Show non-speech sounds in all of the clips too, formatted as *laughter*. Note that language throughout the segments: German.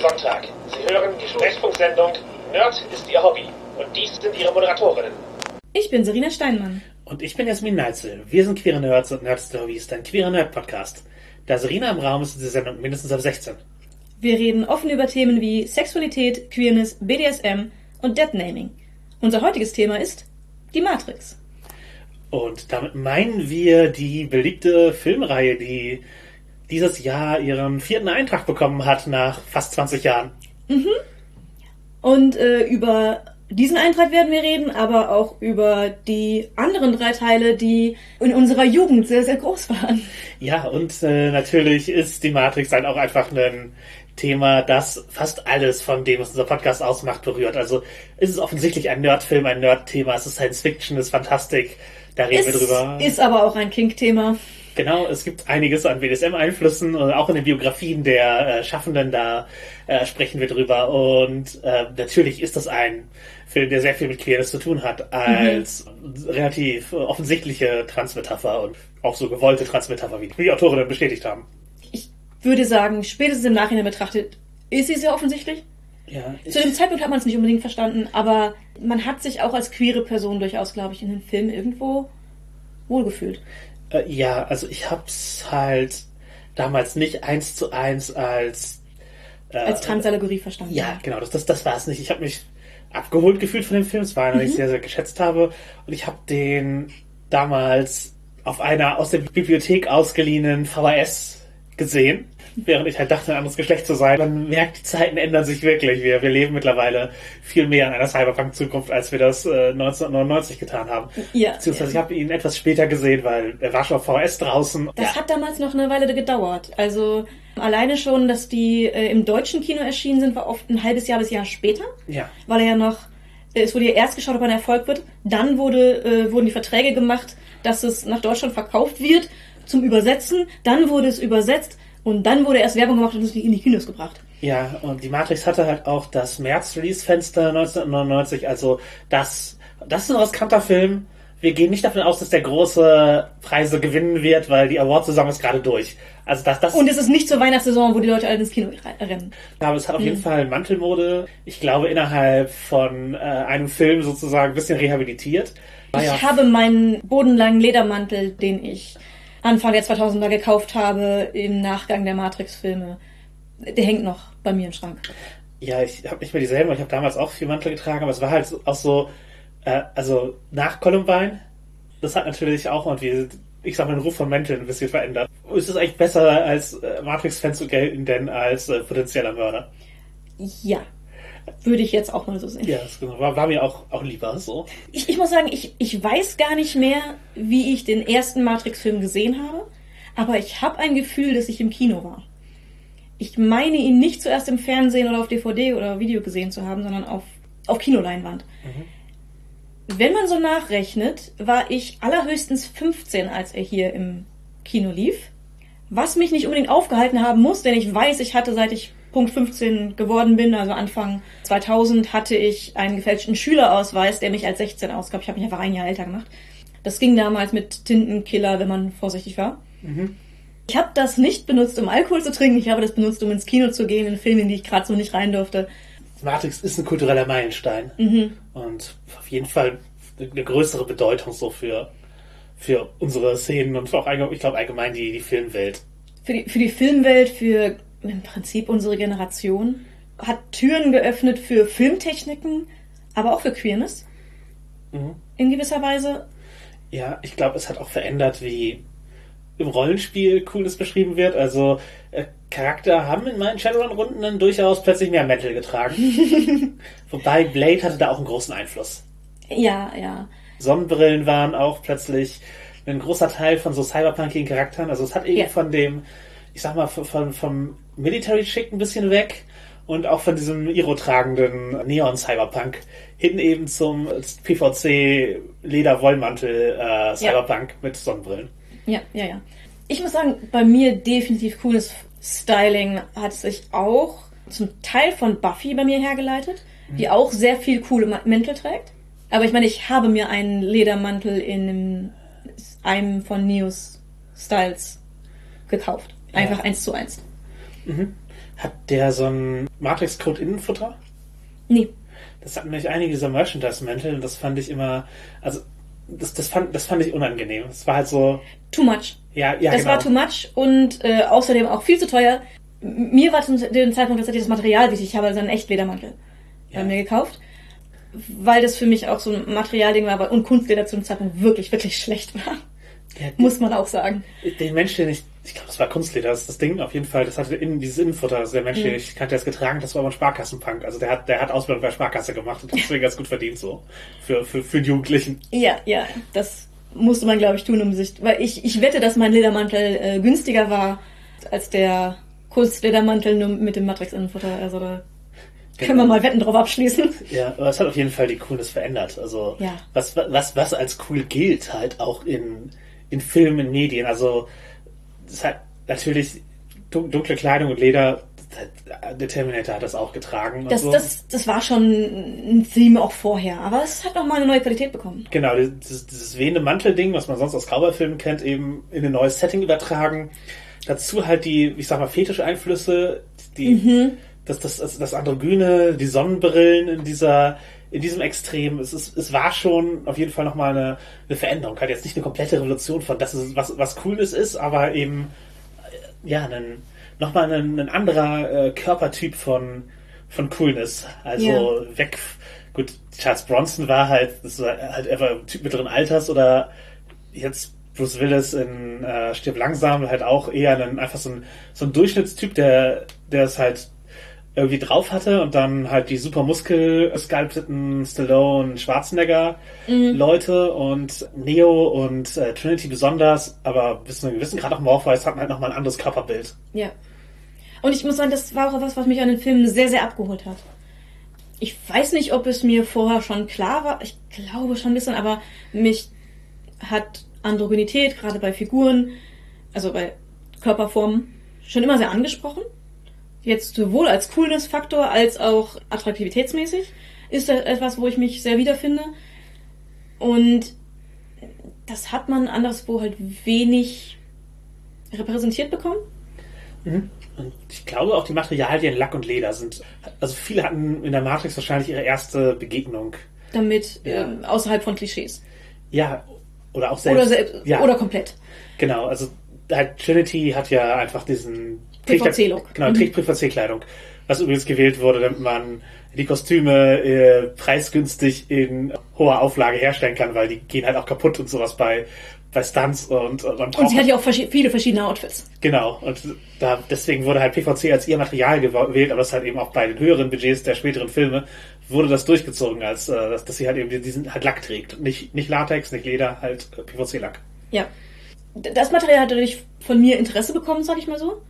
Sonntag. Sie hören die Sprechfunksendung Nerd ist Ihr Hobby. Und dies sind Ihre Moderatorinnen. Ich bin Serena Steinmann. Und ich bin Jasmin Neitzel. Wir sind Queere Nerds und Nerd Stories, dein queerer Nerd-Podcast. Da Serena im Raum ist, ist die Sendung mindestens ab 16. Wir reden offen über Themen wie Sexualität, Queerness, BDSM und Deadnaming. Unser heutiges Thema ist die Matrix. Und damit meinen wir die beliebte Filmreihe, die dieses Jahr ihren vierten Eintrag bekommen hat nach fast 20 Jahren. Und äh, über diesen Eintrag werden wir reden, aber auch über die anderen drei Teile, die in unserer Jugend sehr, sehr groß waren. Ja, und äh, natürlich ist die Matrix dann auch einfach ein Thema, das fast alles von dem, was unser Podcast ausmacht, berührt. Also es ist offensichtlich ein Nerdfilm, ein Nerd-Thema, es ist Science Fiction, es ist Fantastik, da reden wir Es drüber. ist aber auch ein Kink-Thema. Genau, es gibt einiges an BDSM-Einflüssen, und auch in den Biografien der äh, Schaffenden, da äh, sprechen wir drüber. Und äh, natürlich ist das ein Film, der sehr viel mit Queerness zu tun hat, als relativ äh, offensichtliche Transmetapher und auch so gewollte Transmetapher, wie die Autorinnen bestätigt haben. Ich würde sagen, spätestens im Nachhinein betrachtet, ist sie sehr offensichtlich. Ja, Zu dem Zeitpunkt hat man es nicht unbedingt verstanden, aber man hat sich auch als queere Person durchaus, glaube ich, in den Film irgendwo wohlgefühlt. Äh, ja, also ich hab's halt damals nicht eins zu eins als äh, Als Transallegorie verstanden. Ja, genau, das, das, das war es nicht. Ich habe mich abgeholt gefühlt von dem Film. Es war einer, den ich sehr, sehr geschätzt habe. Und ich habe den damals auf einer aus der Bibliothek ausgeliehenen VHS gesehen. Während ich halt dachte, ein anderes Geschlecht zu sein. Man merkt, die Zeiten ändern sich wirklich. Wir, wir leben mittlerweile viel mehr in einer Cyberpunk-Zukunft, als wir das äh, 1999 getan haben. Ja. Beziehungsweise ich habe ihn etwas später gesehen, weil er war schon auf VHS draußen. Das hat damals noch eine Weile gedauert. Also alleine schon, dass die äh, im deutschen Kino erschienen sind, war oft ein halbes Jahr bis Jahr später. Ja. Weil er ja noch, äh, es wurde ja erst geschaut, ob er ein Erfolg wird. Dann wurde, äh, wurden die Verträge gemacht, dass es nach Deutschland verkauft wird zum Übersetzen. Dann wurde es übersetzt und dann wurde erst Werbung gemacht und es in die Kinos gebracht. Ja, und die Matrix hatte halt auch das März-Release-Fenster 1999, also das, das ist ein riskanter Film. Wir gehen nicht davon aus, dass der große Preise gewinnen wird, weil die Award-Saison ist gerade durch. Also das, das, Und es ist nicht zur Weihnachtssaison, wo die Leute alle ins Kino re- rennen. aber es hat auf Mhm. jeden Fall Mantelmode. Ich glaube, innerhalb von äh, einem Film sozusagen ein bisschen rehabilitiert. Ich ja- habe meinen bodenlangen Ledermantel, den ich Anfang der 2000er gekauft habe, im Nachgang der Matrix-Filme. Der hängt noch bei mir im Schrank. Ja, ich habe nicht mehr dieselben, weil ich habe damals auch viel Mantel getragen, aber es war halt auch so, äh, also nach Columbine, das hat natürlich auch irgendwie, ich sag mal, den Ruf von Mänteln ein bisschen verändert. Ist es eigentlich besser als äh, Matrix-Fan zu gelten, denn als äh, potenzieller Mörder? Ja, würde ich jetzt auch mal so sehen. Ja, das war, war mir auch, auch lieber so. Ich, ich muss sagen, ich, ich weiß gar nicht mehr, wie ich den ersten Matrix-Film gesehen habe, aber ich habe ein Gefühl, dass ich im Kino war. Ich meine ihn nicht zuerst im Fernsehen oder auf DVD oder Video gesehen zu haben, sondern auf, auf Kinoleinwand. Wenn man so nachrechnet, war ich allerhöchstens 15, als er hier im Kino lief. Was mich nicht unbedingt aufgehalten haben muss, denn ich weiß, ich hatte seit ich Punkt 15 geworden bin, also Anfang 2000, hatte ich einen gefälschten Schülerausweis, der mich als 16 ausgab. Ich habe mich einfach ein Jahr älter gemacht. Das ging damals mit Tintenkiller, wenn man vorsichtig war. Ich habe das nicht benutzt, um Alkohol zu trinken. Ich habe das benutzt, um ins Kino zu gehen, in Filme, in die ich gerade so nicht rein durfte. Matrix ist ein kultureller Meilenstein und auf jeden Fall eine größere Bedeutung so für, für unsere Szenen und auch, ich glaube, allgemein die, die Filmwelt. Für die, für die Filmwelt, für im Prinzip unsere Generation, hat Türen geöffnet für Filmtechniken, aber auch für Queerness. In gewisser Weise. Ja, ich glaube, es hat auch verändert, wie im Rollenspiel Cooles beschrieben wird. Also äh, Charakter haben in meinen Shadowrun-Runden dann durchaus plötzlich mehr Metal getragen. *laughs* Wobei Blade hatte da auch einen großen Einfluss. Ja, ja. Sonnenbrillen waren auch plötzlich ein großer Teil von so cyberpunkigen Charakteren. Also es hat eben Ja. von dem, ich sag mal, von, von, vom Military-Chick ein bisschen weg und auch von diesem Iro-tragenden Neon-Cyberpunk hin eben zum PVC-Leder-Wollmantel äh, Cyberpunk mit Sonnenbrillen. Ja, ja, ja. Ich muss sagen, bei mir definitiv cooles Styling hat sich auch zum Teil von Buffy bei mir hergeleitet, die auch sehr viel coole Mäntel trägt. Aber ich meine, ich habe mir einen Ledermantel in einem, einem von Neos Styles gekauft. Einfach eins zu eins. Hat der so ein Matrix-Code-Innenfutter? Nee. Das hatten nämlich einige dieser Merchandise-Mäntel und das fand ich immer, also das, das, fand, das fand ich unangenehm. Es war halt so, Too much. ja, ja, das genau. war too much und äh, außerdem auch viel zu teuer. Mir war zu dem Zeitpunkt tatsächlich das Material wichtig. Ich habe also einen Echtledermantel Ja. bei mir gekauft, weil das für mich auch so ein Materialding war aber- und Kunstleder zu dem Zeitpunkt wirklich, wirklich schlecht war. Ja, Muss man auch sagen. Den Mensch, den ich, ich glaube, das war Kunstleder, das ist das Ding, auf jeden Fall, das hatte innen, dieses Innenfutter, also der Mensch, Mhm. den ich kannte, es getragen, das war aber ein Sparkassenpunk. Also der hat, der hat Ausbildung bei Sparkasse gemacht und deswegen *laughs* ganz gut verdient, so. Für, für, für die Jugendlichen. Ja, ja, das musste man, glaube ich, tun, um sich. Weil ich, ich wette, dass mein Ledermantel äh, günstiger war als der Kunstledermantel nur mit dem Matrix-Innenfutter. Also da können wir mal Wetten drauf abschließen. Ja, aber es hat auf jeden Fall die Coolness verändert. Also Ja. was, was, was als cool gilt, halt auch in, in Filmen, in Medien. Also es hat natürlich dun- dunkle Kleidung und Leder, das der Terminator hat das auch getragen. Das, so. das, das war schon ein Theme auch vorher, aber es hat noch mal eine neue Qualität bekommen. Genau, dieses, dieses wehende Mantelding, was man sonst aus Cowboy-Filmen kennt, eben in ein neues Setting übertragen. Dazu halt die, ich sag mal, Fetischeinflüsse, die, Mhm. das, das, das, das Androgyne, die Sonnenbrillen in dieser, in diesem Extrem. Es, ist, es war schon auf jeden Fall nochmal eine, eine Veränderung. Halt jetzt nicht eine komplette Revolution von das ist, was, was Cooles ist, aber eben, äh, ja, ein, nochmal ein, ein anderer äh, Körpertyp von, von Coolness. Also Ja. weg, gut, Charles Bronson war halt, das war halt einfach ein Typ mittleren Alters oder jetzt Bruce Willis in äh, Stirb langsam halt auch eher ein, einfach so ein, so ein Durchschnittstyp, der, der es halt irgendwie drauf hatte und dann halt die super Muskel-sculpteten Stallone, Schwarzenegger Leute und Neo und äh, Trinity besonders, aber bis zu einem gewissen Grad auch Morpheus hatten halt nochmal ein anderes Körperbild. Ja. Und ich muss sagen, das war auch was, was mich an den Filmen sehr, sehr abgeholt hat. Ich weiß nicht, ob es mir vorher schon klar war. Ich glaube schon ein bisschen, aber mich hat Androgynität, gerade bei Figuren, also bei Körperformen, schon immer sehr angesprochen. Jetzt sowohl als Coolness-Faktor als auch attraktivitätsmäßig ist das etwas, wo ich mich sehr wiederfinde. Und das hat man anderswo halt wenig repräsentiert bekommen. Und ich glaube auch die Materialien Lack und Leder sind, also viele hatten in der Matrix wahrscheinlich ihre erste Begegnung. damit Ja. ähm, außerhalb von Klischees. Ja, oder auch selbst. Oder, selbst, ja, oder komplett. Genau, also halt Trinity hat ja einfach diesen PVC-Look. Genau, Mhm. PVC-Kleidung. Was übrigens gewählt wurde, damit man die Kostüme äh, preisgünstig in hoher Auflage herstellen kann, weil die gehen halt auch kaputt und sowas bei, bei Stunts und, und Und braucht sie hat ja auch verschi- viele verschiedene Outfits. Genau, und da, deswegen wurde halt PVC als ihr Material gewählt, aber das halt eben auch bei den höheren Budgets der späteren Filme wurde das durchgezogen, als äh, dass, dass sie halt eben diesen halt Lack trägt. Nicht, nicht Latex, nicht Leder, halt äh, PVC-Lack. Ja. Das Material hat dadurch von mir Interesse bekommen, sag ich mal so.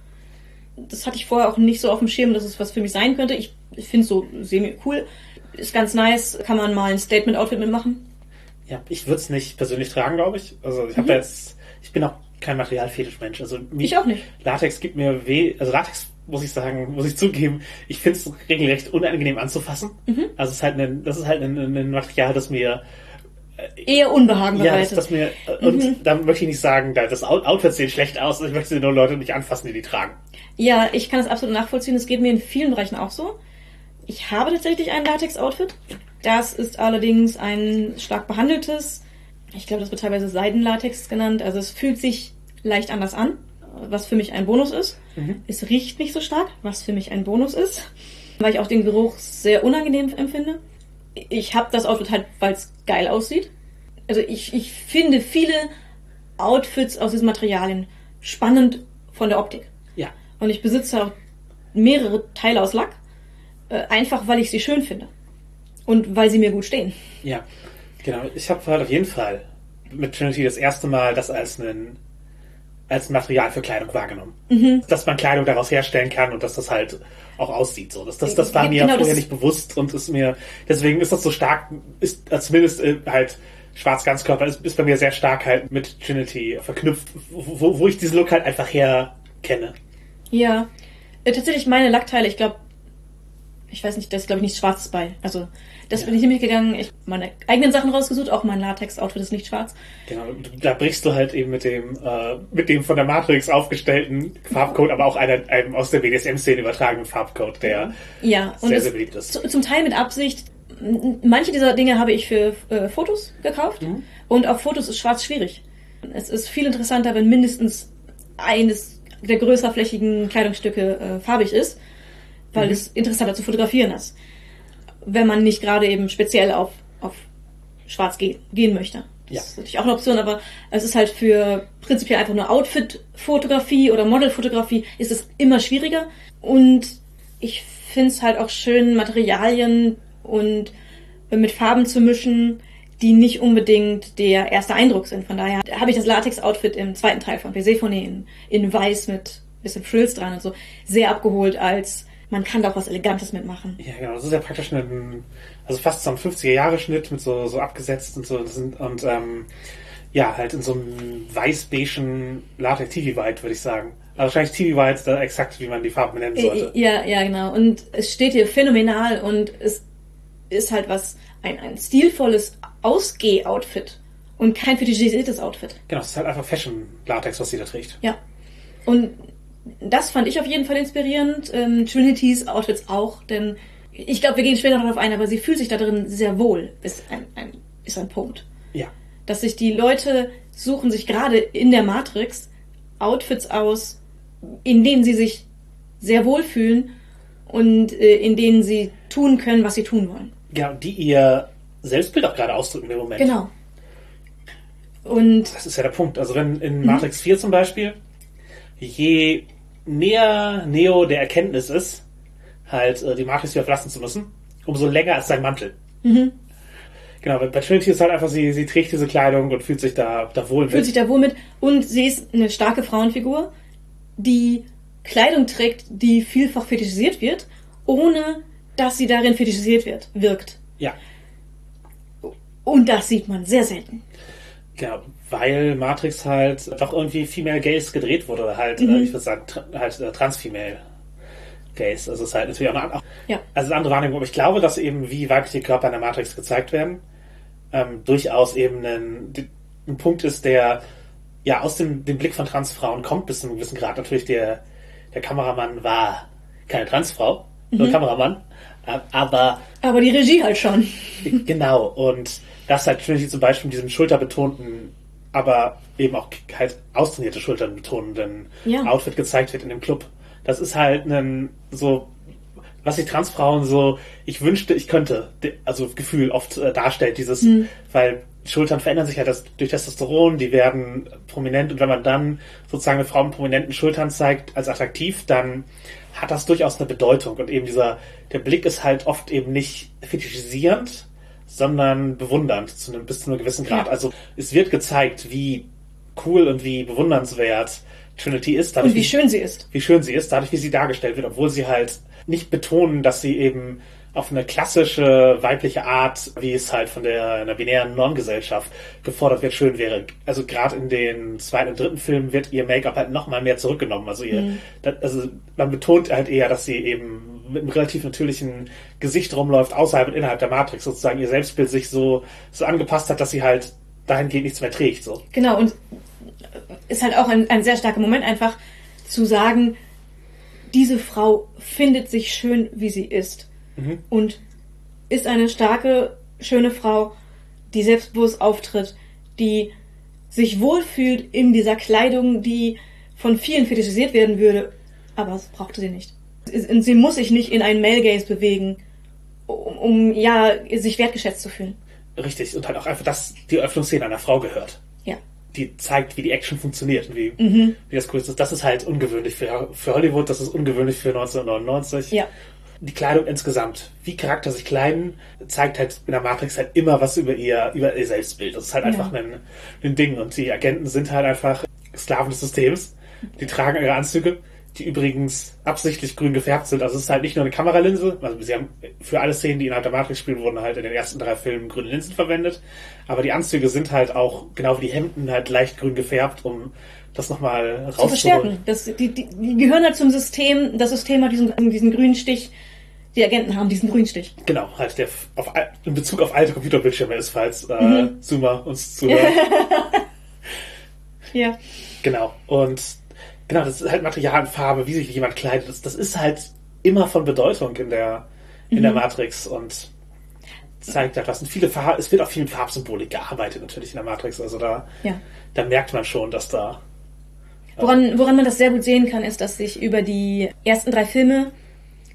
Das hatte ich vorher auch nicht so auf dem Schirm, dass es was für mich sein könnte. Ich, ich finde es so semi-cool. Ist ganz nice. Kann man mal ein Statement-Outfit mitmachen. Ja, ich würde es nicht persönlich tragen, glaube ich. Also ich habe da jetzt, ich bin auch kein Materialfetischmensch. Also Ich auch nicht. Latex gibt mir weh, also Latex muss ich sagen, muss ich zugeben, ich finde es regelrecht unangenehm anzufassen. Also es ist halt ein, das ist halt ein, ein Material, das mir Eher Unbehagen Ja, das, bereitet. das mir, und da möchte ich nicht sagen, da- das Out- Outfit sieht schlecht aus, ich möchte nur Leute nicht anfassen, die die tragen. Ja, ich kann das absolut nachvollziehen. Es geht mir in vielen Bereichen auch so. Ich habe tatsächlich ein Latex-Outfit. Das ist allerdings ein stark behandeltes. Ich glaube, das wird teilweise Seidenlatex genannt. Also es fühlt sich leicht anders an, was für mich ein Bonus ist. Es riecht nicht so stark, was für mich ein Bonus ist, weil ich auch den Geruch sehr unangenehm empfinde. Ich habe das Outfit halt, weil es geil aussieht. Also ich, ich finde viele Outfits aus diesen Materialien spannend von der Optik. Ja. Und ich besitze auch mehrere Teile aus Lack, äh, einfach weil ich sie schön finde. Und weil sie mir gut stehen. Ja, genau. Ich habe halt auf jeden Fall mit Trinity das erste Mal das als ein als Material für Kleidung wahrgenommen. Dass man Kleidung daraus herstellen kann und dass das halt auch aussieht. So. Das, das, das war mir Genau, vorher nicht bewusst und ist mir, deswegen ist das so stark, ist äh, zumindest äh, halt Schwarz-Ganzkörper ist, ist bei mir sehr stark halt mit Trinity verknüpft, wo, wo ich diesen Look halt einfach her kenne. Ja. Äh, tatsächlich meine Lackteile, ich glaube, ich weiß nicht, da ist glaube ich nichts Schwarzes bei. Also das Ja. bin ich nämlich gegangen. Ich habe meine eigenen Sachen rausgesucht, auch mein Latex-Outfit ist nicht schwarz. Genau, da brichst du halt eben mit dem, äh, mit dem von der Matrix aufgestellten Farbcode, aber auch einer, einem aus der BDSM-Szene übertragenen Farbcode, der Ja, sehr, sehr beliebt ist. zu- zum Teil mit Absicht. Manche dieser Dinge habe ich für äh, Fotos gekauft und auf Fotos ist schwarz schwierig. Es ist viel interessanter, wenn mindestens eines der größerflächigen Kleidungsstücke äh, farbig ist, weil es interessanter zu fotografieren ist. Wenn man nicht gerade eben speziell auf, auf schwarz ge gehen möchte. Das Ja. ist natürlich auch eine Option, aber es ist halt für prinzipiell einfach nur Outfit-Fotografie oder Model-Fotografie ist es immer schwieriger. Und ich finde es halt auch schön, Materialien und mit Farben zu mischen, die nicht unbedingt der erste Eindruck sind. Von daher habe ich das Latex-Outfit im zweiten Teil von Persephone in, in weiß mit bisschen Frills dran und so sehr abgeholt als man kann da auch was Elegantes mitmachen. Ja, genau, das ist ja praktisch ein, also fast so ein 50er-Jahre-Schnitt mit so, so abgesetzt und so, und, ähm, ja, halt in so einem weiß-beigen Latex-TV-White, würde ich sagen. Also wahrscheinlich TV-White ist da exakt, wie man die Farben benennen sollte. Äh, Ja, ja, genau. Und es steht hier phänomenal und es ist halt was, ein, ein stilvolles Ausgeh-Outfit und kein fetischisiertes Outfit. Genau, es ist halt einfach Fashion-Latex, was sie da trägt. Ja. Und das fand ich auf jeden Fall inspirierend. Ähm, Trinitys Outfits auch, denn ich glaube, wir gehen später noch darauf ein, aber sie fühlt sich da drin sehr wohl, ist ein, ein, ist ein Punkt. Ja. Dass sich die Leute suchen sich gerade in der Matrix Outfits aus, in denen sie sich sehr wohl fühlen und äh, in denen sie tun können, was sie tun wollen. Ja, die ihr Selbstbild auch gerade ausdrücken im Moment. Genau. Und Das ist ja der Punkt. Also wenn in Matrix 4 zum Beispiel, je näher Neo der Erkenntnis ist, halt äh, die Matrix wieder verlassen zu müssen, umso länger ist sein Mantel. Genau, bei Trinity ist halt einfach, sie, sie trägt diese Kleidung und fühlt sich da, da wohl fühlt mit. sich da wohl mit. Und sie ist eine starke Frauenfigur, die Kleidung trägt, die vielfach fetischisiert wird, ohne dass sie darin fetischisiert wird, wirkt. Ja, Und das sieht man sehr selten. genau, weil Matrix halt doch irgendwie Female Gaze gedreht wurde, halt, Mhm. äh, ich würde sagen, tra halt äh, Trans-Female Gaze. Also es ist halt natürlich auch eine, Ja. also eine andere Wahrnehmung, aber ich glaube, dass eben wie weibliche Körper in der Matrix gezeigt werden, ähm, durchaus eben ein, ein Punkt ist, der ja aus dem, dem Blick von Transfrauen kommt, bis zu einem gewissen Grad. Natürlich der, der Kameramann war keine Transfrau, nur Kameramann, äh, aber Aber die Regie halt schon. genau, und das halt Trinity zum Beispiel mit diesem schulterbetonten, aber eben auch halt austrainierte Schultern betonenden Ja. Outfit gezeigt wird in dem Club. Das ist halt ein so, was die Transfrauen so, ich wünschte, ich könnte, also Gefühl oft äh, darstellt, dieses, weil Schultern verändern sich halt das, durch Testosteron, die werden prominent und wenn man dann sozusagen eine Frau mit prominenten Schultern zeigt als attraktiv, dann hat das durchaus eine Bedeutung und eben dieser, der Blick ist halt oft eben nicht fetischisierend, sondern bewundernd zu einem, bis zu einem gewissen Grad. Ja. Also es wird gezeigt, wie cool und wie bewundernswert Trinity ist. dadurch, Und wie schön sie ist. wie schön sie ist, dadurch, wie sie dargestellt wird, obwohl sie halt nicht betonen, dass sie eben auf eine klassische weibliche Art, wie es halt von der, einer binären Normgesellschaft gefordert wird, schön wäre. Also gerade in den zweiten und dritten Filmen wird ihr Make-up halt noch mal mehr zurückgenommen. Also ihr, das, also man betont halt eher, dass sie eben mit einem relativ natürlichen Gesicht rumläuft, außerhalb und innerhalb der Matrix sozusagen ihr Selbstbild sich so, so angepasst hat, dass sie halt dahingehend nichts mehr trägt, so. Genau, und ist halt auch ein, ein sehr starker Moment, einfach zu sagen, diese Frau findet sich schön, wie sie ist. Und ist eine starke, schöne Frau, die selbstbewusst auftritt, die sich wohlfühlt in dieser Kleidung, die von vielen fetischisiert werden würde, aber das brauchte sie nicht. Sie muss sich nicht in einen Male Gaze bewegen, um, um ja sich wertgeschätzt zu fühlen. Richtig. Und halt auch einfach, dass die Öffnungsszene einer Frau gehört. Ja. die zeigt, wie die Action funktioniert und wie, wie das cool ist. Das ist halt ungewöhnlich für, für Hollywood, das ist ungewöhnlich für 1999. Ja. Die Kleidung insgesamt, wie Charakter sich kleiden, zeigt halt in der Matrix halt immer was über ihr, über ihr Selbstbild. Das ist halt einfach ein, ein Ding. Und die Agenten sind halt einfach Sklaven des Systems. Die tragen ihre Anzüge, die übrigens absichtlich grün gefärbt sind. Also es ist halt nicht nur eine Kameralinse. Also sie haben für alle Szenen, die innerhalb der Matrix spielen, wurden halt in den ersten drei Filmen grüne Linsen verwendet. Aber die Anzüge sind halt auch, genau wie die Hemden, halt leicht grün gefärbt, um das nochmal zu verstärken. rauszuholen. Das, die, die, die gehören halt zum System. Das System hat diesen, diesen grünen Stich, die Agenten haben diesen Grünstich. Genau, halt der auf, in Bezug auf alte Computerbildschirme ist, falls äh, mhm. Zoomer uns *laughs* zuhört. ja. Genau. Und genau, das ist halt Material und Farbe, wie sich jemand kleidet. Das, das ist halt immer von Bedeutung in der, in mhm. der Matrix und zeigt halt was. Und viele Farben, es wird auch viel mit Farbsymbolik gearbeitet, natürlich in der Matrix. Also da, ja. da merkt man schon, dass da. Woran, woran man das sehr gut sehen kann, ist, dass sich über die ersten drei Filme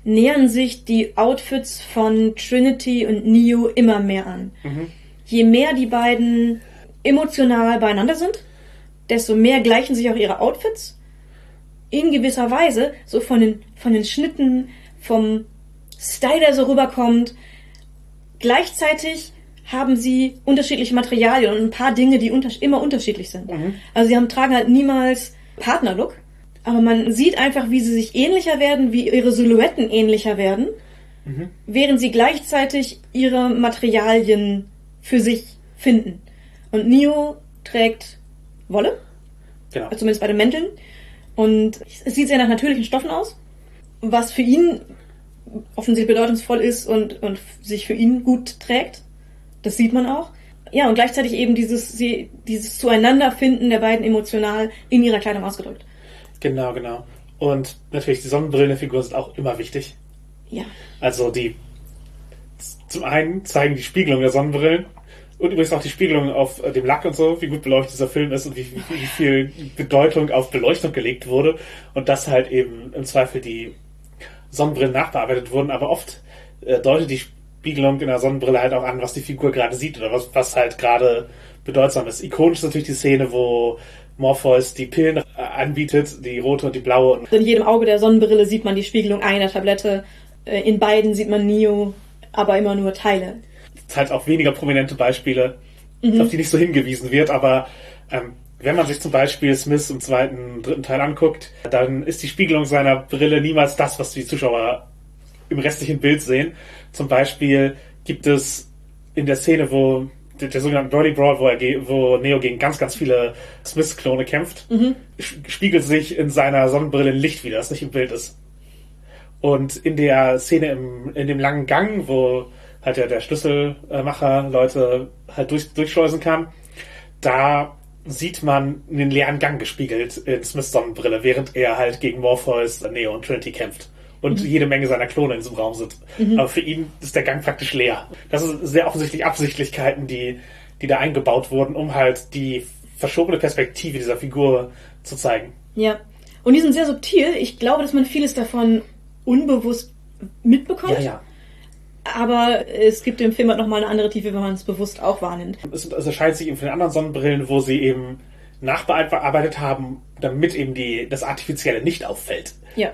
nähern sich die Outfits von Trinity und Neo immer mehr an. Mhm. Je mehr die beiden emotional beieinander sind, desto mehr gleichen sich auch ihre Outfits. In gewisser Weise, so von den, von den Schnitten, vom Style, der so rüberkommt. Gleichzeitig haben sie unterschiedliche Materialien und ein paar Dinge, die unter immer unterschiedlich sind. Mhm. Also sie haben, tragen halt niemals Partnerlook, aber man sieht einfach, wie sie sich ähnlicher werden, wie ihre Silhouetten ähnlicher werden, mhm. während sie gleichzeitig ihre Materialien für sich finden. Und Neo trägt Wolle, genau. Also zumindest bei den Mänteln, und es sieht sehr nach natürlichen Stoffen aus, was für ihn offensichtlich bedeutungsvoll ist und, und sich für ihn gut trägt. Das sieht man auch. Ja, und gleichzeitig eben dieses, sie, dieses Zueinanderfinden der beiden emotional in ihrer Kleidung ausgedrückt. Genau, genau. Und natürlich, die Sonnenbrillenfiguren sind auch immer wichtig. Ja. Also die zum einen zeigen die Spiegelung der Sonnenbrillen und übrigens auch die Spiegelung auf äh, dem Lack und so, wie gut beleuchtet dieser Film ist und wie, wie, viel Bedeutung auf Beleuchtung gelegt wurde und dass halt eben im Zweifel die Sonnenbrillen nachbearbeitet wurden, aber oft äh, deutet die Spiegelung in der Sonnenbrille halt auch an, was die Figur gerade sieht oder was, was halt gerade bedeutsam ist. Ikonisch ist natürlich die Szene, wo Morpheus die Pillen äh, anbietet, die rote und die blaue. In jedem Auge der Sonnenbrille sieht man die Spiegelung einer Tablette. In beiden sieht man Neo, aber immer nur Teile. Es halt auch weniger prominente Beispiele, mhm. auf die nicht so hingewiesen wird, aber ähm, wenn man sich zum Beispiel Smith im zweiten, dritten Teil anguckt, dann ist die Spiegelung seiner Brille niemals das, was die Zuschauer im restlichen Bild sehen. Zum Beispiel gibt es in der Szene, wo der, der sogenannte Brody Brawl, wo, er, wo Neo gegen ganz, ganz viele Smith-Klone kämpft, mhm. spiegelt sich in seiner Sonnenbrille ein Licht wieder, das nicht im Bild ist. Und in der Szene im, in dem langen Gang, wo halt der, der Schlüsselmacher Leute halt durch, durchschleusen kann, da sieht man einen leeren Gang gespiegelt in Smiths Sonnenbrille, während er halt gegen Morpheus, Neo und Trinity kämpft und mhm. jede Menge seiner Klone in diesem Raum sind. Mhm. Aber für ihn ist der Gang praktisch leer. Das sind sehr offensichtlich Absichtlichkeiten, die, die da eingebaut wurden, um halt die verschobene Perspektive dieser Figur zu zeigen. Ja. Und die sind sehr subtil. Ich glaube, dass man vieles davon unbewusst mitbekommt. Ja, ja. Aber es gibt im Film halt nochmal eine andere Tiefe, wenn man es bewusst auch wahrnimmt. Es, es erscheint sich eben von den anderen Sonnenbrillen, wo sie eben nachbearbeitet haben, damit eben die, das Artifizielle nicht auffällt. Ja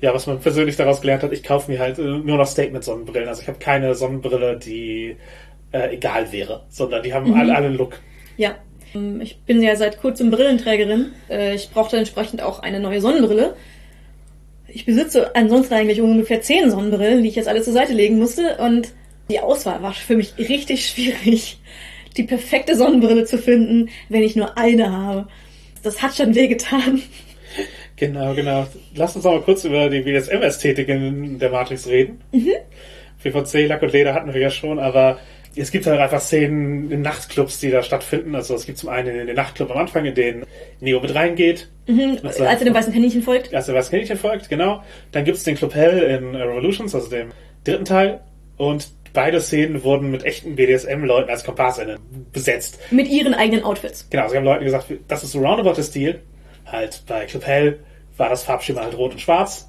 ja, was man persönlich daraus gelernt hat, ich kaufe mir halt äh, nur noch Statement-Sonnenbrillen. Also ich habe keine Sonnenbrille, die äh, egal wäre, sondern die haben mhm. alle, alle einen Look. Ja. Ähm, ich bin ja seit kurzem Brillenträgerin. Äh, ich brauchte entsprechend auch eine neue Sonnenbrille. Ich besitze ansonsten eigentlich ungefähr zehn Sonnenbrillen, die ich jetzt alle zur Seite legen musste. Und die Auswahl war für mich richtig *laughs* schwierig, die perfekte Sonnenbrille zu finden, wenn ich nur eine habe. Das hat schon wehgetan. Genau, genau. Lass uns mal kurz über die BDSM-Ästhetik in der Matrix reden. Mhm. PVC, Lack und Leder hatten wir ja schon, aber es gibt halt einfach Szenen in Nachtclubs, die da stattfinden. Also es gibt zum einen den Nachtclub am Anfang, in den Neo mit reingeht. Mhm, als er dem weißen Kaninchen folgt. Als er dem weißen Kaninchen folgt, genau. Dann gibt es den Club Hell in Revolutions, also dem dritten Teil. Und beide Szenen wurden mit echten BDSM-Leuten als Komparsinnen besetzt. Mit ihren eigenen Outfits. Genau, sie haben Leuten gesagt, das ist so roundabout der Stil. Halt bei Club Hell war das Farbschema halt rot und schwarz.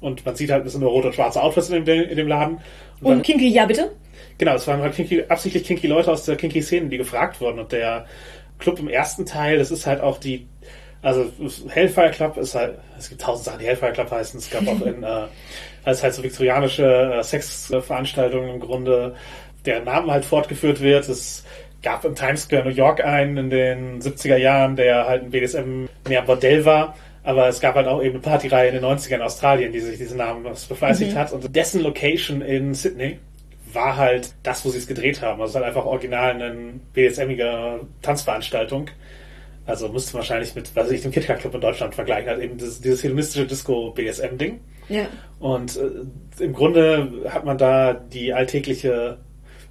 Und man sieht halt, es sind nur rote und schwarze Outfits in dem, in dem Laden. Und, und Kinky, ja bitte? Genau, es waren halt kinky, absichtlich kinky Leute aus der kinky Szene, die gefragt wurden. Und der Club im ersten Teil, das ist halt auch die, also Hellfire Club ist halt, es gibt tausend Sachen, die Hellfire Club heißen. Es gab auch *laughs* in, äh, als halt so viktorianische äh, Sexveranstaltungen im Grunde, deren Namen halt fortgeführt wird. Es gab im Times Square New York einen in den 70er Jahren, der halt ein BDSM mehr Bordell war. Aber es gab halt auch eben eine Partyreihe in den 90ern in Australien, die sich diesen Namen befleißigt mhm. hat. Und dessen Location in Sydney war halt das, wo sie es gedreht haben. Also es ist halt einfach original eine BSMige Tanzveranstaltung. Also müsste man wahrscheinlich mit, was ich, dem KitKat Club in Deutschland vergleichen, halt eben dieses, dieses hedonistische Disco-BSM-Ding. Ja. Und äh, im Grunde hat man da die alltägliche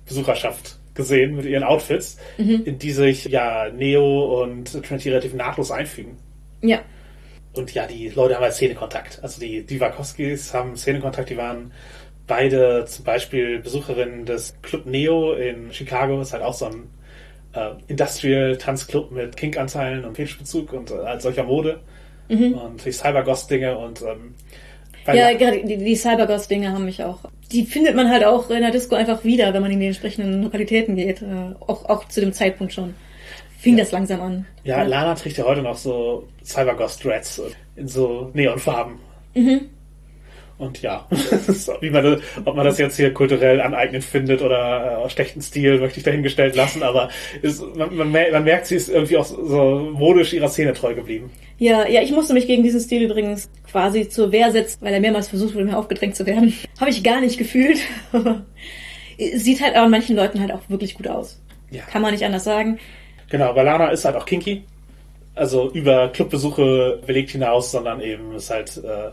Besucherschaft gesehen mit ihren Outfits, in die sich ja Neo und Trinity relativ nahtlos einfügen. Ja. Und ja, die Leute haben halt Szenekontakt. Also die, die Wachowskis haben Szenekontakt, die waren beide zum Beispiel Besucherinnen des Club Neo in Chicago, ist halt auch so ein äh, Industrial-Tanzclub mit Kink-Anteilen und Fetischbezug und äh, als solcher Mode. Und die Cyberghost-Dinge und ähm, Ja, gerade die, die Cyberghost-Dinge haben mich auch. Die findet man halt auch in der Disco einfach wieder, wenn man in die entsprechenden Lokalitäten geht. Äh, auch, auch zu dem Zeitpunkt schon. Fing das langsam an. Ja, Lana trägt ja heute noch so Cyberghost-Dreads in so Neonfarben. Und ja, *laughs* wie man, ob man das jetzt hier kulturell aneignend findet oder äh, aus schlechten Stil, möchte ich dahingestellt lassen, aber ist, man, man, mer- man merkt, sie ist irgendwie auch so modisch ihrer Szene treu geblieben. Ja, ja, ich musste mich gegen diesen Stil übrigens quasi zur Wehr setzen, weil er mehrmals versucht wurde, mir aufgedrängt zu werden. *laughs* Habe ich gar nicht gefühlt. *laughs* Sieht halt an manchen Leuten halt auch wirklich gut aus. Ja. Kann man nicht anders sagen. Genau, aber Lana ist halt auch kinky. Also über Clubbesuche belegt hinaus, sondern eben es halt äh,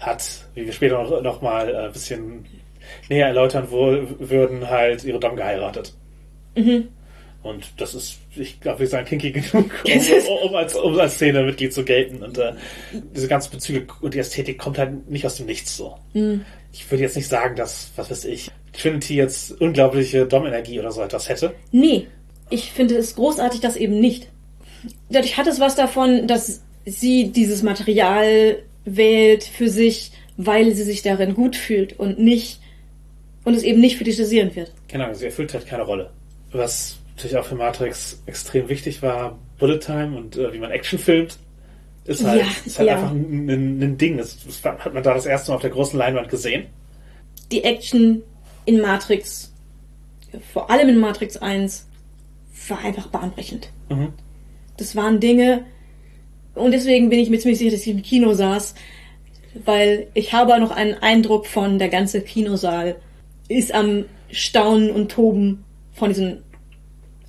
hat, wie wir später noch, noch mal äh, ein bisschen näher erläutern wo, würden, halt ihre Dom geheiratet. Und das ist, ich glaube, wir sind kinky genug, *laughs* um, um, als, um als Szene-Mitglied zu gelten. Und äh, diese ganzen Bezüge und die Ästhetik kommt halt nicht aus dem Nichts so. Ich würde jetzt nicht sagen, dass, was weiß ich, Trinity jetzt unglaubliche Dom-Energie oder so etwas hätte. Nee, ich finde es großartig, das eben nicht. Dadurch hat es was davon, dass sie dieses Material wählt für sich, weil sie sich darin gut fühlt und nicht und es eben nicht fetischisieren wird. Genau, sie erfüllt halt keine Rolle. Was natürlich auch für Matrix extrem wichtig war, Bullet Time und äh, wie man Action filmt, ist halt, Ja, ist halt ja. einfach ein, ein, ein Ding. Das, das hat man da das erste Mal auf der großen Leinwand gesehen. Die Action in Matrix, vor allem in Matrix 1, war einfach bahnbrechend. Mhm. Das waren Dinge, und deswegen bin ich mir ziemlich sicher, dass ich im Kino saß, weil ich habe noch einen Eindruck von, der ganze Kinosaal ist am Staunen und Toben von diesen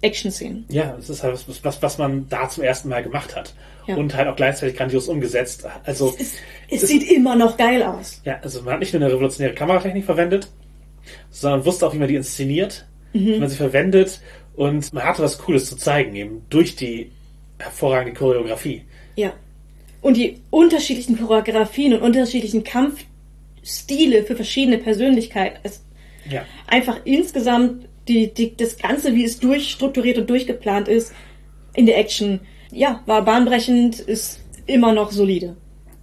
Action-Szenen. Ja, es ist halt was, was, was man da zum ersten Mal gemacht hat. Ja. Und halt auch gleichzeitig grandios umgesetzt. Also, Es, es sieht immer noch geil aus. ja, also man hat nicht nur eine revolutionäre Kameratechnik verwendet, sondern wusste auch, wie man die inszeniert, wie man sie verwendet und man hatte was Cooles zu zeigen, eben durch die hervorragende Choreografie. Und die unterschiedlichen Choreografien und unterschiedlichen Kampfstile für verschiedene Persönlichkeiten. Es Ja. einfach insgesamt die, die, das Ganze, wie es durchstrukturiert und durchgeplant ist in der Action, ja, war bahnbrechend, ist immer noch solide.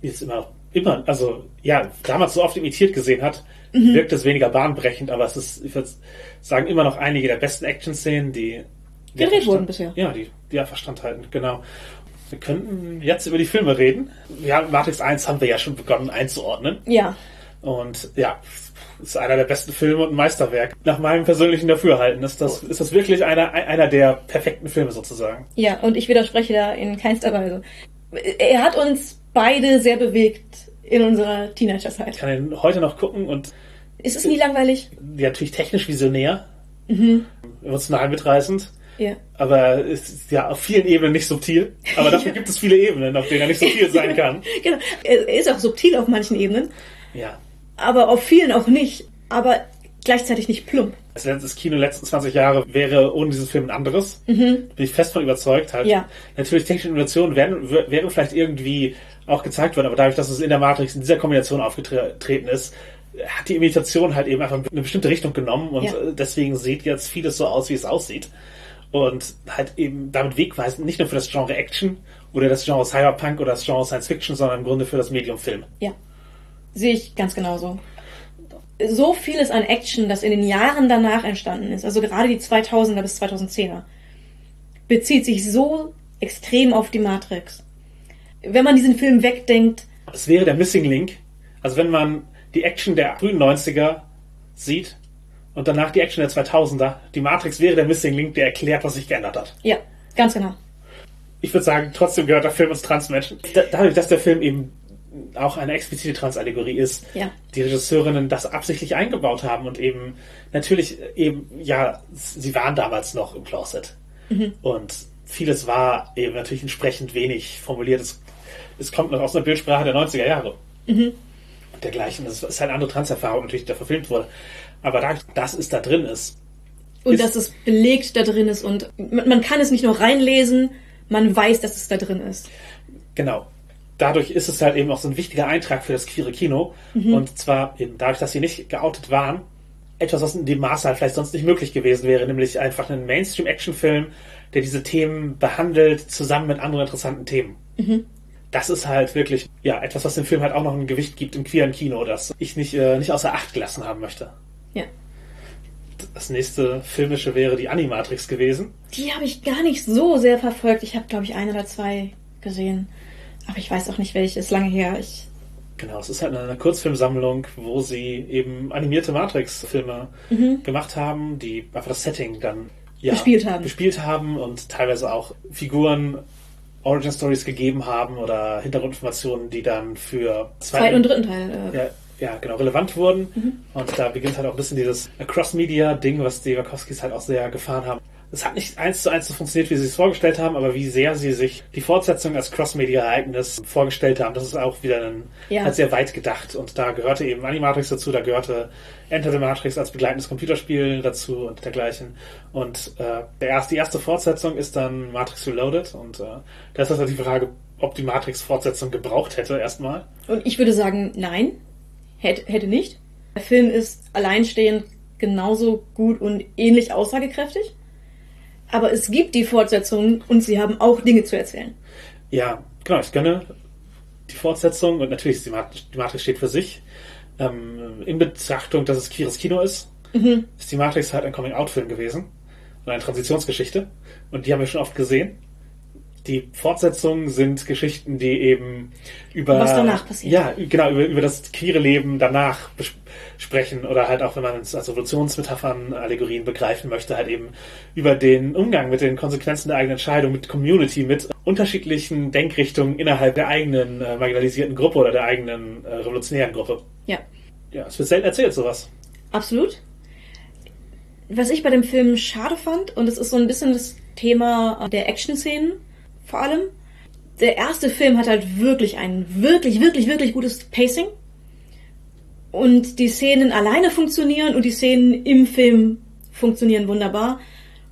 jetzt immer noch, immer, also ja, damals so oft imitiert gesehen hat, wirkt es weniger bahnbrechend, aber es ist, ich würde sagen, immer noch einige der besten Action-Szenen, die, die Gedreht wurden bisher. Ja, die, die einfach standhalten, genau. Wir könnten jetzt über die Filme reden. Ja, Matrix 1 haben wir ja schon begonnen einzuordnen. Ja, Und ja, ist einer der besten Filme und ein Meisterwerk. Nach meinem persönlichen Dafürhalten ist das, ist das wirklich einer, einer der perfekten Filme sozusagen. ja, und ich widerspreche da in keinster Weise. Er hat uns beide sehr bewegt in unserer Teenagerzeit. Ich kann ihn heute noch gucken und Ist es nie langweilig? ja, natürlich technisch visionär, Mhm. emotional mitreißend. Ja. Aber es ist ja auf vielen Ebenen nicht subtil. Aber dafür *laughs* gibt es viele Ebenen, auf denen er nicht subtil sein *laughs* kann. Genau. Er ist auch subtil auf manchen Ebenen, Ja. aber auf vielen auch nicht. Aber gleichzeitig nicht plump. Das letzte Kino der letzten 20 Jahre wäre ohne diesen Film ein anderes. Bin ich fest von überzeugt. Halt. Ja. Natürlich, technische Innovationen wären, wär- wären vielleicht irgendwie auch gezeigt worden, aber dadurch, dass es in der Matrix in dieser Kombination aufgetreten ist, hat die Imitation halt eben einfach eine bestimmte Richtung genommen und Ja. deswegen sieht jetzt vieles so aus, wie es aussieht. Und halt eben damit wegweisend, nicht nur für das Genre Action oder das Genre Cyberpunk oder das Genre Science Fiction, sondern im Grunde für das Medium Film. Ja. Sehe ich ganz genauso. So vieles an Action, das in den Jahren danach entstanden ist, also gerade die 2000er bis 2010er, bezieht sich so extrem auf die Matrix. Wenn man diesen Film wegdenkt, Es wäre der Missing Link. Also wenn man die Action der frühen 90er sieht und danach die Action der 2000er, die Matrix wäre der Missing Link, der erklärt, was sich geändert hat. ja, ganz genau. Ich würde sagen, trotzdem gehört der Film uns Transmenschen. Da- Dadurch, dass der Film eben auch eine explizite Transallegorie ist, Ja. die Regisseurinnen das absichtlich eingebaut haben und eben natürlich eben, ja, sie waren damals noch im Closet. Und vieles war eben natürlich entsprechend wenig formuliert. Es, es kommt noch aus einer Bildsprache der 90er Jahre. Und dergleichen. Das ist halt eine andere Transerfahrung natürlich, die da verfilmt wurde. Aber dadurch, dass es da drin ist, Und Ist- dass es belegt da drin ist und man, kann es nicht nur reinlesen, man weiß, dass es da drin ist. Genau. Dadurch ist es halt eben auch so ein wichtiger Eintrag für das queere Kino. Und zwar eben dadurch, dass sie nicht geoutet waren, etwas, was in dem Maße halt vielleicht sonst nicht möglich gewesen wäre, nämlich einfach einen Mainstream-Action-Film, der diese Themen behandelt, zusammen mit anderen interessanten Themen. Das ist halt wirklich, ja, etwas, was dem Film halt auch noch ein Gewicht gibt im queeren Kino, das ich nicht, äh, nicht außer Acht gelassen haben möchte. Ja. Das nächste filmische wäre die Animatrix gewesen. Die habe ich gar nicht so sehr verfolgt. Ich habe, glaube ich, ein oder zwei gesehen. Aber ich weiß auch nicht welche. Ist lange her. Ich, Genau, es ist halt eine Kurzfilmsammlung, wo sie eben animierte Matrix-Filme gemacht haben, die einfach das Setting dann ja, Bespielt haben. bespielt haben und teilweise auch Figuren Origin Stories gegeben haben oder Hintergrundinformationen, die dann für zweiten und dritten Teil. Äh, ja, ja, genau, relevant wurden. Und da beginnt halt auch ein bisschen dieses Cross-Media-Ding, was die Wachowskis halt auch sehr gefahren haben. Es hat nicht eins zu eins so funktioniert, wie sie es vorgestellt haben, aber wie sehr sie sich die Fortsetzung als Cross-Media-Ereignis vorgestellt haben, das ist auch wieder ein, Ja. halt sehr weit gedacht. Und da gehörte eben Animatrix dazu, da gehörte Enter the Matrix als begleitendes Computerspiel dazu und dergleichen. Und äh, der erste, die erste Fortsetzung ist dann Matrix Reloaded und äh, da ist halt die Frage, ob die Matrix-Fortsetzung gebraucht hätte erstmal. Und ich würde sagen, nein. Hätte, hätte nicht. Der Film ist alleinstehend genauso gut und ähnlich aussagekräftig. Aber es gibt die Fortsetzungen und sie haben auch Dinge zu erzählen. Ja, genau, ich gönne die Fortsetzung und natürlich die, Mat die Matrix steht für sich. Ähm, in Betrachtung, dass es queeres Kino ist, ist die Matrix halt ein Coming-out-Film gewesen und eine Transitionsgeschichte. Und die haben wir schon oft gesehen. Die Fortsetzungen sind Geschichten, die eben über Was danach passiert. Ja, genau über, über das queere Leben danach sprechen oder halt auch, wenn man es als Evolutionsmetaphern, Allegorien begreifen möchte, halt eben über den Umgang mit den Konsequenzen der eigenen Entscheidung, mit Community, mit unterschiedlichen Denkrichtungen innerhalb der eigenen äh, marginalisierten Gruppe oder der eigenen äh, revolutionären Gruppe. Ja, Ja, es wird selten erzählt, sowas. absolut. Was ich bei dem Film schade fand, und es ist so ein bisschen das Thema der Action-Szenen vor allem. Der erste Film hat halt wirklich ein wirklich, wirklich, wirklich gutes Pacing. Und die Szenen alleine funktionieren und die Szenen im Film funktionieren wunderbar.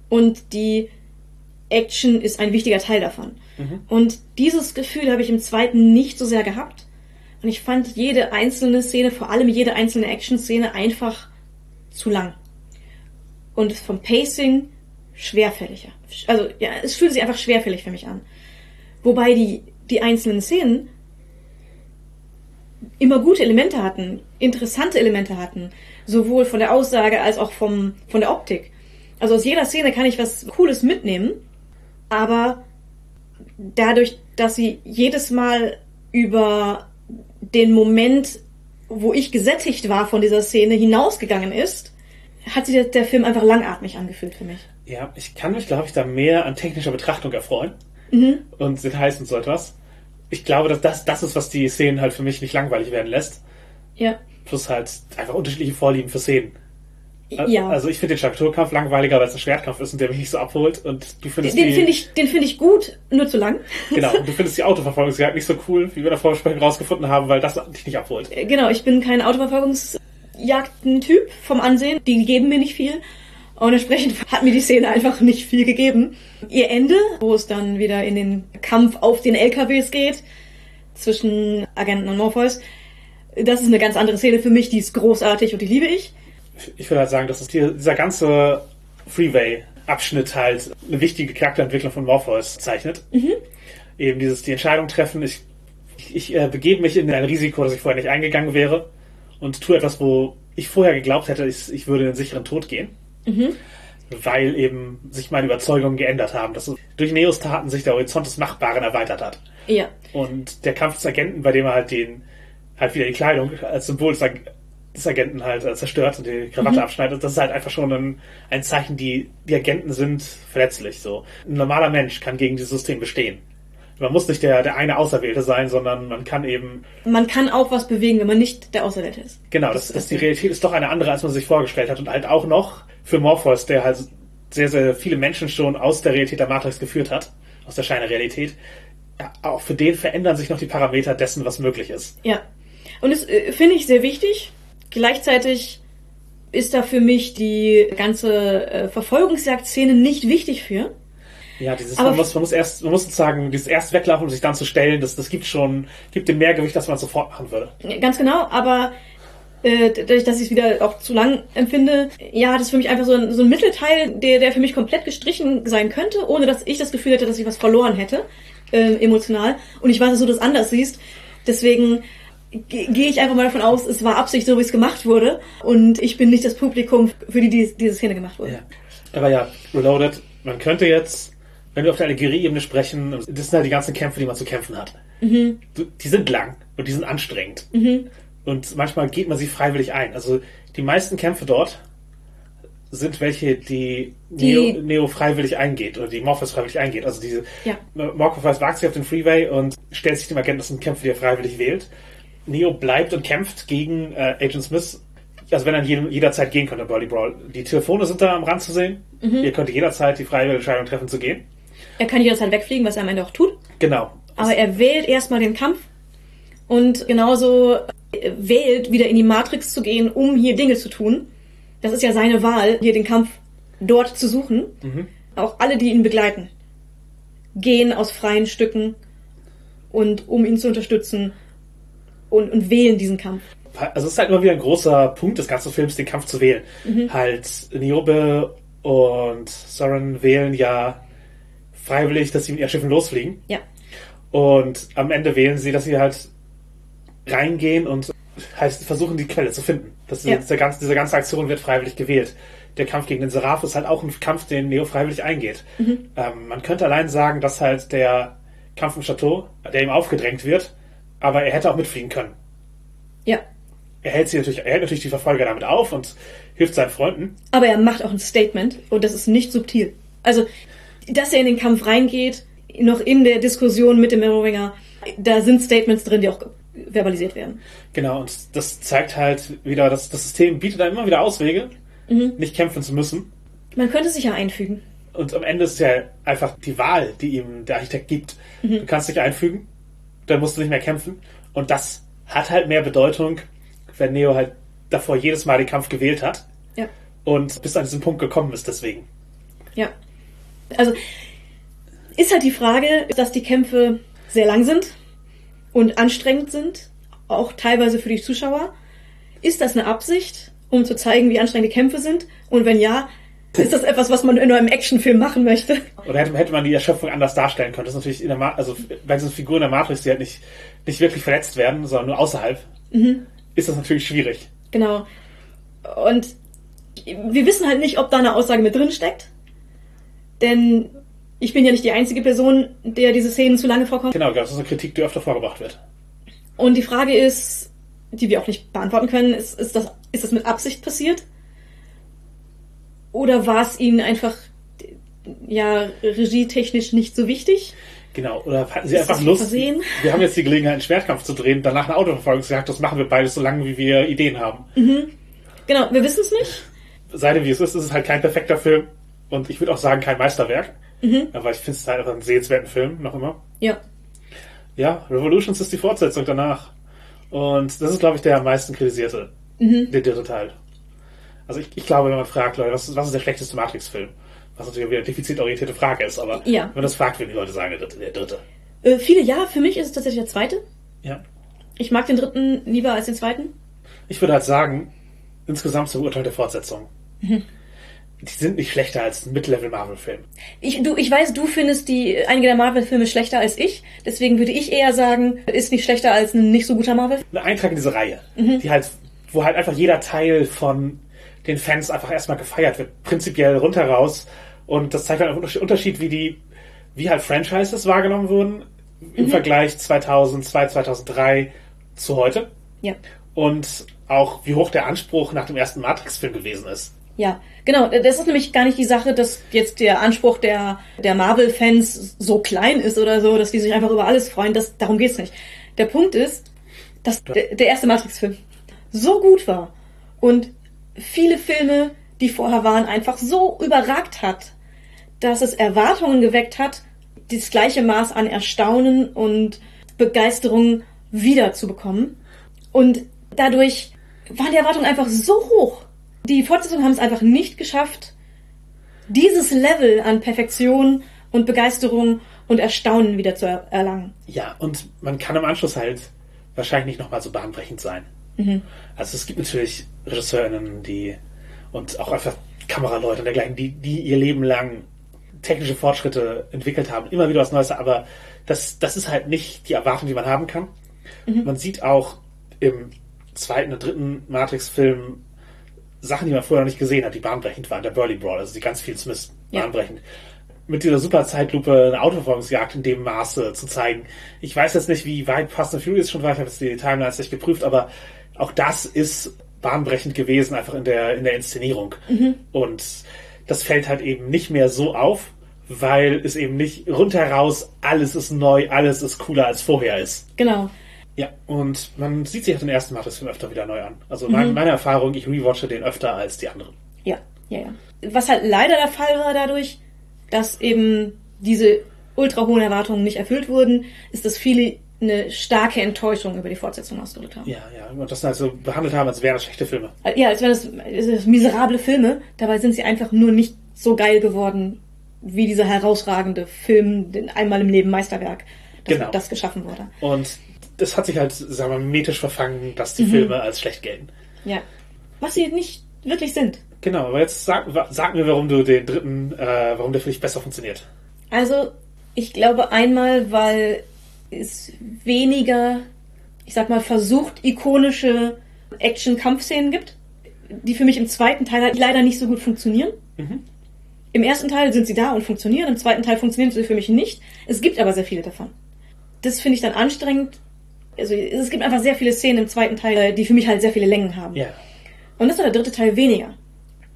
Und die Action ist ein wichtiger Teil davon. Und dieses Gefühl habe ich im zweiten nicht so sehr gehabt. Und ich fand jede einzelne Szene, vor allem jede einzelne Action-Szene, einfach zu lang. Und vom Pacing schwerfälliger. Also, ja, es fühlt sich einfach schwerfällig für mich an. Wobei die, die einzelnen Szenen immer gute Elemente hatten, interessante Elemente hatten, sowohl von der Aussage als auch vom, von der Optik. Also aus jeder Szene kann ich was Cooles mitnehmen, aber dadurch, dass sie jedes Mal über den Moment, wo ich gesättigt war von dieser Szene, hinausgegangen ist, hat sich der, Film einfach langatmig angefühlt für mich. Ja, ich kann mich, glaube ich, da mehr an technischer Betrachtung erfreuen. Und Details und so etwas. Ich glaube, dass das, das ist, was die Szenen halt für mich nicht langweilig werden lässt. Ja. Plus halt einfach unterschiedliche Vorlieben für Szenen. Ja. Also ich finde den Strukturkampf langweiliger, weil es ein Schwertkampf ist und der mich nicht so abholt. Und du findest den die, finde ich, den finde ich gut, nur zu lang. *laughs* genau, und du findest die Autoverfolgungsjagd nicht so cool, wie wir in der Vorbesprechung rausgefunden haben, weil das dich nicht abholt. Äh, Genau, ich bin kein Autoverfolgungsjagden-Typ vom Ansehen. Die geben mir nicht viel. Und entsprechend hat mir die Szene einfach nicht viel gegeben. Ihr Ende, wo es dann wieder in den Kampf auf den LKWs geht, zwischen Agenten und Morpheus, das ist eine ganz andere Szene für mich, die ist großartig und die liebe ich. Ich würde halt sagen, dass es die, dieser ganze Freeway-Abschnitt halt eine wichtige Charakterentwicklung von Morpheus zeichnet. Eben dieses, die Entscheidung treffen, ich, ich, ich äh, begebe mich in ein Risiko, das ich vorher nicht eingegangen wäre und tue etwas, wo ich vorher geglaubt hätte, ich, ich würde in den sicheren Tod gehen. Weil eben sich meine Überzeugungen geändert haben, dass durch Neos Taten sich der Horizont des Machbaren erweitert hat. Ja. Und der Kampf des Agenten, bei dem er halt den, halt wieder die Kleidung als Symbol des, Ag des Agenten halt äh, zerstört und die Krawatte abschneidet, das ist halt einfach schon ein, ein Zeichen, die, die Agenten sind verletzlich, so. Ein normaler Mensch kann gegen dieses System bestehen. Man muss nicht der, der eine Auserwählte sein, sondern man kann eben, Man kann auch was bewegen, wenn man nicht der Auserwählte ist. genau, das, das, die Realität ist doch eine andere, als man sich vorgestellt hat und halt auch noch für Morpheus, der halt sehr, sehr viele Menschen schon aus der Realität der Matrix geführt hat, aus der Scheinerealität, ja, auch für den verändern sich noch die Parameter dessen, was möglich ist. Ja. Und das äh, finde ich sehr wichtig. Gleichzeitig ist da für mich die ganze äh, Verfolgungsjagd-Szene nicht wichtig für. Ja, dieses, Aber man muss, man muss erst, man muss sozusagen dieses erst weglaufen und sich dann zu stellen, das, das gibt schon, gibt dem mehr Gewicht, als man sofort machen würde. Ganz genau, aber äh, dadurch, dass ich es wieder auch zu lang empfinde, ja, das ist für mich einfach so ein, so ein Mittelteil, der, der für mich komplett gestrichen sein könnte, ohne dass ich das Gefühl hätte, dass ich was verloren hätte, äh, emotional. Und ich weiß, dass du das anders siehst. Deswegen ge- gehe ich einfach mal davon aus, es war Absicht, so wie es gemacht wurde. Und ich bin nicht das Publikum, für die, die diese Szene gemacht wurde. Ja. Aber ja, Reloaded, man könnte jetzt, wenn wir auf der Allegorie-Ebene sprechen, das sind halt die ganzen Kämpfe, die man zu kämpfen hat. Du- Die sind lang und die sind anstrengend. Und manchmal geht man sie freiwillig ein. Also die meisten Kämpfe dort sind welche, die, Die- Neo, Neo freiwillig eingeht oder die Morpheus freiwillig eingeht. Also diese Ja. Morpheus wagt sich auf den Freeway und stellt sich dem Agenten, das sind Kämpfe, die er freiwillig wählt. Neo bleibt und kämpft gegen äh, Agent Smith. Also wenn er jedem, jederzeit gehen könnte, Burly Brawl. Die Telefone sind da am Rand zu sehen. Ihr könnt jederzeit die freiwillige Entscheidung treffen zu gehen. Er kann jederzeit wegfliegen, was er am Ende auch tut. Genau. Aber er wählt erstmal den Kampf und genauso äh, wählt, wieder in die Matrix zu gehen, um hier Dinge zu tun. Das ist ja seine Wahl, hier den Kampf dort zu suchen. Auch alle, die ihn begleiten, gehen aus freien Stücken und um ihn zu unterstützen und, und wählen diesen Kampf. also es ist halt immer wieder ein großer Punkt des ganzen Films, den Kampf zu wählen. Halt, Niobe und Soren wählen ja freiwillig, dass sie mit ihren Schiffen losfliegen. Ja. Und am Ende wählen sie, dass sie halt reingehen und halt versuchen, die Quelle zu finden. Das ist, Ja. diese, ganze, diese ganze Aktion wird freiwillig gewählt. Der Kampf gegen den Seraph ist halt auch ein Kampf, den Neo freiwillig eingeht. Ähm, man könnte allein sagen, dass halt der Kampf im Chateau, der ihm aufgedrängt wird, aber er hätte auch mitfliegen können. Ja. Er hält, sie natürlich, er hält natürlich die Verfolger damit auf und hilft seinen Freunden. Aber er macht auch ein Statement und das ist nicht subtil. Also, dass er in den Kampf reingeht, noch in der Diskussion mit dem Arrowringer, da sind Statements drin, die auch verbalisiert werden. Genau, und das zeigt halt wieder, dass das System bietet einem immer wieder Auswege, nicht kämpfen zu müssen. Man könnte sich ja einfügen. Und am Ende ist ja einfach die Wahl, die ihm der Architekt gibt. Du kannst dich einfügen, dann musst du nicht mehr kämpfen. Und das hat halt mehr Bedeutung, wenn Neo halt davor jedes Mal den Kampf gewählt hat Ja. und bis an diesen Punkt gekommen ist deswegen. Ja. Also, ist halt die Frage, dass die Kämpfe sehr lang sind und anstrengend sind, auch teilweise für die Zuschauer. Ist das eine Absicht, um zu zeigen, wie anstrengend die Kämpfe sind? Und wenn ja, ist das etwas, was man in einem Actionfilm machen möchte? Oder hätte, hätte man die Erschöpfung anders darstellen können? Das ist natürlich in der Ma also bei diesen Figuren der Matrix, die halt nicht, nicht wirklich verletzt werden, sondern nur außerhalb, ist das natürlich schwierig. Genau. Und wir wissen halt nicht, ob da eine Aussage mit drin steckt. Denn ich bin ja nicht die einzige Person, der diese Szenen zu lange vorkommen. Genau, das ist eine Kritik, die öfter vorgebracht wird. Und die Frage ist, die wir auch nicht beantworten können, ist, ist, das, ist das mit Absicht passiert? Oder war es ihnen einfach ja regietechnisch nicht so wichtig? Genau, oder hatten sie Ist einfach Lust, Versehen? wir haben jetzt die Gelegenheit, einen Schwertkampf zu drehen, danach eine Autoverfolgungsjagd, das machen wir beides so lange, wie wir Ideen haben. Genau, wir wissen es nicht. Sei dem wie es ist, ist es halt kein perfekter Film und ich würde auch sagen, kein Meisterwerk, aber ich finde es halt einfach einen sehenswerten Film, noch immer. Ja. Ja, Revolutions ist die Fortsetzung danach. Und das ist, glaube ich, der am meisten kritisierte, der dritte Teil. Also ich, ich glaube, wenn man fragt, Leute, was ist, was ist der schlechteste Matrix-Film? Was natürlich wieder eine defizitorientierte Frage ist, aber Ja. wenn man das fragt, würden die Leute sagen, der dritte. Der dritte. Äh, viele ja, für mich ist es tatsächlich der zweite. Ja. Ich mag den dritten lieber als den zweiten. Ich würde halt sagen, insgesamt zum Urteil der Fortsetzung. Die sind nicht schlechter als ein Mid-Level-Marvel-Film. Ich, du, ich weiß, du findest die einige der Marvel-Filme schlechter als ich. Deswegen würde ich eher sagen, ist nicht schlechter als ein nicht so guter Marvel. Ein Eintrag in diese Reihe, die halt, wo halt einfach jeder Teil von den Fans einfach erstmal gefeiert wird, prinzipiell runter raus. Und das zeigt halt einen Unterschied- wie die, wie halt Franchises wahrgenommen wurden im Vergleich 2002, 2003 zu heute. Ja. Und auch, wie hoch der Anspruch nach dem ersten Matrix-Film gewesen ist. Ja, genau. Das ist nämlich gar nicht die Sache, dass jetzt der Anspruch der, der Marvel-Fans so klein ist oder so, dass die sich einfach über alles freuen. Das, darum geht's nicht. Der Punkt ist, dass der, der erste Matrix-Film so gut war und viele Filme die vorher waren, einfach so überragt hat, dass es Erwartungen geweckt hat, das gleiche Maß an Erstaunen und Begeisterung wiederzubekommen. Und dadurch waren die Erwartungen einfach so hoch. Die Fortsetzungen haben es einfach nicht geschafft, dieses Level an Perfektion und Begeisterung und Erstaunen wieder zu erlangen. Ja, und man kann im Anschluss halt wahrscheinlich nicht nochmal so bahnbrechend sein. Mhm. Also es gibt natürlich RegisseurInnen, die und auch einfach Kameraleute und dergleichen, die, die ihr Leben lang technische Fortschritte entwickelt haben, immer wieder was Neues, aber das, das ist halt nicht die Erwartung, die man haben kann. Mhm. Man sieht auch im zweiten und dritten Matrix-Film Sachen, die man vorher noch nicht gesehen hat, die bahnbrechend waren. Der Burly Brawl, also die ganz viel Smith Ja. bahnbrechend. Mit dieser super Zeitlupe eine Autoverfolgungsjagd in dem Maße zu zeigen. Ich weiß jetzt nicht, wie weit Fast and Furious schon war, ich habe jetzt die Timelines nicht geprüft, aber auch das ist bahnbrechend gewesen, einfach in der, in der Inszenierung. Und das fällt halt eben nicht mehr so auf, weil es eben nicht rundheraus alles ist neu, alles ist cooler als vorher ist. Genau. Ja, und man sieht sich auch den ersten Matrix-Film öfter wieder neu an. Also mein, meine Erfahrung, ich rewatche den öfter als die anderen. Ja, ja, ja. Was halt leider der Fall war dadurch, dass eben diese ultra hohen Erwartungen nicht erfüllt wurden, ist, dass viele eine starke Enttäuschung über die Fortsetzung ausgedrückt haben. Ja, ja, und das halt so behandelt haben, als wären das schlechte Filme. Ja, als wären das, das miserable Filme. Dabei sind sie einfach nur nicht so geil geworden, wie dieser herausragende Film, den einmal im Leben Meisterwerk, das, Genau. das geschaffen wurde. Und das hat sich halt, sagen wir, mimetisch verfangen, dass Mhm. die Filme als schlecht gelten. Ja. Was sie nicht wirklich sind. Genau, aber jetzt sag, sag mir, warum du den dritten, äh, warum der für dich besser funktioniert. Also, ich glaube einmal, weil es weniger, ich sag mal, versucht ikonische Action-Kampfszenen gibt, die für mich im zweiten Teil halt leider nicht so gut funktionieren. Im ersten Teil sind sie da und funktionieren, im zweiten Teil funktionieren sie für mich nicht. Es gibt aber sehr viele davon. Das finde ich dann anstrengend. Also es gibt einfach sehr viele Szenen im zweiten Teil, die für mich halt sehr viele Längen haben. Ja. Und das war der dritte Teil weniger.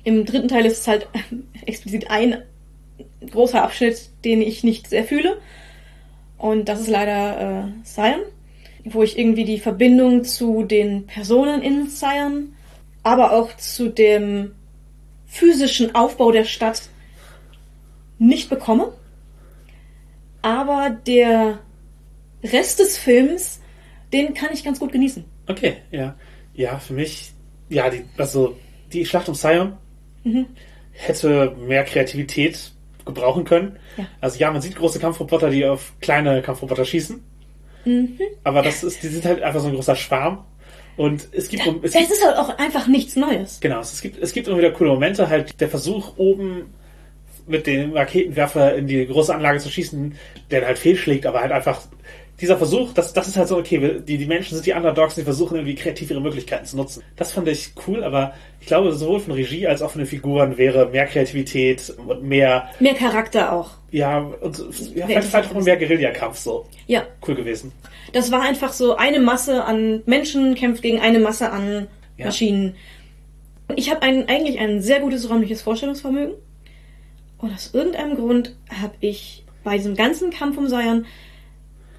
Im dritten Teil ist es halt *laughs* explizit ein großer Abschnitt, den ich nicht sehr fühle. Und das ist leider äh, Sion, wo ich irgendwie die Verbindung zu den Personen in Sion, aber auch zu dem physischen Aufbau der Stadt nicht bekomme. Aber der Rest des Films, den kann ich ganz gut genießen. Okay, ja. Ja, für mich, ja, die, also die Schlacht um Sion Mhm. hätte mehr Kreativität gebrauchen können. Ja. Also ja, man sieht große Kampfroboter, die auf kleine Kampfroboter schießen. Mhm. Aber das ist, die sind halt einfach so ein großer Schwarm. Und es gibt, es Es gibt ist halt auch einfach nichts Neues. Genau, es gibt, es gibt immer wieder coole Momente, halt der Versuch oben mit dem Raketenwerfer in die große Anlage zu schießen, der halt fehlschlägt, aber halt einfach dieser Versuch, das, das ist halt so, okay, die, die Menschen sind die Underdogs, die versuchen irgendwie kreativ ihre Möglichkeiten zu nutzen. Das fand ich cool, aber ich glaube, sowohl von Regie als auch von den Figuren wäre mehr Kreativität und mehr, Mehr Charakter auch. ja, und ja, vielleicht, vielleicht auch mehr Guerillakampf so Ja, cool gewesen. das war einfach so eine Masse an Menschen kämpft gegen eine Masse an Ja. Maschinen. Ich habe ein, eigentlich ein sehr gutes räumliches Vorstellungsvermögen. Und aus irgendeinem Grund habe ich bei diesem ganzen Kampf um Sion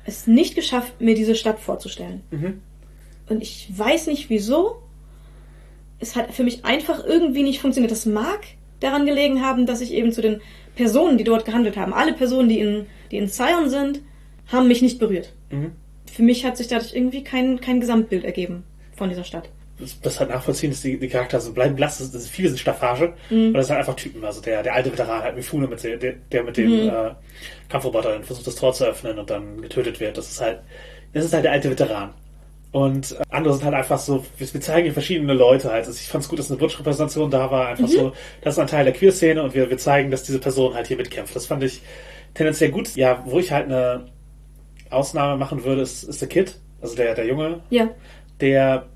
es nicht geschafft, mir diese Stadt vorzustellen. Mhm. Und ich weiß nicht wieso. Es hat für mich einfach irgendwie nicht funktioniert. Das mag daran gelegen haben, dass ich eben zu den Personen, die dort gehandelt haben, alle Personen, die in, die in Zion sind, haben mich nicht berührt. Mhm. Für mich hat sich dadurch irgendwie kein, kein Gesamtbild ergeben von dieser Stadt. Das, halt nachvollziehen, dass die, die Charaktere so bleiben blass, das, das, viele sind Staffage Mhm. und das sind einfach Typen. Also der, der alte Veteran halt Mifune, mit der, der, mit dem Mhm. äh, Kampfroboter dann versucht, das Tor zu öffnen und dann getötet wird. Das ist halt, das ist halt der alte Veteran. Und äh, andere sind halt einfach so, wir, wir zeigen hier verschiedene Leute halt. Also ich fand es gut, dass eine Wunschrepräsentation da war. Einfach so, das ist ein Teil der Queer-Szene und wir, wir zeigen, dass diese Person halt hier mitkämpft. Das fand ich tendenziell gut. Ja, wo ich halt eine Ausnahme machen würde, ist, ist der Kid, also der, der Junge, Ja, der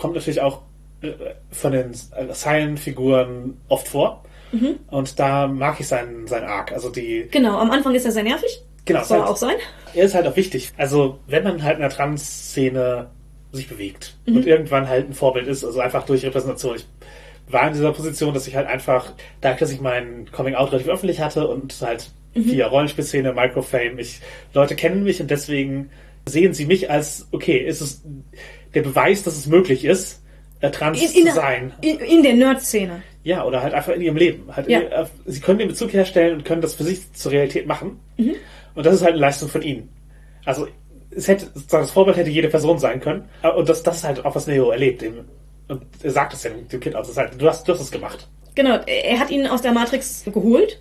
kommt natürlich auch äh, von den Silent-Figuren oft vor. Und da mag ich seinen, seinen Arc. Also die, genau. Am Anfang ist er sehr nervig. Genau, Soll halt- auch sein. er ist halt auch wichtig. Also wenn man halt in der Trans-Szene sich bewegt und irgendwann halt ein Vorbild ist, also einfach durch Repräsentation. Ich war in dieser Position, dass ich halt einfach, dadurch, dass ich mein Coming-out relativ öffentlich hatte und halt via Rollenspielszene, Microfame, ich, Leute kennen mich und deswegen sehen sie mich als, okay, ist es der Beweis, dass es möglich ist, äh, trans In, in, zu sein. in, in der Nerd-Szene. Ja, oder halt einfach in ihrem Leben. Halt Ja. äh, sie können den Bezug herstellen und können das für sich zur Realität machen. Mhm. Und das ist halt eine Leistung von ihnen. Also es hätte, sozusagen das Vorbild hätte jede Person sein können. Äh, Und das, das ist halt auch, was Neo erlebt. Eben. Und er sagt es ja dem Kind auch. Das halt, du hast, du hast es gemacht. Genau, er hat ihn aus der Matrix geholt,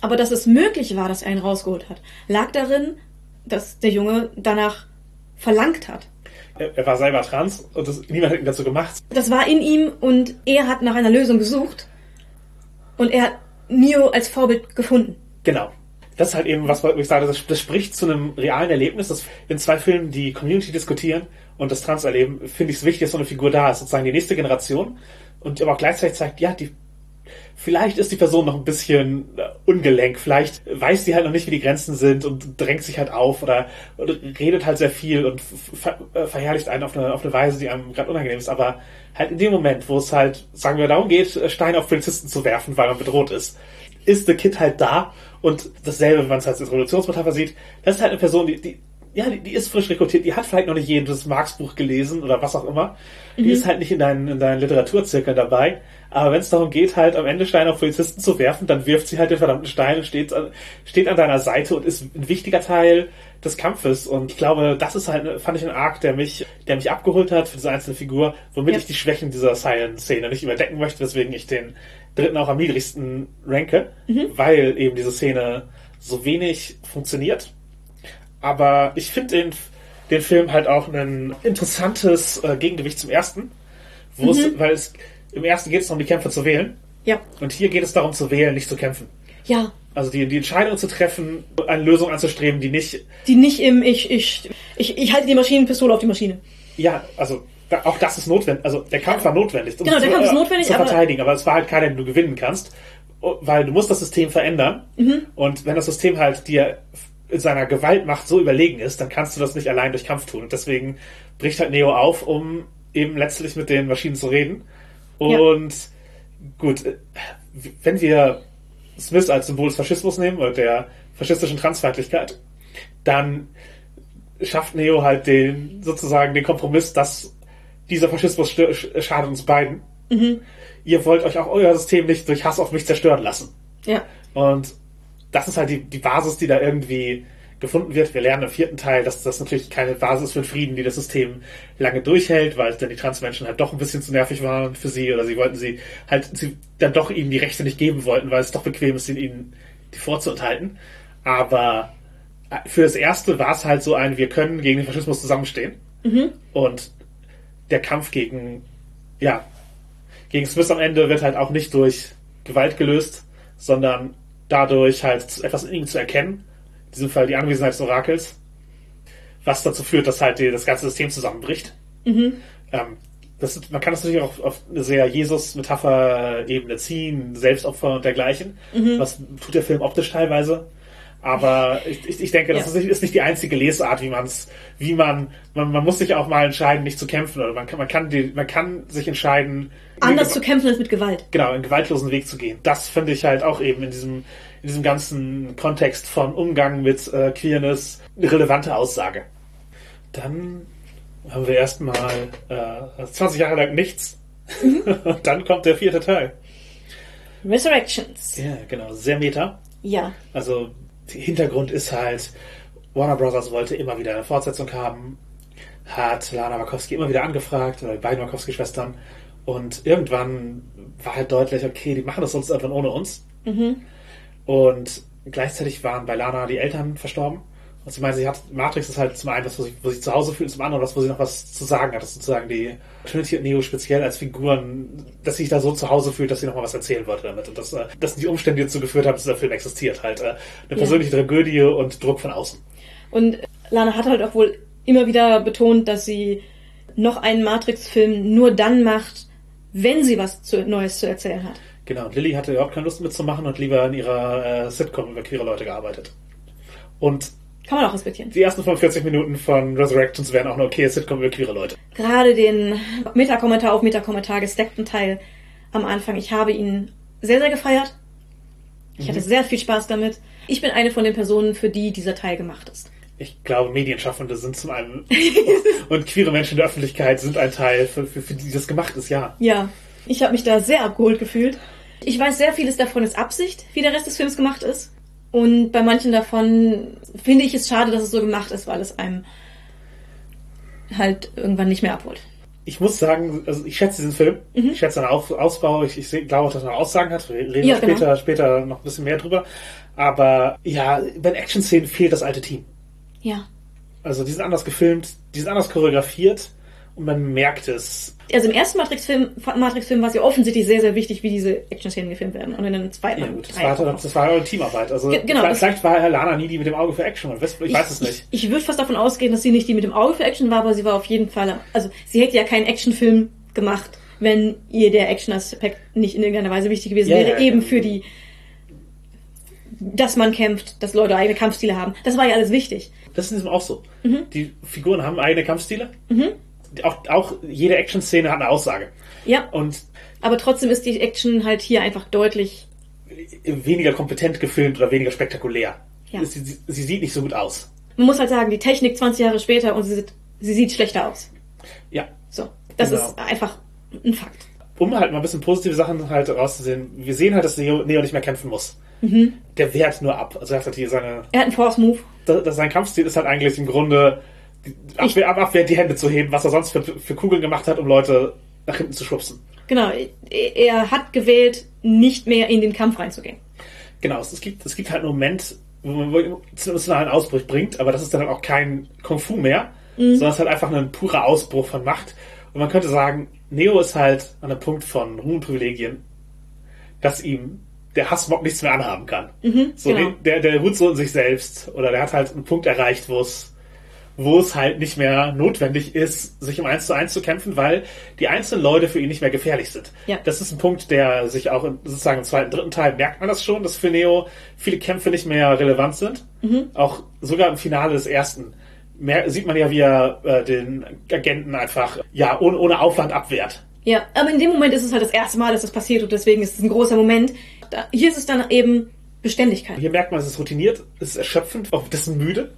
aber dass es möglich war, dass er ihn rausgeholt hat, lag darin, dass der Junge danach verlangt hat. Er, war selber trans und das, niemand hat ihn dazu gemacht. Das war in ihm und er hat nach einer Lösung gesucht und er hat Neo als Vorbild gefunden. Genau. Das ist halt eben was, ich sage, das, das spricht zu einem realen Erlebnis. Das in zwei Filmen die Community diskutieren und das Trans-Erleben, finde ich es wichtig, dass so eine Figur da ist, sozusagen die nächste Generation. Und aber auch gleichzeitig zeigt, ja, die, vielleicht ist die Person noch ein bisschen äh, ungelenk, vielleicht weiß sie halt noch nicht, wie die Grenzen sind und drängt sich halt auf oder, oder redet halt sehr viel und ver, äh, verherrlicht einen auf eine, auf eine Weise, die einem gerade unangenehm ist. Aber halt in dem Moment, wo es halt, sagen wir, darum geht, Steine auf Polizisten zu werfen, weil man bedroht ist, ist The Kid halt da und dasselbe, wenn man es halt als Revolutionsmetapher sieht, das ist halt eine Person, die, die ja, die, die ist frisch rekrutiert, die hat vielleicht noch nicht jedes Marx-Buch gelesen oder was auch immer. Die ist halt nicht in deinen, in deinen Literaturzirkeln dabei. Aber wenn es darum geht, halt am Ende Steine auf Polizisten zu werfen, dann wirft sie halt den verdammten Stein und steht, an- steht an deiner Seite und ist ein wichtiger Teil des Kampfes. Und ich glaube, das ist halt, fand ich ein Arc, der mich, der mich abgeholt hat für diese einzelne Figur, womit Ja. ich die Schwächen dieser Silent-Szene nicht überdecken möchte, weswegen ich den dritten auch am niedrigsten ranke, weil eben diese Szene so wenig funktioniert. Aber ich finde den, den Film halt auch ein interessantes äh, Gegengewicht zum ersten, wo es, weil es im ersten geht es darum, die Kämpfe zu wählen. Ja. Und hier geht es darum zu wählen, nicht zu kämpfen. Ja. Also die, die Entscheidung zu treffen, eine Lösung anzustreben, die nicht, Die nicht im ich, ich, ich, ich halte die Maschinenpistole auf die Maschine. ja, also da, auch das ist notwendig. Also der Kampf war notwendig. um Genau, der zu, Kampf ist äh, notwendig, Zu aber- verteidigen, aber es war halt keiner, den du gewinnen kannst, oh, weil du musst das System verändern. Mhm. Und wenn das System halt dir in seiner Gewaltmacht so überlegen ist, dann kannst du das nicht allein durch Kampf tun. Und deswegen bricht halt Neo auf, um eben letztlich mit den Maschinen zu reden. Und gut, äh, wenn wir Smith als Symbol des Faschismus nehmen oder der faschistischen Transfeindlichkeit, dann schafft Neo halt den sozusagen den Kompromiss, dass dieser Faschismus schadet uns beiden. Ihr wollt euch auch euer System nicht durch Hass auf mich zerstören lassen. Ja. Und das ist halt die, die Basis, die da irgendwie gefunden wird. Wir lernen im vierten Teil, dass das natürlich keine Basis für den Frieden, die das System lange durchhält, weil dann die Transmenschen halt doch ein bisschen zu nervig waren für sie oder sie wollten sie halt sie dann doch ihnen die Rechte nicht geben wollten, weil es doch bequem ist, ihnen die vorzuenthalten. Aber äh, für das erste war es halt so ein, wir können gegen den Faschismus zusammenstehen. Und der Kampf gegen, ja, gegen Smith am Ende wird halt auch nicht durch Gewalt gelöst, sondern dadurch halt etwas in ihm zu erkennen. In diesem Fall die Anwesenheit des Orakels. Was dazu führt, dass halt die, das ganze System zusammenbricht. Ähm, das man kann das natürlich auch auf eine sehr Jesus-Metapher-Ebene ziehen, Selbstopfer und dergleichen. Was tut der Film optisch teilweise. Aber ich, ich, ich denke, das Ja. ist, nicht, ist nicht die einzige Lesart, wie man's, wie man, man, man muss sich auch mal entscheiden, nicht zu kämpfen, oder man kann, man kann, die, man kann sich entscheiden, Anders zu kämpfen als mit Gewalt. genau, einen gewaltlosen Weg zu gehen. Das finde ich halt auch eben in diesem, in diesem ganzen Kontext von Umgang mit äh, Queerness eine relevante Aussage. Dann haben wir erstmal äh, 20 Jahre lang nichts. Und *laughs* dann kommt der vierte Teil. Resurrections. Ja, genau, sehr meta. Ja. Also, der Hintergrund ist halt, Warner Brothers wollte immer wieder eine Fortsetzung haben, hat Lana Wachowski immer wieder angefragt, oder die beiden Wachowski-Schwestern, und irgendwann war halt deutlich, okay, die machen das sonst irgendwann ohne uns. Und gleichzeitig waren bei Lana die Eltern verstorben. Und sie meinte, sie hat, Matrix ist halt zum einen das, wo sie, wo sie zu Hause fühlt, zum anderen das, wo sie noch was zu sagen hat. Das ist sozusagen die Trinity und Neo speziell als Figuren, dass sie sich da so zu Hause fühlt, dass sie noch mal was erzählen wollte damit. Und das, äh, das sind die Umstände, die dazu geführt haben, dass dieser Film existiert. Halt äh, eine persönliche Tragödie und Druck von außen. Und Lana hat halt auch wohl immer wieder betont, dass sie noch einen Matrix-Film nur dann macht, wenn sie was zu, Neues zu erzählen hat. Genau, und Lilly hatte überhaupt keine Lust mitzumachen und lieber in ihrer äh, Sitcom über queere Leute gearbeitet. Und Kann man auch respektieren. die ersten 45 Minuten von Resurrections wären auch eine okaye Sitcom über queere Leute. Gerade den Metakommentar auf Metakommentar gesteckten Teil am Anfang. Ich habe ihn sehr, sehr gefeiert. Ich hatte sehr viel Spaß damit. Ich bin eine von den Personen, für die dieser Teil gemacht ist. ich glaube, Medienschaffende sind zum einen *laughs* und queere Menschen in der Öffentlichkeit sind ein Teil, für, für, für die das gemacht ist, ja. Ja, ich habe mich da sehr abgeholt gefühlt. Ich weiß, sehr vieles davon ist Absicht, wie der Rest des Films gemacht ist. Und bei manchen davon finde ich es schade, dass es so gemacht ist, weil es einem halt irgendwann nicht mehr abholt. Ich muss sagen, also ich schätze diesen Film. Mhm. Ich schätze seinen Auf Ausbau. Ich, ich glaube auch, dass er noch Aussagen hat. Wir reden Ja, später, genau. später noch ein bisschen mehr drüber. Aber ja, bei den Action-Szenen fehlt das alte Team. Ja. Also die sind anders gefilmt, die sind anders choreografiert und man merkt es. Also im ersten Matrix-Film Matrix -Film war es ja offensichtlich sehr, sehr wichtig, wie diese Action-Szenen gefilmt werden. Und in den zweiten Ja gut, das war, noch. das war eine Teamarbeit. Also Ge- genau, vielleicht, das- vielleicht war Herr Lana nie die mit dem Auge für Action. Ich weiß, ich weiß es nicht. Ich, ich würde fast davon ausgehen, dass sie nicht die mit dem Auge für Action war, aber sie war auf jeden Fall. Also sie hätte ja keinen Actionfilm gemacht, wenn ihr der Action-Aspekt nicht in irgendeiner Weise wichtig gewesen Ja, wäre. ja, eben ja. für die, dass man kämpft, dass Leute eigene Kampfstile haben. Das war ja alles wichtig. Das ist auch so. Mhm. Die Figuren haben eigene Kampfstile. Die- Auch, auch jede Action-Szene hat eine Aussage. Ja, Und aber trotzdem ist die Action halt hier einfach deutlich. weniger kompetent gefilmt oder weniger spektakulär. Ja. Sie, sie, sie sieht nicht so gut aus. Man muss halt sagen, die Technik 20 Jahre später und sie sieht, sie sieht schlechter aus. Ja. So, das Genau. ist einfach ein Fakt. Um halt mal ein bisschen positive Sachen halt rauszusehen. Wir sehen halt, dass Neo, Neo nicht mehr kämpfen muss. Mhm. Der wehrt nur ab. Also er hat halt hier seine, Er hat einen Force-Move. das, das, sein Kampfstil ist halt eigentlich im Grunde Abwehr, ab Abwehr die Hände zu heben, was er sonst für, für Kugeln gemacht hat, um Leute nach hinten zu schubsen. Genau, er hat gewählt, nicht mehr in den Kampf reinzugehen. Genau, es, gibt, es gibt halt einen Moment, wo man wo einen emotionalen Ausbruch bringt, aber das ist dann auch kein Kung Fu mehr, sondern es ist halt einfach ein purer Ausbruch von Macht. Und man könnte sagen, Neo ist halt an einem Punkt von Ruhm und Privilegien, dass ihm der Hassmob nichts mehr anhaben kann. so, genau. der, der ruht so in sich selbst oder der hat halt einen Punkt erreicht, wo es wo es halt nicht mehr notwendig ist, sich im 1 zu 1 zu kämpfen, weil die einzelnen Leute für ihn nicht mehr gefährlich sind. Ja. Das ist ein Punkt, der sich auch in, sozusagen im zweiten, dritten Teil merkt man das schon, dass für Neo viele Kämpfe nicht mehr relevant sind. Mhm. Auch sogar im Finale des ersten mer sieht man ja, wie er äh, den Agenten einfach ja ohne, ohne Aufwand abwehrt. Ja, aber in dem Moment ist es halt das erste Mal, dass das passiert und deswegen ist es ein großer Moment. Da, hier ist es dann eben Beständigkeit. Hier merkt man, es ist routiniert, es ist erschöpfend, auch das ist müde.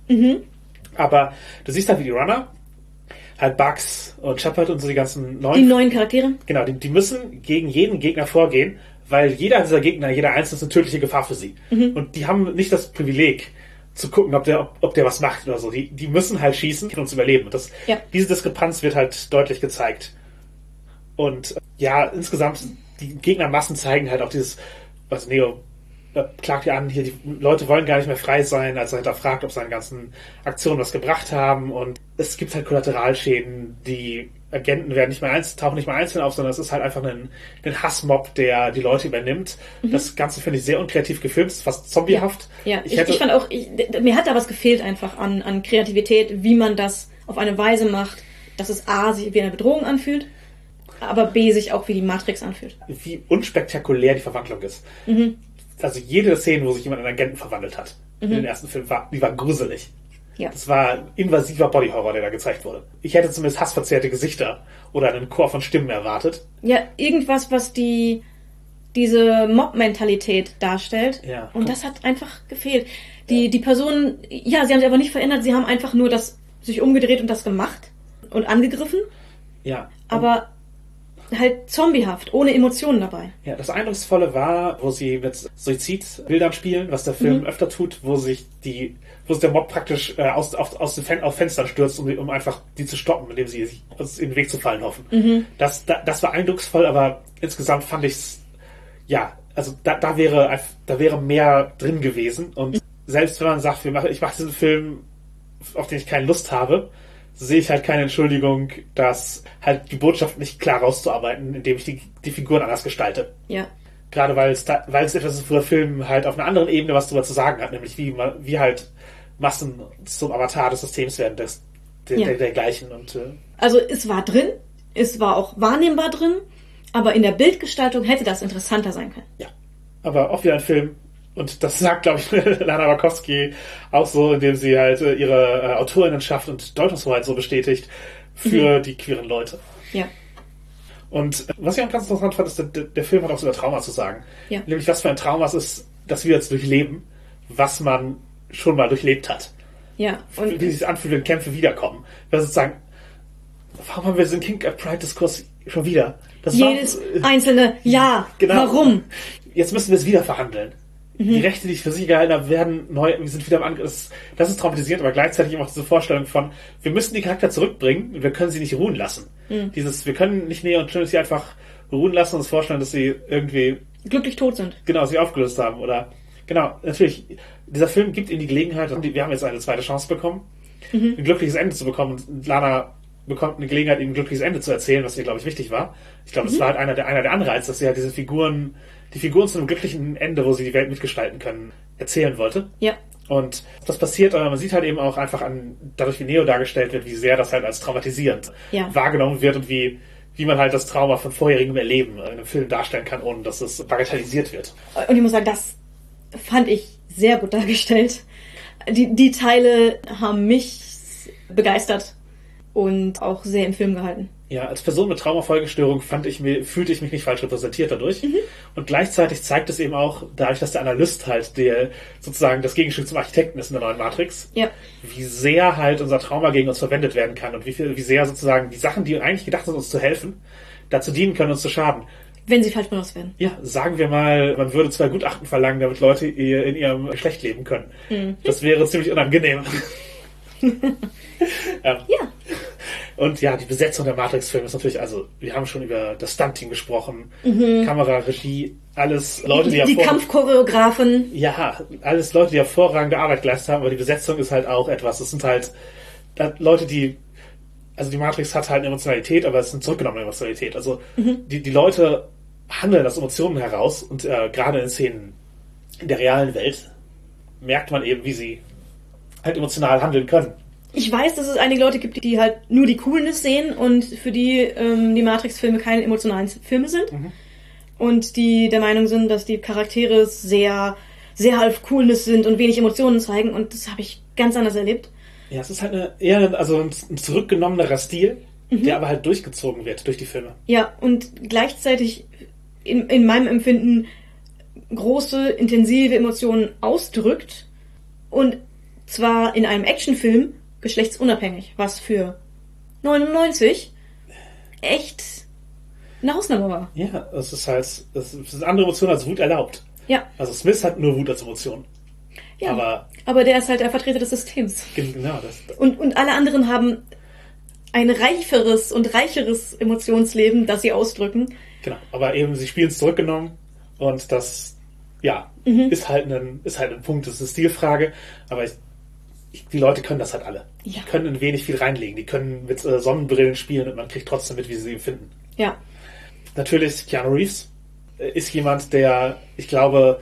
Aber du siehst halt, wie die Runner, halt Bugs und Shepard und so die ganzen neuen Die neuen Charaktere. Genau, die, die müssen gegen jeden Gegner vorgehen, weil jeder dieser Gegner, jeder einzelne ist eine tödliche Gefahr für sie. Und die haben nicht das Privileg zu gucken, ob der, ob, ob der was macht oder so. Die, die müssen halt schießen, um zu überleben. Und das, Ja. diese Diskrepanz wird halt deutlich gezeigt. Und äh, ja, insgesamt, die Gegnermassen zeigen halt auch dieses, was Neo klagt ja an, hier, die Leute wollen gar nicht mehr frei sein, als er hinterfragt, ob seine ganzen Aktionen was gebracht haben. Und es gibt halt Kollateralschäden, die Agenten werden nicht mehr einzeln, tauchen nicht mehr einzeln auf, sondern es ist halt einfach ein, ein Hassmob, der die Leute übernimmt. Das Ganze finde ich sehr unkreativ gefilmt, ist fast zombiehaft. Mhm. Ja, ich, ich hätte, ich fand auch, ich, mir hat da was gefehlt einfach an, an Kreativität, wie man das auf eine Weise macht, dass es A, sich wie eine Bedrohung anfühlt, aber B, sich auch wie die Matrix anfühlt. wie unspektakulär die Verwandlung ist. Mhm. Also jede Szene, wo sich jemand in Agenten verwandelt hat, in den ersten Film, war, die war gruselig. Ja. Das war invasiver Bodyhorror, der da gezeigt wurde. Ich hätte zumindest hassverzerrte Gesichter oder einen Chor von Stimmen erwartet. Ja, irgendwas, was die diese Mob-Mentalität darstellt. Ja. Und das hat einfach gefehlt. Die, die Personen, ja, sie haben sich aber nicht verändert, sie haben einfach nur das sich umgedreht und das gemacht und angegriffen, Ja. aber halt zombiehaft, ohne Emotionen dabei. Ja, das Eindrucksvolle war, wo sie mit Suizidbildern spielen, was der Film öfter tut, wo sich die, wo sich der Mob praktisch äh, aus, auf, aus den Fen auf Fenstern stürzt, um, um einfach die zu stoppen, indem sie sich uns in den Weg zu fallen hoffen. Das, da, das war eindrucksvoll, aber insgesamt fand ich's, ja, also da, da wäre, da wäre mehr drin gewesen und selbst wenn man sagt, wir machen, ich mache diesen Film, auf den ich keine Lust habe, sehe ich halt keine Entschuldigung, dass halt die Botschaft nicht klar rauszuarbeiten, indem ich die, die Figuren anders gestalte. Ja. Gerade weil es, da, weil es etwas ist, wo der Film halt auf einer anderen Ebene was drüber zu sagen hat, nämlich wie, wie halt Massen zum Avatar des Systems werden, des, der, Ja. der, dergleichen. Und äh, Also es war drin, es war auch wahrnehmbar drin, aber in der Bildgestaltung hätte das interessanter sein können. ja. Aber auch wieder ein Film. Und das sagt, glaube ich, *laughs* Lana Wachowski auch so, indem sie halt äh, ihre äh, Autorinnenschaft und Deutungshoheit so bestätigt für die queeren Leute. Ja. Und äh, was ich auch ganz interessant fand, ist, der, der Film hat auch so über Trauma zu sagen. Ja. Nämlich, was für ein Trauma es ist, dass wir jetzt durchleben, was man schon mal durchlebt hat. Ja, Und und wie sich anfühlt, wenn Kämpfe wiederkommen. Weil sozusagen, warum haben wir diesen King of Pride-Diskurs schon wieder? Das war- jedes einzelne Ja, Genau. warum? Jetzt müssen wir es wieder verhandeln. Mhm. Die Rechte, die ich für sich gehalten habe, werden neu, wir sind wieder am Angriff. Das, das ist traumatisierend, aber gleichzeitig auch diese Vorstellung von, wir müssen die Charakter zurückbringen und wir können sie nicht ruhen lassen. Mhm. Dieses, wir können nicht Neo und Trinity einfach ruhen lassen und uns vorstellen, dass sie irgendwie Glücklich tot sind. genau sie aufgelöst haben oder genau natürlich dieser Film gibt ihnen die Gelegenheit wir haben jetzt eine zweite Chance bekommen ein glückliches Ende zu bekommen und Lana bekommt eine Gelegenheit ihm ein glückliches Ende zu erzählen was ihr glaube ich wichtig war ich glaube das war halt einer der einer der Anreize dass sie halt diese Figuren die Figuren zu einem glücklichen Ende wo sie die Welt mitgestalten können erzählen wollte Ja. und das passiert, aber man sieht halt eben auch einfach an, dadurch wie Neo dargestellt wird, wie sehr das halt als traumatisierend Ja. wahrgenommen wird und wie, wie man halt das Trauma von vorherigem Erleben in einem Film darstellen kann, ohne dass es bagatellisiert wird. Und ich muss sagen, das fand ich sehr gut dargestellt. Die, die Teile haben mich begeistert und auch sehr im Film gehalten. Ja, als Person mit Traumafolgestörung fand ich mir, fühlte ich mich nicht falsch repräsentiert dadurch. Und gleichzeitig zeigt es eben auch, dadurch, dass der Analyst halt der sozusagen das Gegenstück zum Architekten ist in der neuen Matrix, Ja. wie sehr halt unser Trauma gegen uns verwendet werden kann und wie viel, wie sehr sozusagen die Sachen, die eigentlich gedacht sind, uns zu helfen, dazu dienen können, uns zu schaden. Wenn sie falsch benutzt werden. Ja, sagen wir mal, man würde zwei Gutachten verlangen, damit Leute ihr- in ihrem Geschlecht leben können. Das wäre ziemlich unangenehm. *laughs* *laughs* ähm, Ja. Und ja, die Besetzung der Matrix-Filme ist natürlich, also, wir haben schon über das Stunt-Team gesprochen, Kamera, Regie, alles Leute, die, Die, die Kampfchoreografen. ja, alles Leute, die hervorragende Arbeit geleistet haben, aber die Besetzung ist halt auch etwas. Es sind halt Leute, die, also die Matrix hat halt eine Emotionalität, aber es ist eine zurückgenommene Emotionalität. Also die, die Leute handeln aus Emotionen heraus und äh, gerade in Szenen in der realen Welt merkt man eben, wie sie halt emotional handeln können. Ich weiß, dass es einige Leute gibt, die halt nur die Coolness sehen und für die ähm, die Matrix-Filme keine emotionalen Filme sind. Und die der Meinung sind, dass die Charaktere sehr, sehr auf Coolness sind und wenig Emotionen zeigen. Und das habe ich ganz anders erlebt. Ja, es ist halt eine, eher ein- also ein, ein zurückgenommener Stil, der aber halt durchgezogen wird durch die Filme. Ja, und gleichzeitig in, in meinem Empfinden große, intensive Emotionen ausdrückt. Und zwar in einem Actionfilm geschlechtsunabhängig, was für 99 echt eine Ausnahme war. Ja, es ist halt, es sind andere Emotionen als Wut erlaubt. Ja, Also Smith hat nur Wut als Emotion. ja. Aber Aber der ist halt der Vertreter des Systems. genau, das, Und, und alle anderen haben ein reiferes und reicheres Emotionsleben, das sie ausdrücken. genau. Aber eben, sie spielen es zurückgenommen und das, ja, Mhm. ist halt ein, ist halt ein Punkt, das ist eine Stilfrage. Aber ich, ich, die Leute können das halt alle. Ja. Die können ein wenig viel reinlegen. Die können mit äh, Sonnenbrillen spielen und man kriegt trotzdem mit, wie sie sie empfinden. Ja, Natürlich, Keanu Reeves äh, ist jemand, der, ich glaube,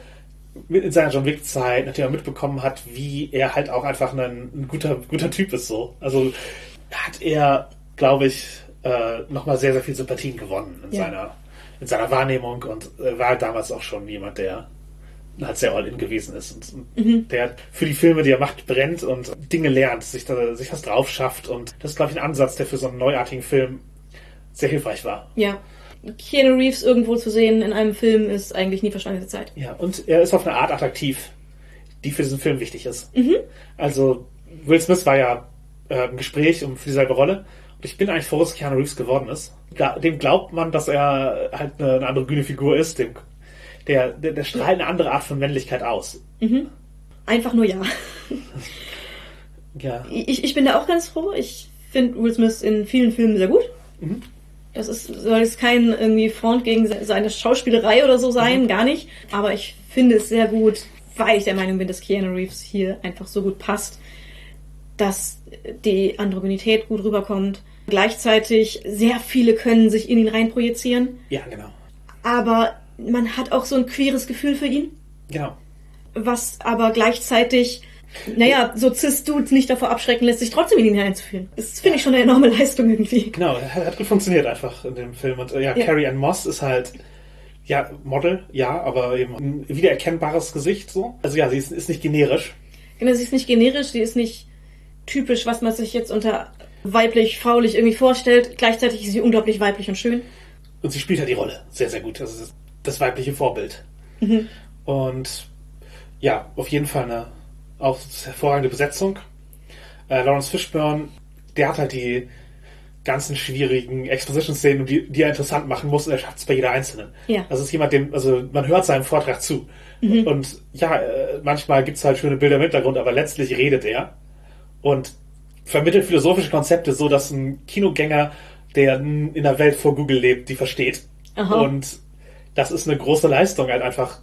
in seiner John Wick-Zeit natürlich auch mitbekommen hat, wie er halt auch einfach ein, ein guter, guter Typ ist so. Also hat er, glaube ich, äh, nochmal sehr, sehr viel Sympathien gewonnen in, Ja. seiner, in seiner Wahrnehmung und äh, war damals auch schon jemand, der halt sehr all-in gewesen ist und, und der für die Filme, die er macht, brennt und Dinge lernt, sich, da, sich was drauf schafft und das ist, glaube ich, ein Ansatz, der für so einen neuartigen Film sehr hilfreich war. ja. Keanu Reeves irgendwo zu sehen in einem Film ist eigentlich nie verschwendete Zeit. Ja, und er ist auf eine Art attraktiv, die für diesen Film wichtig ist. Also, Will Smith war ja äh, im Gespräch um für dieselbe Rolle. Und ich bin eigentlich froh, dass Keanu Reeves geworden ist. Dem glaubt man, dass er halt eine, eine andere grüne Figur ist. Dem, der, der, der strahlt eine andere Art von Männlichkeit aus. Einfach nur ja. Ja. Ich, ich bin da auch ganz froh. Ich finde Will Smith in vielen Filmen sehr gut. Das ist, soll jetzt kein irgendwie Front gegen se- seine Schauspielerei oder so sein, gar nicht. Aber ich finde es sehr gut, weil ich der Meinung bin, dass Keanu Reeves hier einfach so gut passt, dass die Androgynität gut rüberkommt. Gleichzeitig sehr viele können sich in ihn reinprojizieren, Ja, genau. aber man hat auch so ein queeres Gefühl für ihn, Genau. was aber gleichzeitig, naja, so Cis-Dudes nicht davor abschrecken lässt, sich trotzdem in ihn hineinzufühlen. Das finde ich schon eine enorme Leistung irgendwie. Genau, hat, gut funktioniert einfach in dem Film. Und äh, ja, Ja. Carrie Ann Moss ist halt, ja, Model, ja, aber eben ein wiedererkennbares Gesicht so. Also ja, sie ist, ist nicht generisch. Genau, sie ist nicht generisch, sie ist nicht typisch, was man sich jetzt unter weiblich, fraulich irgendwie vorstellt. Gleichzeitig ist sie unglaublich weiblich und schön. Und sie spielt halt die Rolle sehr, sehr gut. Ist das weibliche Vorbild. Und ja, auf jeden Fall eine auch hervorragende Besetzung. Äh, Lawrence Fishburne, der hat halt die ganzen schwierigen Exposition-Szenen, die, die er interessant machen muss, und er schafft es bei jeder einzelnen. Ja. Das ist jemand, dem, also man hört seinem Vortrag zu. Und ja, äh, manchmal gibt's halt schöne Bilder im Hintergrund, aber letztlich redet er und vermittelt philosophische Konzepte so, dass ein Kinogänger, der in der Welt vor Google lebt, die versteht. Aha. Und das ist eine große Leistung, halt einfach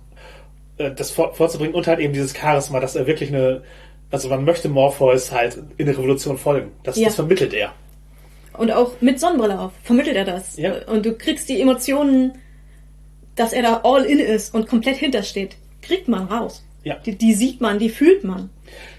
äh, das vor, vorzubringen und halt eben dieses Charisma, dass er wirklich eine, also man möchte Morpheus halt in der Revolution folgen. Das, Ja. das vermittelt er. Und auch mit Sonnenbrille auf vermittelt er das. Ja. Und du kriegst die Emotionen, dass er da all in ist und komplett hintersteht, kriegt man raus. Ja. Die, die sieht man, die fühlt man.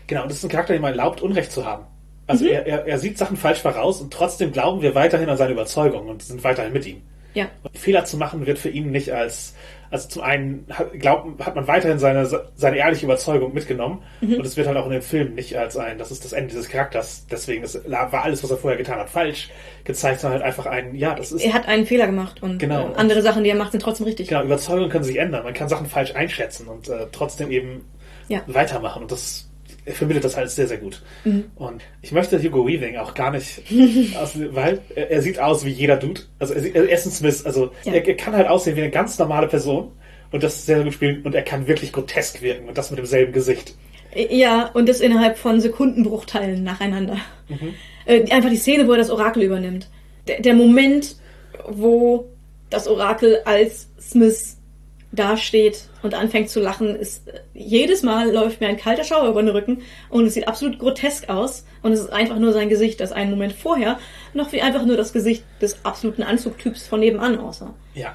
Genau, und das ist ein Charakter, dem man erlaubt, Unrecht zu haben. Also er, er, er sieht Sachen falsch voraus und trotzdem glauben wir weiterhin an seine Überzeugung und sind weiterhin mit ihm. Ja. Und Fehler zu machen wird für ihn nicht als, also zum einen hat, glaubt, hat man weiterhin seine, seine ehrliche Überzeugung mitgenommen und es wird halt auch in dem Film nicht als ein, das ist das Ende dieses Charakters, deswegen ist, war alles, was er vorher getan hat, falsch gezeigt, sondern halt einfach ein, ja, das ist, Er hat einen Fehler gemacht und Genau. äh, andere Sachen, die er macht, sind trotzdem richtig. genau, Überzeugungen können sich ändern, man kann Sachen falsch einschätzen und äh, trotzdem eben Ja. weitermachen und das er vermittelt das halt sehr, sehr gut. Mhm. Und ich möchte Hugo Weaving auch gar nicht, *laughs* aus, weil er, er sieht aus wie jeder Dude. Also er, sieht- er ist ein Smith, also Ja. er, er kann halt aussehen wie eine ganz normale Person und das sehr, sehr gut spielen und er kann wirklich grotesk wirken und das mit demselben Gesicht. Ja, und das innerhalb von Sekundenbruchteilen nacheinander. Äh, einfach die Szene, wo er das Orakel übernimmt. Der, der Moment, wo das Orakel als Smith dasteht und anfängt zu lachen, ist jedes Mal läuft mir ein kalter Schauer über den Rücken und es sieht absolut grotesk aus und es ist einfach nur sein Gesicht, das einen Moment vorher noch wie einfach nur das Gesicht des absoluten Anzugtyps von nebenan aussah. Ja.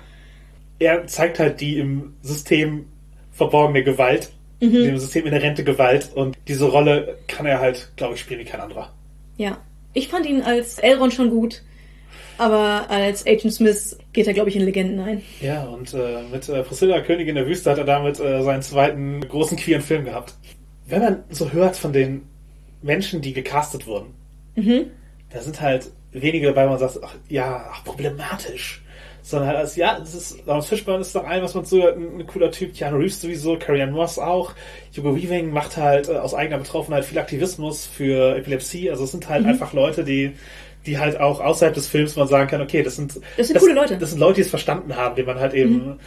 Er zeigt halt die im System verborgene Gewalt, Mhm. dem System inhärente Gewalt und diese Rolle kann er halt, glaube ich, spielen wie kein anderer. Ja, ich fand ihn als Elrond schon gut, aber als Agent Smith geht er, glaube ich, in Legenden ein. Ja, und äh, mit äh, Priscilla, Königin der Wüste, hat er damit äh, seinen zweiten großen queeren Film gehabt. Wenn man so hört von den Menschen, die gecastet wurden, da sind halt wenige dabei, wo man sagt, ach, ja, ach, problematisch. Sondern halt als, ja, das ist, Lawrence Fishburne ist doch ein, was man so, ein, ein cooler Typ, Keanu Reeves sowieso, Carrie Ann Moss auch, Hugo Weaving macht halt äh, aus eigener Betroffenheit viel Aktivismus für Epilepsie, also es sind halt einfach Leute, die die halt auch außerhalb des Films man sagen kann, okay, das sind Das sind coole Leute. Das sind Leute, die es verstanden haben, die man halt eben,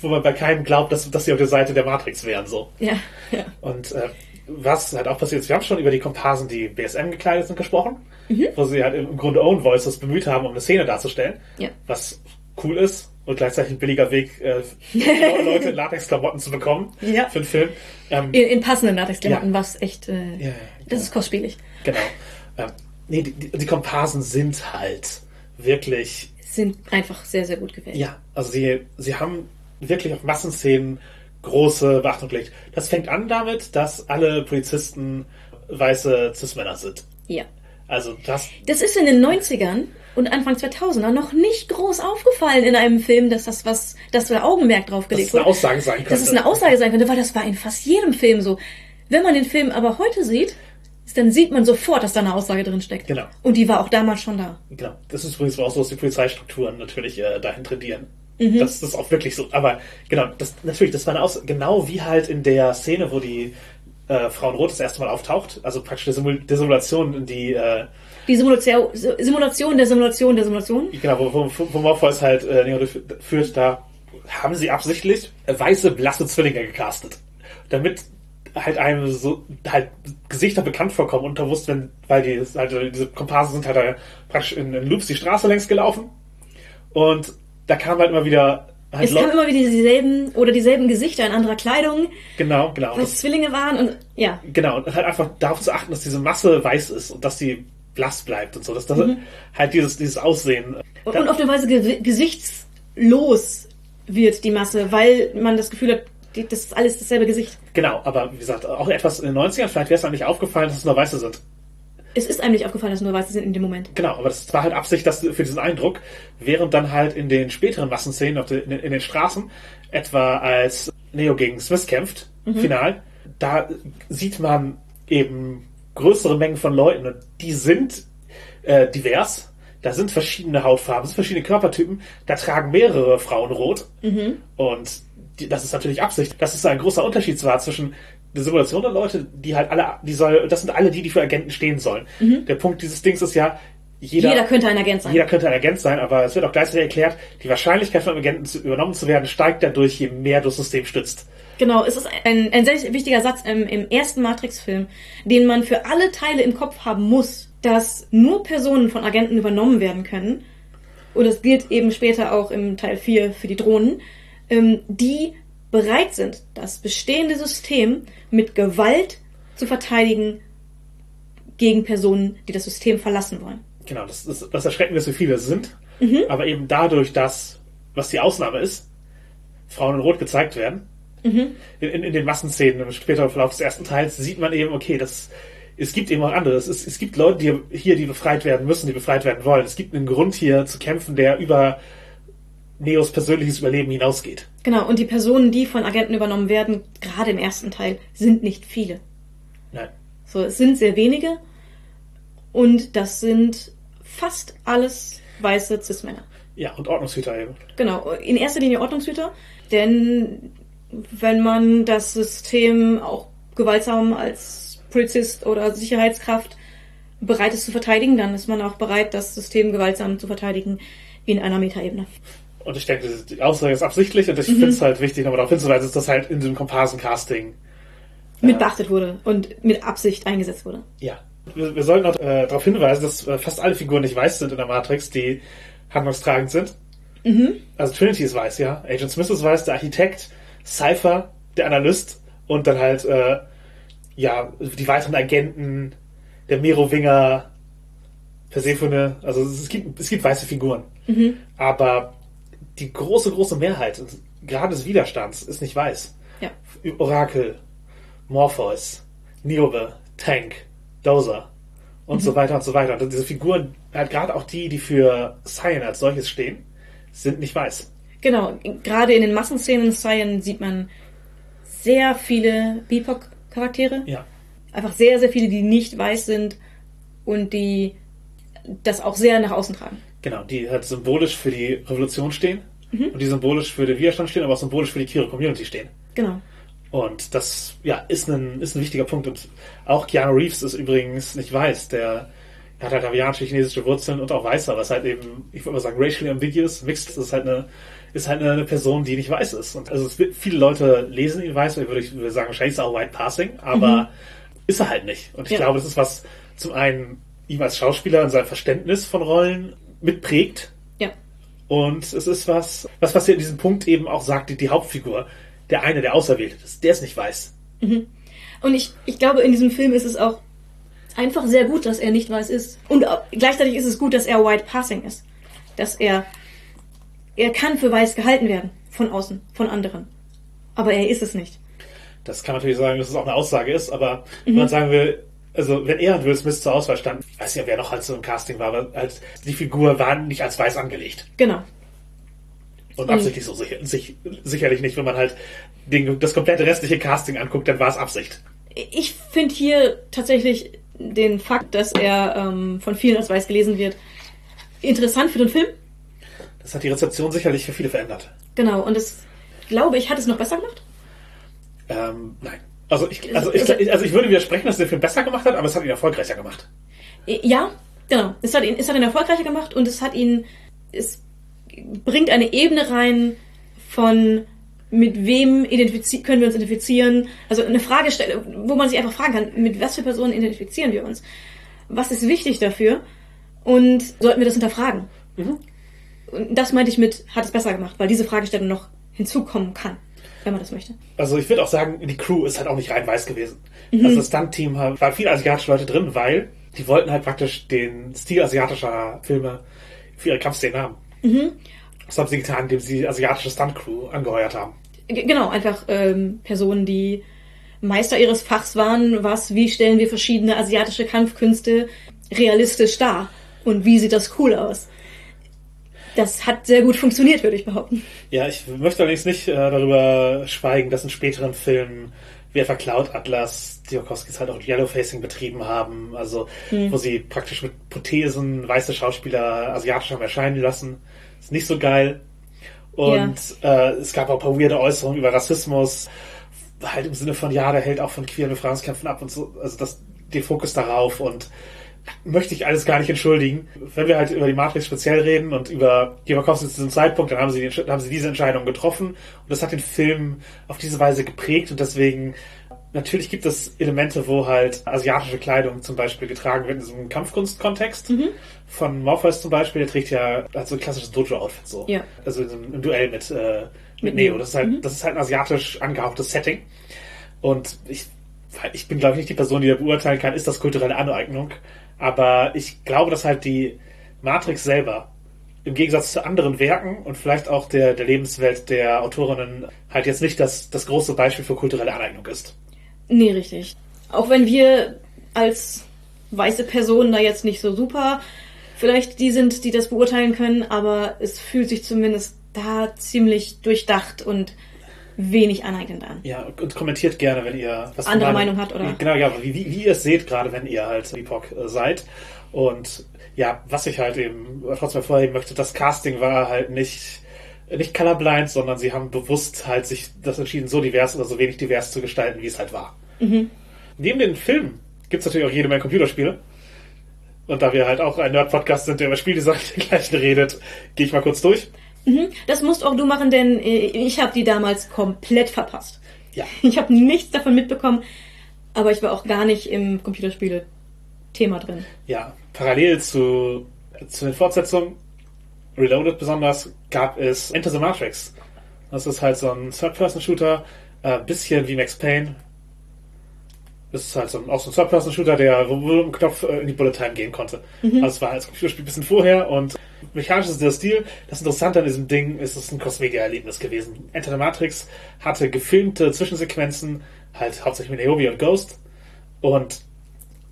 wo man bei keinem glaubt, dass, dass sie auf der Seite der Matrix wären, so. Ja, ja. Und äh, was halt auch passiert ist, wir haben schon über die Komparsen, die BSM gekleidet sind, gesprochen, Mhm. wo sie halt im Grunde Own Voices bemüht haben, um eine Szene darzustellen, Ja. was cool ist und gleichzeitig ein billiger Weg, äh, *laughs* Leute in Latexklamotten zu bekommen Ja. für einen Film. Ähm, In, in passenden Latexklamotten Ja. was echt, äh, Ja, das genau. ist kostspielig. genau. Ähm, nee, die, die, Komparsen sind halt wirklich Sind einfach sehr, sehr gut gewählt. Ja, also sie, sie haben wirklich auf Massenszenen große Beachtung gelegt. Das fängt an damit, dass alle Polizisten weiße Cis-Männer sind. ja. Also das, Das ist in den 90ern und Anfang 2000er noch nicht groß aufgefallen in einem Film, dass das was, dass da Augenmerk drauf gelegt ist eine wurde. Aussage sein könnte. Dass es eine Aussage sein könnte, weil das war in fast jedem Film so. Wenn man den Film aber heute sieht, dann sieht man sofort, dass da eine Aussage drin steckt. Genau. Und die war auch damals schon da. Genau. Das ist übrigens auch so, dass die Polizeistrukturen natürlich äh, dahin tendieren. Mhm. Das ist auch wirklich so. Aber genau, das natürlich, das war eine Aussage, genau wie halt in der Szene, wo die äh, Frau in Rot das erste Mal auftaucht, also praktisch der, Simul der Simulation, die äh, Die Simulation, Simulation der Simulation der Simulation. Genau, wo, wo, wo Morpheus halt äh, Neo führt, da haben sie absichtlich weiße, blasse Zwillinge gecastet. Damit halt einem so halt Gesichter bekannt vorkommen und wusst, wenn, weil die halt, diese Komparsen sind halt praktisch in, in Loops die Straße längs gelaufen. Und da kam halt immer wieder halt Es kamen immer wieder dieselben oder dieselben Gesichter in anderer Kleidung, Genau, genau. Das, Zwillinge waren und ja. genau. Und halt einfach darauf zu achten, dass diese Masse weiß ist und dass die blass bleibt und so. Dass das halt dieses, dieses Aussehen. Und, und auf eine Weise ge gesichtslos wird die Masse, weil man das Gefühl hat, die- das ist alles dasselbe Gesicht. Genau, aber wie gesagt, auch etwas in den 90ern, vielleicht wäre es einem nicht aufgefallen, dass es nur Weiße sind. Es ist einem nicht aufgefallen, dass nur Weiße sind in dem Moment. Genau, aber das war halt Absicht dass, für diesen Eindruck, während dann halt in den späteren Massenszenen auf den, in, den Straßen, etwa als Neo gegen Smith kämpft, final, da sieht man eben größere Mengen von Leuten und die sind äh, divers. Da sind verschiedene Hautfarben, es sind verschiedene Körpertypen. Da tragen mehrere Frauen rot. Und die, das ist natürlich Absicht. Das ist ein großer Unterschied zwar zwischen eine Simulation der Leute, die halt alle, die soll, das sind alle die, die für Agenten stehen sollen. Der Punkt dieses Dings ist ja, jeder, Jeder könnte ein Agent sein. jeder könnte ein Agent sein, aber es wird auch gleichzeitig erklärt, die Wahrscheinlichkeit von einem Agenten zu, übernommen zu werden steigt dadurch, je mehr du das System stützt. Genau, es ist ein, ein sehr wichtiger Satz im, im ersten Matrix-Film, den man für alle Teile im Kopf haben muss, dass nur Personen von Agenten übernommen werden können. Und das gilt eben später auch im Teil 4 für die Drohnen, ähm, die bereit sind, das bestehende System mit Gewalt zu verteidigen gegen Personen, die das System verlassen wollen. Genau, das, das, das Erschreckende ist, wie viele es sind. Aber eben dadurch, dass, was die Ausnahme ist, Frauen in Rot gezeigt werden, in, in, in den Massenszenen im späteren Verlauf des ersten Teils, sieht man eben, okay, das, es gibt eben auch andere. Es, es gibt Leute die hier, die befreit werden müssen, die befreit werden wollen. Es gibt einen Grund hier zu kämpfen, der über Neos persönliches Überleben hinausgeht. Genau, und die Personen, die von Agenten übernommen werden, gerade im ersten Teil, sind nicht viele. Nein. So, es sind sehr wenige und das sind fast alles weiße Cis-Männer. Ja, und Ordnungshüter eben. Genau, in erster Linie Ordnungshüter, denn wenn man das System auch gewaltsam als Polizist oder Sicherheitskraft bereit ist zu verteidigen, dann ist man auch bereit, das System gewaltsam zu verteidigen in einer Metaebene. Und ich denke, die Aussage ist absichtlich und ich finde es halt wichtig, nochmal darauf hinzuweisen, dass das halt in diesem Komparsen-Casting Mit beachtet wurde und mit Absicht eingesetzt wurde. Ja. Wir, wir sollten noch äh, darauf hinweisen, dass äh, fast alle Figuren nicht weiß sind in der Matrix, die handlungstragend sind. Also Trinity ist weiß, ja. Agent Smith ist weiß, der Architekt, Cypher, der Analyst und dann halt äh, ja die weiteren Agenten, der Merowinger, Persephone. Also es gibt es gibt weiße Figuren, aber die große große Mehrheit, gerade des Widerstands, ist nicht weiß. Ja. Orakel, Morpheus, Niobe, Tank, Dozer und so weiter und so weiter. Und diese Figuren, halt gerade auch die, die für Cyan als solches stehen, sind nicht weiß. Genau, gerade in den Massenszenen in Cyan sieht man sehr viele BIPOC-Charaktere. Ja. Einfach sehr, sehr viele, die nicht weiß sind und die das auch sehr nach außen tragen. Genau, die halt symbolisch für die Revolution stehen und die symbolisch für den Widerstand stehen, aber auch symbolisch für die queere Community stehen. Genau. Und das ja, ist, ein, ist ein wichtiger Punkt. Und auch Keanu Reeves ist übrigens nicht weiß. Der hat halt hawaiianische, chinesische Wurzeln und auch weiß, aber ist halt eben, ich würde mal sagen, racially ambiguous. Mixed ist halt eine, ist halt eine Person, die nicht weiß ist. Und also wird, viele Leute lesen ihn weiß, und ich würde, sagen, wahrscheinlich ist er auch White Passing, aber ist er halt nicht. Und ich Ja. glaube, das ist was zum einen ihm als Schauspieler und sein Verständnis von Rollen mitprägt. Ja. Und es ist was, was, was hier in diesem Punkt eben auch sagt, die, die Hauptfigur, der eine, der Auserwählte ist, der es nicht weiß. Und ich, ich glaube, in diesem Film ist es auch einfach sehr gut, dass er nicht weiß ist. Und gleichzeitig ist es gut, dass er White Passing ist. Dass er, er kann für weiß gehalten werden. Von außen, von anderen. Aber er ist es nicht. Das kann man natürlich sagen, dass es auch eine Aussage ist, aber wenn man sagen will, also wenn er und Will Smith zur Auswahl standen, ich weiß ja, wer noch halt so im Casting war, aber halt, die Figur war nicht als weiß angelegt. Genau. Und absichtlich so sicher, sich, sicherlich nicht, wenn man halt den, das komplette restliche Casting anguckt, dann war es Absicht. Ich finde hier tatsächlich den Fakt, dass er ähm, von vielen als weiß gelesen wird, interessant für den Film. Das hat die Rezeption sicherlich für viele verändert. Genau. Und das, glaube ich, hat es noch besser gemacht. Ähm, nein. Also ich, also, ich, also ich würde widersprechen, dass der Film besser gemacht hat, aber es hat ihn erfolgreicher gemacht. Ja, genau. Es hat ihn, es hat ihn erfolgreicher gemacht und es hat ihn, es bringt eine Ebene rein von mit wem können wir uns identifizieren. Also eine Fragestelle, wo man sich einfach fragen kann, mit was für Personen identifizieren wir uns? Was ist wichtig dafür? Und sollten wir das hinterfragen? Und das meinte ich mit, hat es besser gemacht, weil diese Fragestellung noch hinzukommen kann, wenn man das möchte. Also ich würde auch sagen, die Crew ist halt auch nicht rein weiß gewesen. Also das Stunt-Team war viele asiatische Leute drin, weil die wollten halt praktisch den Stil asiatischer Filme für ihre Kampfszenen haben. Das haben sie getan, indem sie asiatische Stunt-Crew angeheuert haben. G genau, einfach ähm, Personen, die Meister ihres Fachs waren, was, wie stellen wir verschiedene asiatische Kampfkünste realistisch dar und wie sieht das cool aus. Das hat sehr gut funktioniert, würde ich behaupten. Ja, ich möchte allerdings nicht äh, darüber schweigen, dass in späteren Filmen wie etwa Cloud Atlas Diokowskis halt auch Yellowfacing betrieben haben, also wo sie praktisch mit Prothesen weiße Schauspieler asiatisch haben erscheinen lassen. Ist nicht so geil. Und äh, es gab auch ein paar weirde Äußerungen über Rassismus, halt im Sinne von, ja, der hält auch von queeren Befreiungskämpfen ab und so, also das, den Fokus darauf und möchte ich alles gar nicht entschuldigen. Wenn wir halt über die Matrix speziell reden und über Wachowski zu diesem Zeitpunkt, dann haben sie, die, haben sie diese Entscheidung getroffen und das hat den Film auf diese Weise geprägt und deswegen Natürlich gibt es Elemente, wo halt asiatische Kleidung zum Beispiel getragen wird in diesem Kampfkunstkontext. Mhm. Von Morpheus zum Beispiel, der trägt ja halt so ein klassisches Dojo-Outfit so. Ja. Also im Duell mit, äh, mit, mit Neo. Das ist halt, mhm. das ist halt ein asiatisch angehauchtes Setting. Und ich, ich bin glaube ich nicht die Person, die da beurteilen kann, ist das kulturelle Aneignung. Aber ich glaube, dass halt die Matrix selber im Gegensatz zu anderen Werken und vielleicht auch der, der Lebenswelt der Autorinnen halt jetzt nicht das, das große Beispiel für kulturelle Aneignung ist. Nee, richtig. Auch wenn wir als weiße Personen da jetzt nicht so super vielleicht die sind, die das beurteilen können, aber es fühlt sich zumindest da ziemlich durchdacht und wenig aneignend an. Ja, und kommentiert gerne, wenn ihr was andere Meinung, Meinung hat, oder? Genau, ja, wie, wie, wie ihr es seht, gerade wenn ihr halt BIPOC äh, seid. Und ja, was ich halt eben trotzdem vorheben möchte, das Casting war halt nicht nicht colorblind, sondern sie haben bewusst halt sich das entschieden, so divers oder so wenig divers zu gestalten, wie es halt war. Mhm. Neben den Filmen gibt es natürlich auch jede Menge Computerspiele. Und da wir halt auch ein Nerd-Podcast sind, der über Spieldesign *laughs* gleich redet, gehe ich mal kurz durch. Mhm. Das musst auch du machen, denn äh, ich habe die damals komplett verpasst. Ja. *laughs* Ich habe nichts davon mitbekommen, aber ich war auch gar nicht im Computerspiele-Thema drin. Ja, parallel zu, zu den Fortsetzungen Reloaded besonders gab es Enter the Matrix. Das ist halt so ein Third-Person-Shooter, äh, bisschen wie Max Payne. Das ist halt so ein, auch so ein Third-Person-Shooter, der mit dem Knopf äh, in die Bullet Time gehen konnte. Mhm. Also es war als Computerspiel ein bisschen vorher und mechanisch ist der Stil. Das Interessante an diesem Ding ist, es ist ein Cross-Media-Erlebnis gewesen. Enter the Matrix hatte gefilmte Zwischensequenzen, halt hauptsächlich mit Naomi und Ghost. Und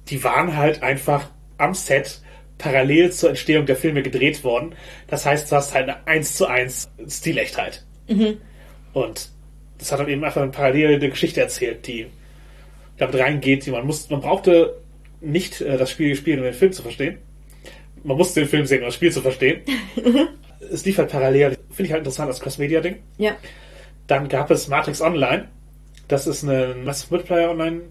die waren halt einfach am Set parallel zur Entstehung der Filme gedreht worden. Das heißt, du hast halt eine 1 zu 1 Stilechtheit. Mhm. Und das hat dann eben einfach eine parallele Geschichte erzählt, die damit reingeht, die man muss, man brauchte nicht äh, das Spiel spielen, um den Film zu verstehen. Man musste den Film sehen, um das Spiel zu verstehen. *laughs* es lief halt parallel. Finde ich halt interessant als Cross-Media-Ding. Ja. Dann gab es Matrix Online. Das ist ein Massive Multiplayer Online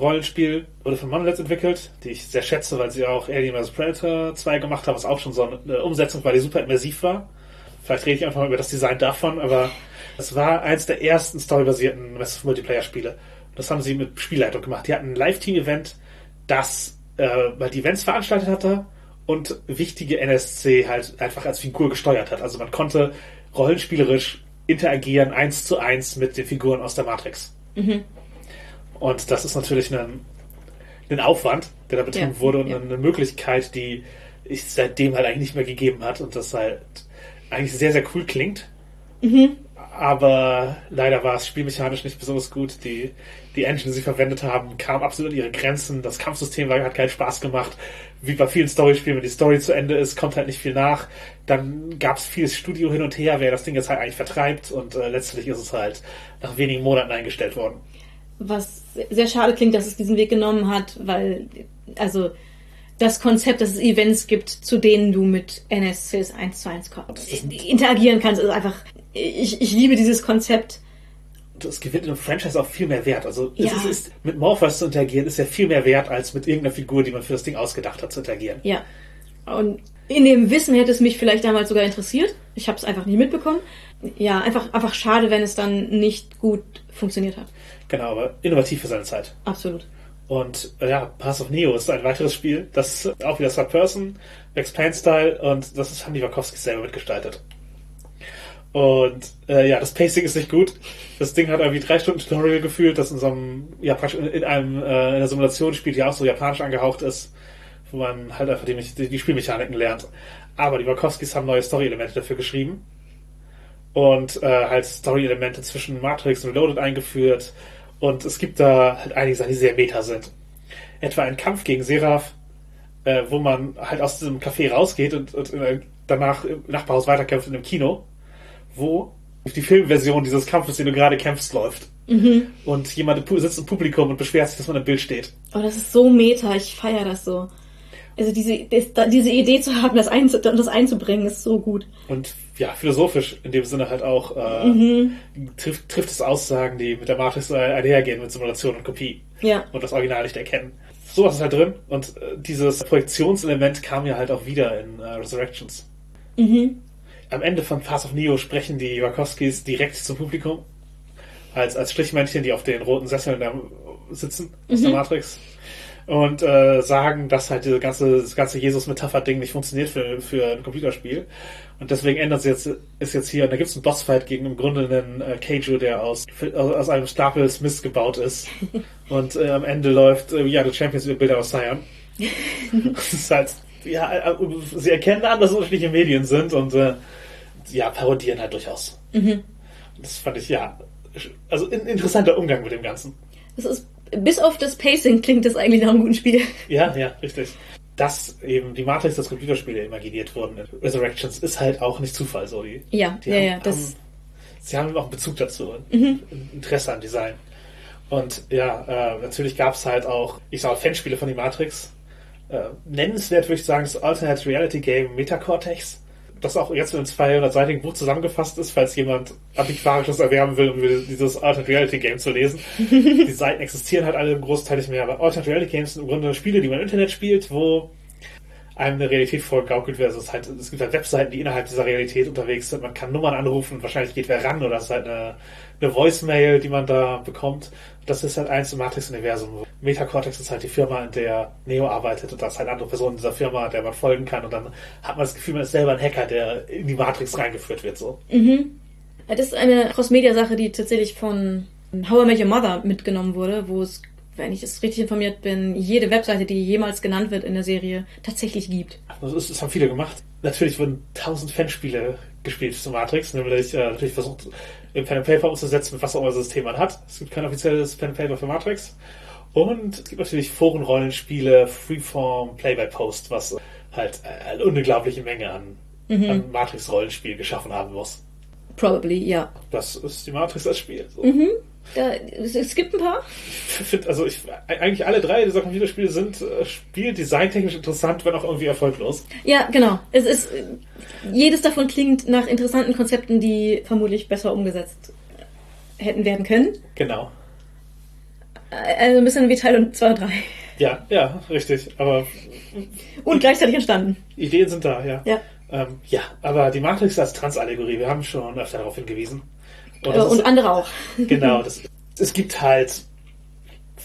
Rollenspiel wurde von Monolith entwickelt, die ich sehr schätze, weil sie auch Alien vs. Predator 2 gemacht haben, was auch schon so eine Umsetzung war, die super immersiv war. Vielleicht rede ich einfach mal über das Design davon, aber es war eins der ersten storybasierten Massive Multiplayer-Spiele. Das haben sie mit Spielleitung gemacht. Die hatten ein Live-Team-Event, das äh, die Events veranstaltet hatte und wichtige NSC halt einfach als Figur gesteuert hat. Also man konnte rollenspielerisch interagieren, eins zu eins mit den Figuren aus der Matrix. Mhm. Und das ist natürlich ein, ein Aufwand, der da betrieben ja, wurde und ja. eine Möglichkeit, die es seitdem halt eigentlich nicht mehr gegeben hat und das halt eigentlich sehr, sehr cool klingt. Mhm. Aber leider war es spielmechanisch nicht besonders gut. Die, die Engine, die sie verwendet haben, kam absolut an ihre Grenzen. Das Kampfsystem war, hat keinen Spaß gemacht. Wie bei vielen Storyspielen, wenn die Story zu Ende ist, kommt halt nicht viel nach. Dann gab es vieles Studio hin und her, wer das Ding jetzt halt eigentlich vertreibt. Und äh, letztlich ist es halt nach wenigen Monaten eingestellt worden was sehr schade klingt, dass es diesen Weg genommen hat, weil, also, das Konzept, dass es Events gibt, zu denen du mit NSCs 1 zu 1 interagieren kannst, ist einfach, ich, ich liebe dieses Konzept. Das gewinnt in einem Franchise auch viel mehr Wert. Also ja. es ist, mit Morpheus zu interagieren, ist ja viel mehr wert, als mit irgendeiner Figur, die man für das Ding ausgedacht hat, zu interagieren. Ja. Und in dem Wissen hätte es mich vielleicht damals sogar interessiert. Ich habe es einfach nie mitbekommen. Ja, einfach, einfach schade, wenn es dann nicht gut funktioniert hat. Genau, aber innovativ für seine Zeit. Absolut. Und äh, ja, Pass of Neo ist ein weiteres Spiel, das auch wieder Third Person, Max Payne-Style und das ist Handy Wachowski selber mitgestaltet. Und äh, ja, das Pacing ist nicht gut. Das Ding hat irgendwie drei Stunden Tutorial gefühlt, das in so einem, ja, praktisch in einem, äh, in einer Simulation spielt, die auch so japanisch angehaucht ist, wo man halt einfach die, die Spielmechaniken lernt. Aber die Wachowskis haben neue Story-Elemente dafür geschrieben. Und äh, halt Story-Elemente zwischen Matrix und Reloaded eingeführt und es gibt da halt einige Sachen, die sehr meta sind. Etwa ein Kampf gegen Seraph, äh, wo man halt aus diesem Café rausgeht und, und danach im Nachbarhaus weiterkämpft in einem Kino, wo die Filmversion dieses Kampfes, den du gerade kämpfst, läuft. Mhm. Und jemand sitzt im Publikum und beschwert sich, dass man im Bild steht. Oh, das ist so meta, ich feiere das so. Also diese, diese Idee zu haben, das, einzu, das einzubringen, ist so gut. Und ja, philosophisch in dem Sinne halt auch äh, trifft, trifft es Aussagen, die mit der Matrix einhergehen, mit Simulation und Kopie Ja. und das Original nicht erkennen. Sowas ist halt drin und äh, dieses Projektionselement kam ja halt auch wieder in äh, Resurrections. Am Ende von Pass of Neo sprechen die Wachowskis direkt zum Publikum als, als Strichmännchen, die auf den roten Sesseln da sitzen aus der Matrix und äh, sagen, dass halt diese ganze, das ganze Jesus-Metapher-Ding nicht funktioniert für, für ein Computerspiel. Und deswegen ändert es jetzt, ist jetzt hier, und da gibt es einen Bossfight gegen im Grunde einen äh, Keiju, der aus, aus, einem Stapel Smiths gebaut ist. *laughs* und äh, am Ende läuft, äh, ja, the Champions über Bilder aus Zion. *laughs* das ist halt, ja, äh, sie erkennen an, dass es unterschiedliche Medien sind und äh, ja, parodieren halt durchaus. Das fand ich, ja, also ein interessanter Umgang mit dem Ganzen. Das ist, bis auf das Pacing klingt das eigentlich nach einem guten Spiel. *laughs* Ja, ja, richtig. Dass eben die Matrix das Computerspiele imaginiert wurden in Resurrections ist halt auch nicht Zufall so. Die, Ja, die ja, haben, ja, das- haben, sie haben auch einen Bezug dazu, ein Interesse an Design. Und ja, äh, natürlich gab es halt auch, ich sag mal, Fanspiele von die Matrix. Äh, nennenswert würde ich sagen, das Alternate Reality Game Metacortex. Das auch jetzt in einem 200-seitigen Buch zusammengefasst ist, falls jemand Antiquarisches erwerben will, um dieses Alternate Reality Game zu lesen. *laughs* die Seiten existieren halt alle im Großteil nicht mehr, aber Alternate Reality Games sind im Grunde Spiele, die man im Internet spielt, wo einem eine Realität vorgaukelt wird. Also es, halt, es gibt halt Webseiten, die innerhalb dieser Realität unterwegs sind. Man kann Nummern anrufen wahrscheinlich geht wer ran oder es ist halt eine, eine Voicemail, die man da bekommt. Das ist halt eins im Matrix-Universum. Metacortex ist halt die Firma, in der Neo arbeitet und da ist halt andere Personen in dieser Firma, der man folgen kann und dann hat man das Gefühl, man ist selber ein Hacker, der in die Matrix reingeführt wird. So. Das ist eine Cross-Media-Sache, die tatsächlich von How I Met Your Mother mitgenommen wurde, wo es, wenn ich es richtig informiert bin, jede Webseite, die jemals genannt wird in der Serie, tatsächlich gibt. Also das, das haben viele gemacht. Natürlich wurden tausend Fanspiele gespielt zu Matrix, nämlich äh, natürlich versucht, im Pen and Paper umzusetzen, mit was auch immer System man hat. Es gibt kein offizielles Pen and Paper für Matrix. Und es gibt natürlich Forenrollenspiele, Freeform, Play-by-Post, was halt eine unglaubliche Menge an, an Matrix-Rollenspiel geschaffen haben muss. Probably, ja. Das ist die Matrix als Spiel. So. ja es, es gibt ein paar. Also ich, eigentlich alle drei dieser Computerspiele sind äh, spieldesigntechnisch interessant, wenn auch irgendwie erfolglos. Ja, genau. Es ist, äh, jedes davon klingt nach interessanten Konzepten, die vermutlich besser umgesetzt hätten werden können. Genau. Äh, Also ein bisschen wie Teil 2 und 3. Ja, ja, richtig. Aber Und gleichzeitig entstanden. Ideen sind da, ja. Ja. Ähm, ja, aber die Matrix als Transallegorie, wir haben schon öfter darauf hingewiesen. Und, Äh, Und ist, andere auch. *laughs* *laughs* genau, das, es gibt halt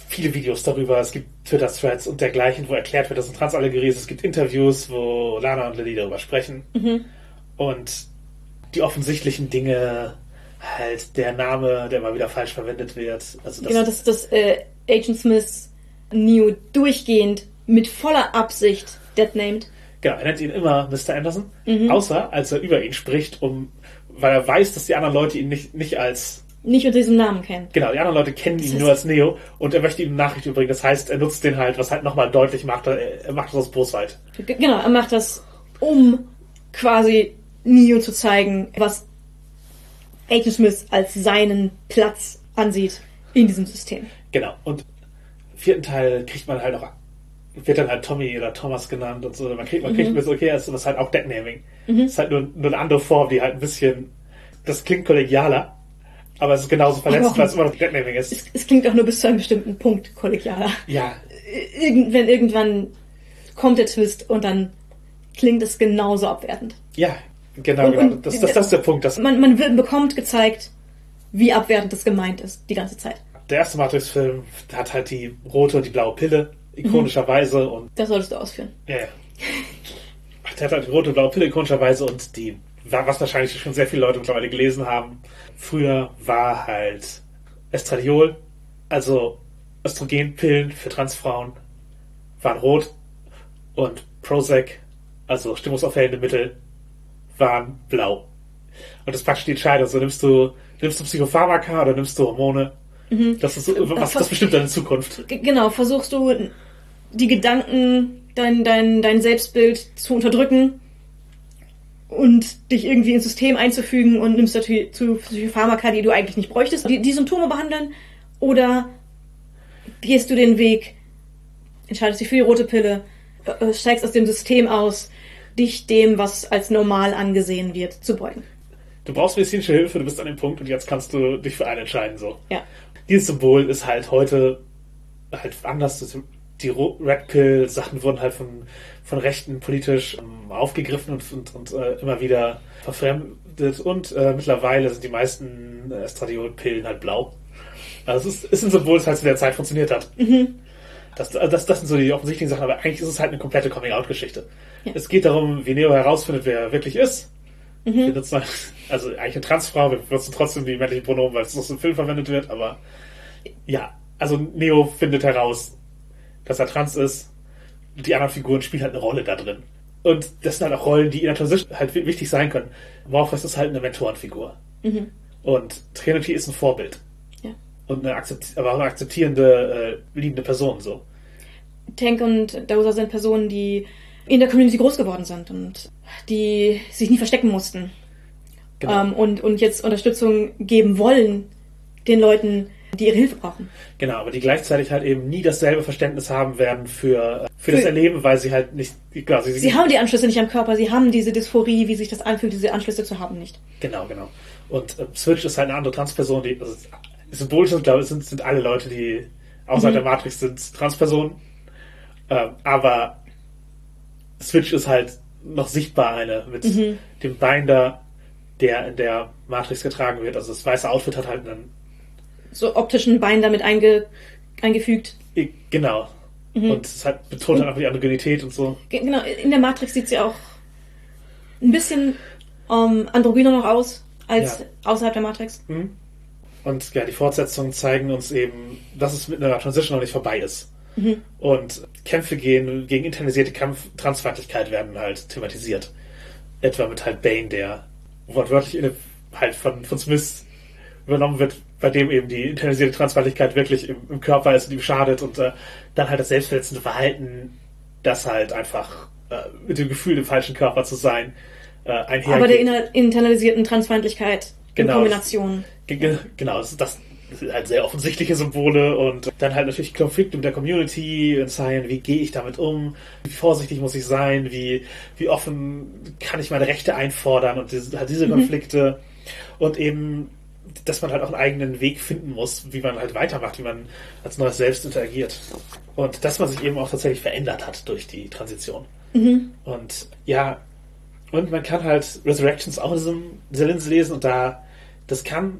viele Videos darüber, es gibt Twitter-Threads und dergleichen, wo erklärt wird, dass es eine Transallegorie ist. Es gibt Interviews, wo Lana und Lily darüber sprechen. Und die offensichtlichen Dinge, halt der Name, der mal wieder falsch verwendet wird. Also das, Genau, dass das äh, Agent Smith Neo durchgehend mit voller Absicht deadnamed. Genau, er nennt ihn immer Mr. Anderson, außer als er über ihn spricht, um, weil er weiß, dass die anderen Leute ihn nicht, nicht als, Nicht unter diesem Namen kennen. genau, die anderen Leute kennen ihn heißt- nur als Neo und er möchte ihm eine Nachricht übrigen. Das heißt, er nutzt den halt, was halt nochmal deutlich macht, er, macht das aus Bosheit. Genau, er macht das, um quasi Neo zu zeigen, was Agent Smith als seinen Platz ansieht in diesem System. Genau. Und im vierten Teil kriegt man halt auch, wird dann halt Tommy oder Thomas genannt und so. Man kriegt, man kriegt mit, okay, das ist halt auch Deadnaming. Das ist halt nur, nur eine andere Form, die halt ein bisschen, das klingt kollegialer, aber es ist genauso verletzt, weil es immer noch Deadnaming ist. Es, es klingt auch nur bis zu einem bestimmten Punkt kollegialer. Ja, Irgend, wenn irgendwann kommt der Twist und dann klingt es genauso abwertend. ja, genau, Und- genau. und- Das, das, das ist der Punkt. Das, Man, man bekommt gezeigt, wie abwertend das gemeint ist, die ganze Zeit. der erste Matrix-Film hat halt die rote und die blaue Pille, ikonischerweise, und Das solltest du ausführen. ja, ja. Der hat halt die rote und blaue Pille ikonischerweise und die, was wahrscheinlich schon sehr viele Leute mittlerweile gelesen haben. Früher war halt Estradiol, also Östrogenpillen für Transfrauen, waren rot und Prozac, also stimmungsaufhellende Mittel, waren blau. Und das ist praktisch die Entscheidung. So nimmst du, nimmst du Psychopharmaka oder nimmst du Hormone? Das ist, was, das bestimmt deine Zukunft. Genau, versuchst du die Gedanken, dein, dein, dein Selbstbild zu unterdrücken und dich irgendwie ins System einzufügen und nimmst dazu zu Pharmaka, die du eigentlich nicht bräuchtest, die, die Symptome behandeln oder gehst du den Weg, entscheidest dich für die rote Pille, äh, steigst aus dem System aus, dich dem, was als normal angesehen wird, zu beugen. Du brauchst medizinische Hilfe, du bist an dem Punkt und jetzt kannst du dich für einen entscheiden, so. Ja. Dieses Symbol ist halt heute halt anders. Die Red Pill Sachen wurden halt von, von Rechten politisch ähm, aufgegriffen und, und, und äh, immer wieder verfremdet und äh, mittlerweile sind die meisten äh, Estradiol-Pillen halt blau. Also es ist, ist ein Symbol, das halt zu der Zeit funktioniert hat. Das, äh, das, das sind so die offensichtlichen Sachen, aber eigentlich ist es halt eine komplette Coming-out-Geschichte. Ja. Es geht darum, wie Neo herausfindet, wer er wirklich ist. Wir nutzen, also eigentlich eine Transfrau, wir benutzen trotzdem die männlichen Pronomen, weil es aus dem Film verwendet wird, aber ja, also Neo findet heraus, dass er trans ist. Die anderen Figuren spielen halt eine Rolle da drin. Und das sind halt auch Rollen, die in der Transition halt wi- wichtig sein können. Morpheus ist halt eine Mentorenfigur. Und Trinity ist ein Vorbild. Ja. Und eine, akzept aber auch eine akzeptierende, äh, liebende Person, so. Tank und Dozer sind Personen, die in der Community groß geworden sind und die sich nie verstecken mussten. Genau. Ähm, und, und jetzt Unterstützung geben wollen den Leuten, die ihre Hilfe brauchen. Genau, aber die gleichzeitig halt eben nie dasselbe Verständnis haben werden für, für das Für- Erleben, weil sie halt nicht, genau, sie, Sie haben die Anschlüsse nicht am Körper, sie haben diese Dysphorie, wie sich das anfühlt, diese Anschlüsse zu haben, nicht. Genau, genau. Und äh, Switch ist halt eine andere Transperson, die, also, symbolisch ist, glaube ich, sind, sind alle Leute, die außerhalb der Matrix sind, Transpersonen. Ähm, aber Switch ist halt noch sichtbar eine mit dem Binder, der in der Matrix getragen wird. Also das weiße Outfit hat halt einen, So optischen Bein damit einge, eingefügt. genau. Und es hat betont halt einfach die Androgynität und so. Ge- Genau, in der Matrix sieht sie auch ein bisschen ähm, androgyner noch aus als Ja. außerhalb der Matrix. Und ja, die Fortsetzungen zeigen uns eben, dass es mit einer Transition noch nicht vorbei ist. Und Kämpfe gegen, gegen internalisierte Kampf, Transfeindlichkeit werden halt thematisiert. Etwa mit halt Bane, der wortwörtlich in, halt von, von Smith übernommen wird, bei dem eben die internalisierte Transfeindlichkeit wirklich im, im Körper ist und ihm schadet und äh, dann halt das selbstverletzende Verhalten, das halt einfach äh, mit dem Gefühl, im falschen Körper zu sein, äh, einhergeht. Aber der inner- internalisierten Transfeindlichkeit Genau. in Kombination. Ge- ge- Genau, das, das sind halt sehr offensichtliche Symbole und dann halt natürlich Konflikte mit der Community und sein, wie gehe ich damit um, wie vorsichtig muss ich sein, wie, wie offen kann ich meine Rechte einfordern und diese, halt diese Konflikte und eben, dass man halt auch einen eigenen Weg finden muss, wie man halt weitermacht, wie man als neues Selbst interagiert. Und dass man sich eben auch tatsächlich verändert hat durch die Transition. Und ja, und man kann halt Resurrections auch in diesem, dieser Linse lesen und da, das kann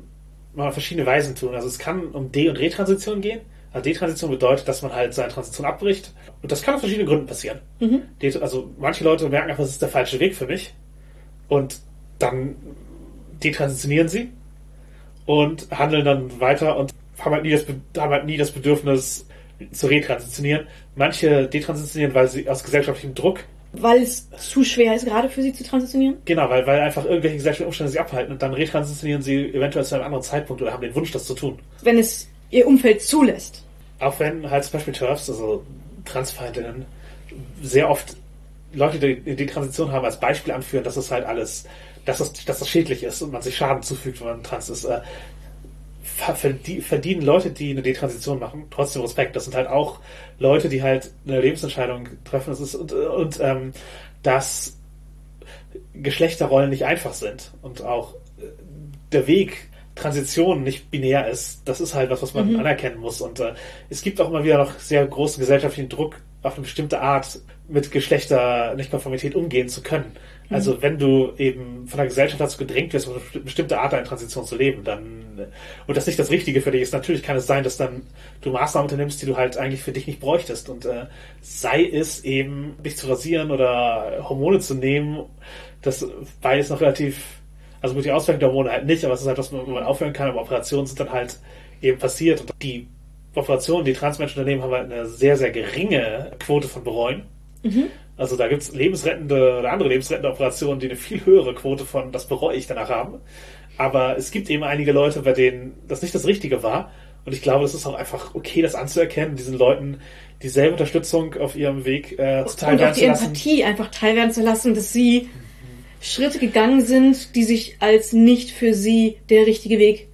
man auf verschiedene Weisen tun. Also es kann um De- und Retransition gehen. Also Detransition bedeutet, dass man halt seine Transition abbricht. Und das kann aus verschiedenen Gründen passieren. Det- Also manche Leute merken einfach, das ist der falsche Weg für mich. Und dann detransitionieren sie und handeln dann weiter und haben halt nie das, Be- haben halt nie das Bedürfnis zu retransitionieren. Manche detransitionieren, weil sie aus gesellschaftlichem Druck Weil es zu schwer ist, gerade für sie zu transitionieren. Genau, weil, weil einfach irgendwelche gesellschaftlichen Umstände sie abhalten und dann retransitionieren sie eventuell zu einem anderen Zeitpunkt oder haben den Wunsch, das zu tun. Wenn es ihr Umfeld zulässt. Auch wenn halt zum Beispiel TERFs, also Transfeindinnen, sehr oft Leute, die die Transition haben, als Beispiel anführen, dass es halt alles, dass das, dass das schädlich ist und man sich Schaden zufügt, wenn man trans ist. Äh, ver- verdie- verdienen Leute, die eine Detransition machen, trotzdem Respekt. Das sind halt auch Leute, die halt eine Lebensentscheidung treffen. Das ist, und, und ähm, dass Geschlechterrollen nicht einfach sind und auch äh, der Weg Transition nicht binär ist, das ist halt was, was man anerkennen muss. Und äh, es gibt auch immer wieder noch sehr großen gesellschaftlichen Druck, auf eine bestimmte Art mit Geschlechter-Nichtkonformität umgehen zu können. Also wenn du eben von der Gesellschaft dazu gedrängt wirst, eine bestimmte Art einer Transition zu leben, dann äh, und das nicht das Richtige für dich ist, natürlich kann es sein, dass dann du Maßnahmen unternimmst, die du halt eigentlich für dich nicht bräuchtest. Und äh, sei es eben, dich zu rasieren oder Hormone zu nehmen, das jetzt noch relativ also gut, die Auswirkungen der Hormone halt nicht, aber es ist halt was, wo man aufhören kann, aber Operationen sind dann halt eben passiert. Und die Operationen, die Transmenschen unternehmen, haben halt eine sehr, sehr geringe Quote von Bereuen. Also da gibt's lebensrettende oder andere lebensrettende Operationen, die eine viel höhere Quote von das bereue ich danach haben. Aber es gibt eben einige Leute, bei denen das nicht das Richtige war. Und ich glaube, es ist auch einfach okay, das anzuerkennen, diesen Leuten dieselbe Unterstützung auf ihrem Weg äh, zuteil Und auch die zu lassen. Empathie einfach teilwerden zu lassen, dass sie Schritte gegangen sind, die sich als nicht für sie der richtige Weg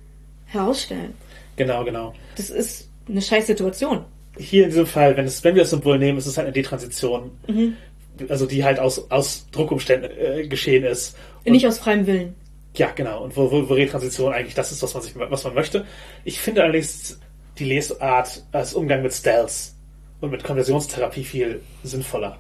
herausstellen. Genau, genau. Das ist eine scheiß Situation. Hier in diesem Fall, wenn, es, wenn wir das Symbol nehmen, ist es halt eine Detransition. Also die halt aus, aus Druckumständen äh, geschehen ist. Und, Nicht aus freiem Willen. ja, genau. Und wo, wo, wo Retransition eigentlich das ist, was man, sich, was man möchte. Ich finde allerdings die Lesart als Umgang mit Stealth und mit Konversionstherapie viel sinnvoller.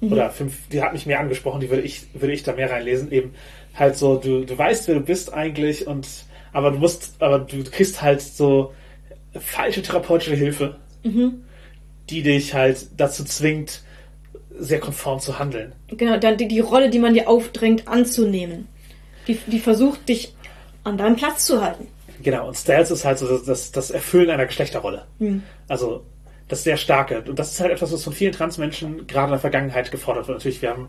Oder fünf, die hat mich mehr angesprochen, die würde ich, würde ich da mehr reinlesen. Eben halt so, du, du weißt, wer du bist eigentlich und aber du musst, aber du kriegst halt so falsche therapeutische Hilfe, die dich halt dazu zwingt, sehr konform zu handeln. Genau, dann die, die Rolle, die man dir aufdrängt, anzunehmen. Die, die versucht, dich an deinem Platz zu halten. Genau, und Stealth ist halt so das, das, das Erfüllen einer Geschlechterrolle. Also das sehr starke. Und das ist halt etwas, was von vielen Transmenschen gerade in der Vergangenheit gefordert wird. Natürlich, wir haben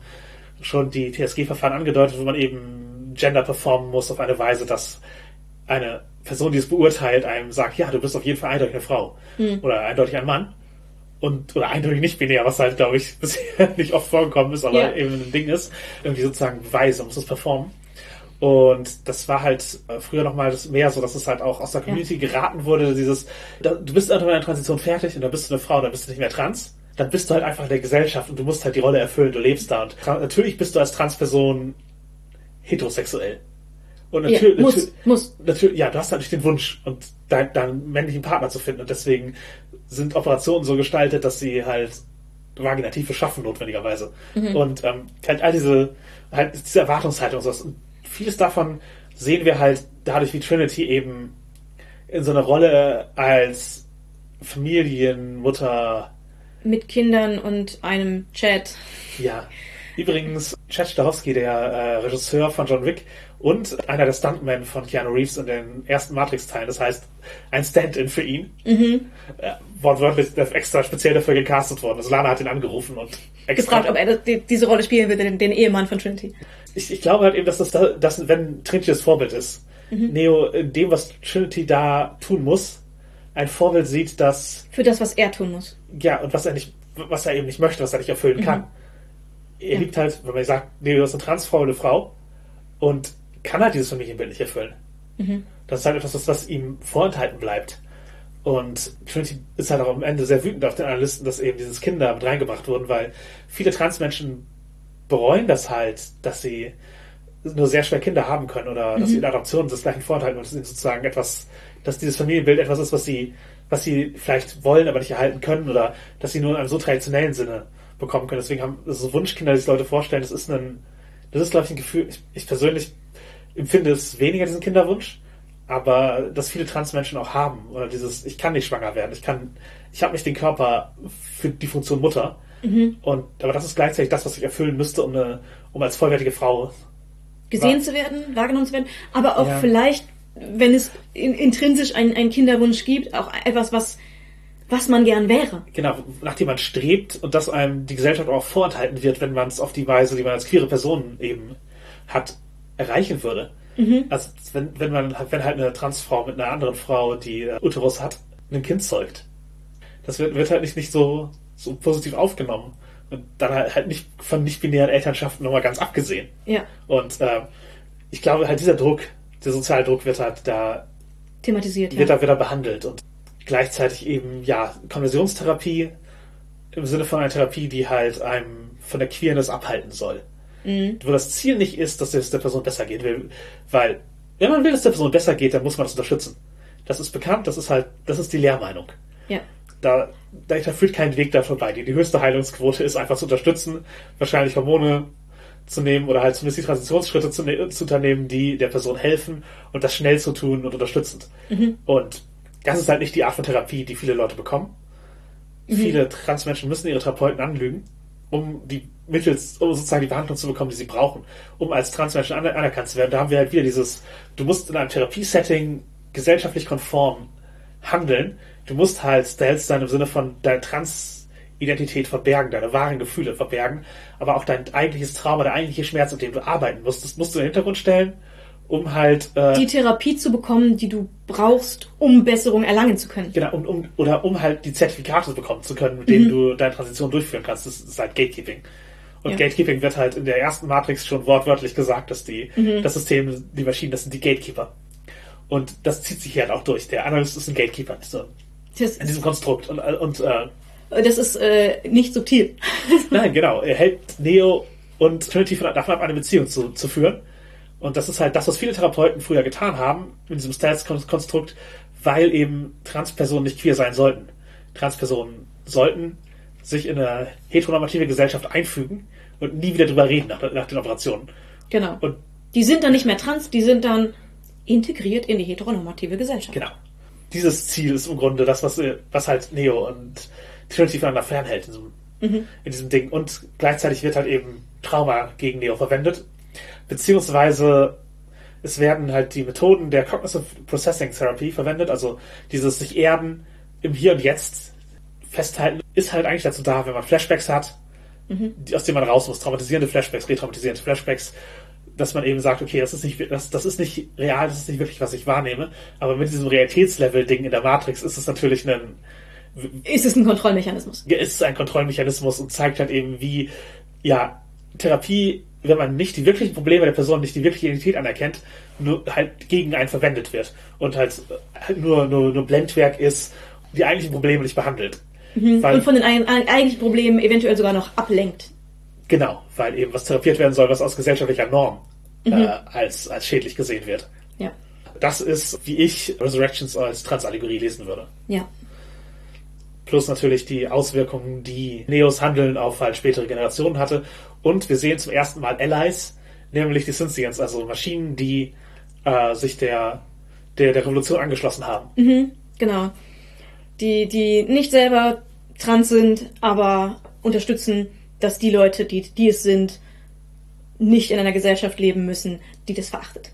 schon die TSG-Verfahren angedeutet, wo man eben Gender performen muss auf eine Weise, dass eine Person, die es beurteilt, einem sagt, ja, du bist auf jeden Fall eindeutig eine Frau. Oder eindeutig ein Mann. Und, oder eindeutig nicht binär, was halt, glaube ich, *laughs* bisher nicht oft vorgekommen ist, aber Ja. eben ein Ding ist. Irgendwie sozusagen Beweise, muss es performen. Und das war halt äh, früher nochmal das mehr so, dass es halt auch aus der Community geraten wurde, dieses, du bist einfach in der Transition fertig und dann bist du eine Frau, dann bist du nicht mehr trans. Dann bist du halt einfach in der Gesellschaft und du musst halt die Rolle erfüllen, du lebst da. Und natürlich bist du als Transperson heterosexuell. Und Ja, natürlich, muss, muss. natürlich, ja, du hast natürlich den Wunsch, und dein, deinen männlichen Partner zu finden. Und deswegen sind Operationen so gestaltet, dass sie halt Vaginative schaffen, notwendigerweise. Und ähm, halt all diese, halt diese Erwartungshaltung und sowas. Und vieles davon sehen wir halt dadurch, wie Trinity eben in so einer Rolle als Familienmutter Mit Kindern und einem Chat. Ja. Übrigens, Chad Stahelski, der äh, Regisseur von John Wick und einer der Stuntmen von Keanu Reeves in den ersten Matrix-Teilen. Das heißt, ein Stand-in für ihn. Mhm. Äh, wortwörtlich extra speziell dafür gecastet worden. Also Lana hat ihn angerufen und extra. Gefragt, ob er die, diese Rolle spielen will, den, den Ehemann von Trinity. ich, ich glaube halt eben, dass das, da, dass, wenn Trinity das Vorbild ist, Neo in dem, was Trinity da tun muss, ein Vorbild sieht, das Für das, was er tun muss. ja, und was er nicht, was er eben nicht möchte, was er nicht erfüllen kann. Er Ja. liebt halt, wenn man sagt, nee, du bist eine Transfrau, eine Frau und kann halt dieses Familienbild nicht erfüllen. Das ist halt etwas, was, was ihm vorenthalten bleibt. Und Trinity ist halt auch am Ende sehr wütend auf den Analysten, dass eben dieses Kinder mit reingebracht wurden, weil viele Transmenschen bereuen das halt, dass sie nur sehr schwer Kinder haben können oder dass sie in Adoption das gleichen vorenthalten und es ist sozusagen etwas, dass dieses Familienbild etwas ist, was sie, was sie vielleicht wollen, aber nicht erhalten können oder dass sie nur in einem so traditionellen Sinne bekommen können. Deswegen haben so Wunschkinder, die sich Leute vorstellen, das ist ein, das ist glaube ich ein Gefühl, ich, ich persönlich empfinde es weniger diesen Kinderwunsch, aber dass viele Transmenschen auch haben oder dieses, ich kann nicht schwanger werden, ich kann, ich habe nicht den Körper für die Funktion Mutter und aber das ist gleichzeitig das, was ich erfüllen müsste, um eine, um als vollwertige Frau Gesehen Wa- zu werden, wahrgenommen zu werden, aber auch Ja. vielleicht, wenn es in, intrinsisch einen, einen Kinderwunsch gibt, auch etwas, was, was man gern wäre. genau, nachdem man strebt und das einem die Gesellschaft auch vorenthalten wird, wenn man es auf die Weise, die man als queere Person eben hat, erreichen würde. Also wenn, wenn man wenn halt eine Transfrau mit einer anderen Frau, die äh, Uterus hat, ein Kind zeugt. Das wird, wird halt nicht, nicht so, so positiv aufgenommen. Und dann halt, halt nicht von nicht-binären Elternschaften nochmal ganz abgesehen. Ja, Und äh, ich glaube halt dieser Druck, der soziale Druck wird halt da thematisiert. wird Ja. da wieder behandelt und gleichzeitig eben, ja, Konversionstherapie im Sinne von einer Therapie, die halt einem von der Queerness abhalten soll. Wo das Ziel nicht ist, dass es der Person besser geht, weil wenn man will, dass der Person besser geht, dann muss man das unterstützen. Das ist bekannt, das ist halt, das ist die Lehrmeinung. ja. Da, da, da führt kein Weg da vorbei. Die, die höchste Heilungsquote ist einfach zu unterstützen, wahrscheinlich Hormone zu nehmen oder halt zumindest die Transitionsschritte zu, ne zu unternehmen, die der Person helfen und das schnell zu tun und unterstützend. Und das ist halt nicht die Art von Therapie, die viele Leute bekommen. Viele Transmenschen müssen ihre Therapeuten anlügen, um die mittels, um sozusagen die Behandlung zu bekommen, die sie brauchen, um als Transmenschen aner anerkannt zu werden. Da haben wir halt wieder dieses, du musst in einem Therapiesetting gesellschaftlich konform handeln. Du musst halt Stealth sein im Sinne von deine Transidentität verbergen, deine wahren Gefühle verbergen, aber auch dein eigentliches Trauma, der eigentliche Schmerz, mit dem du arbeiten musst, das musst du in den Hintergrund stellen, um halt äh, Die Therapie zu bekommen, die du brauchst, um Besserung erlangen zu können. Genau, um, um, oder um halt die Zertifikate bekommen zu können, mit denen du deine Transition durchführen kannst. Das ist halt Gatekeeping. Und Ja. Gatekeeping wird halt in der ersten Matrix schon wortwörtlich gesagt, dass die, das System, die Maschinen, das sind die Gatekeeper. Und das zieht sich hier halt auch durch. Der Analyst ist ein Gatekeeper. So, Das, in diesem Konstrukt. Und, und äh, das ist äh, nicht subtil. nein, genau. Er hält Neo und Trinity von- davon ab, eine Beziehung zu, zu führen. Und das ist halt das, was viele Therapeuten früher getan haben, in diesem Stats-Konstrukt, weil eben Transpersonen nicht queer sein sollten. Transpersonen sollten sich in eine heteronormative Gesellschaft einfügen und nie wieder drüber reden nach, nach den Operationen. Genau. Und Die sind dann nicht mehr trans, die sind dann integriert in die heteronormative Gesellschaft. genau. Dieses Ziel ist im Grunde das, was, was halt Neo und Trinity voneinander fernhält in diesem, in diesem Ding. Und gleichzeitig wird halt eben Trauma gegen Neo verwendet. Beziehungsweise es werden halt die Methoden der Cognitive Processing Therapy verwendet, also dieses sich erden im Hier und Jetzt festhalten, ist halt eigentlich dazu da, wenn man Flashbacks hat, die, aus denen man raus muss, traumatisierende Flashbacks, retraumatisierende Flashbacks, dass man eben sagt, okay, das ist nicht, das, das ist nicht real, das ist nicht wirklich, was ich wahrnehme, aber mit diesem Realitätslevel-Ding in der Matrix ist es natürlich ein, Ist es ein Kontrollmechanismus? ist ein Kontrollmechanismus und zeigt halt eben, wie ja Therapie, wenn man nicht die wirklichen Probleme der Person, nicht die wirkliche Identität anerkennt, nur halt gegen einen verwendet wird und halt, halt nur, nur, nur Blendwerk ist, die eigentlichen Probleme nicht behandelt. Weil, Und von den eigentlichen Problemen eventuell sogar noch ablenkt. genau, weil eben was therapiert werden soll, was aus gesellschaftlicher Norm äh, als, als schädlich gesehen wird. Ja. Das ist, wie ich Resurrections als Transallegorie lesen würde. Ja. Plus natürlich die Auswirkungen, die Neos Handeln auf halt spätere Generationen hatte. Und wir sehen zum ersten Mal Allies, nämlich die Synthians, also Maschinen, die äh, sich der, der, der Revolution angeschlossen haben. Genau. Die, die nicht selber trans sind, aber unterstützen, dass die Leute, die, die es sind, nicht in einer Gesellschaft leben müssen, die das verachtet.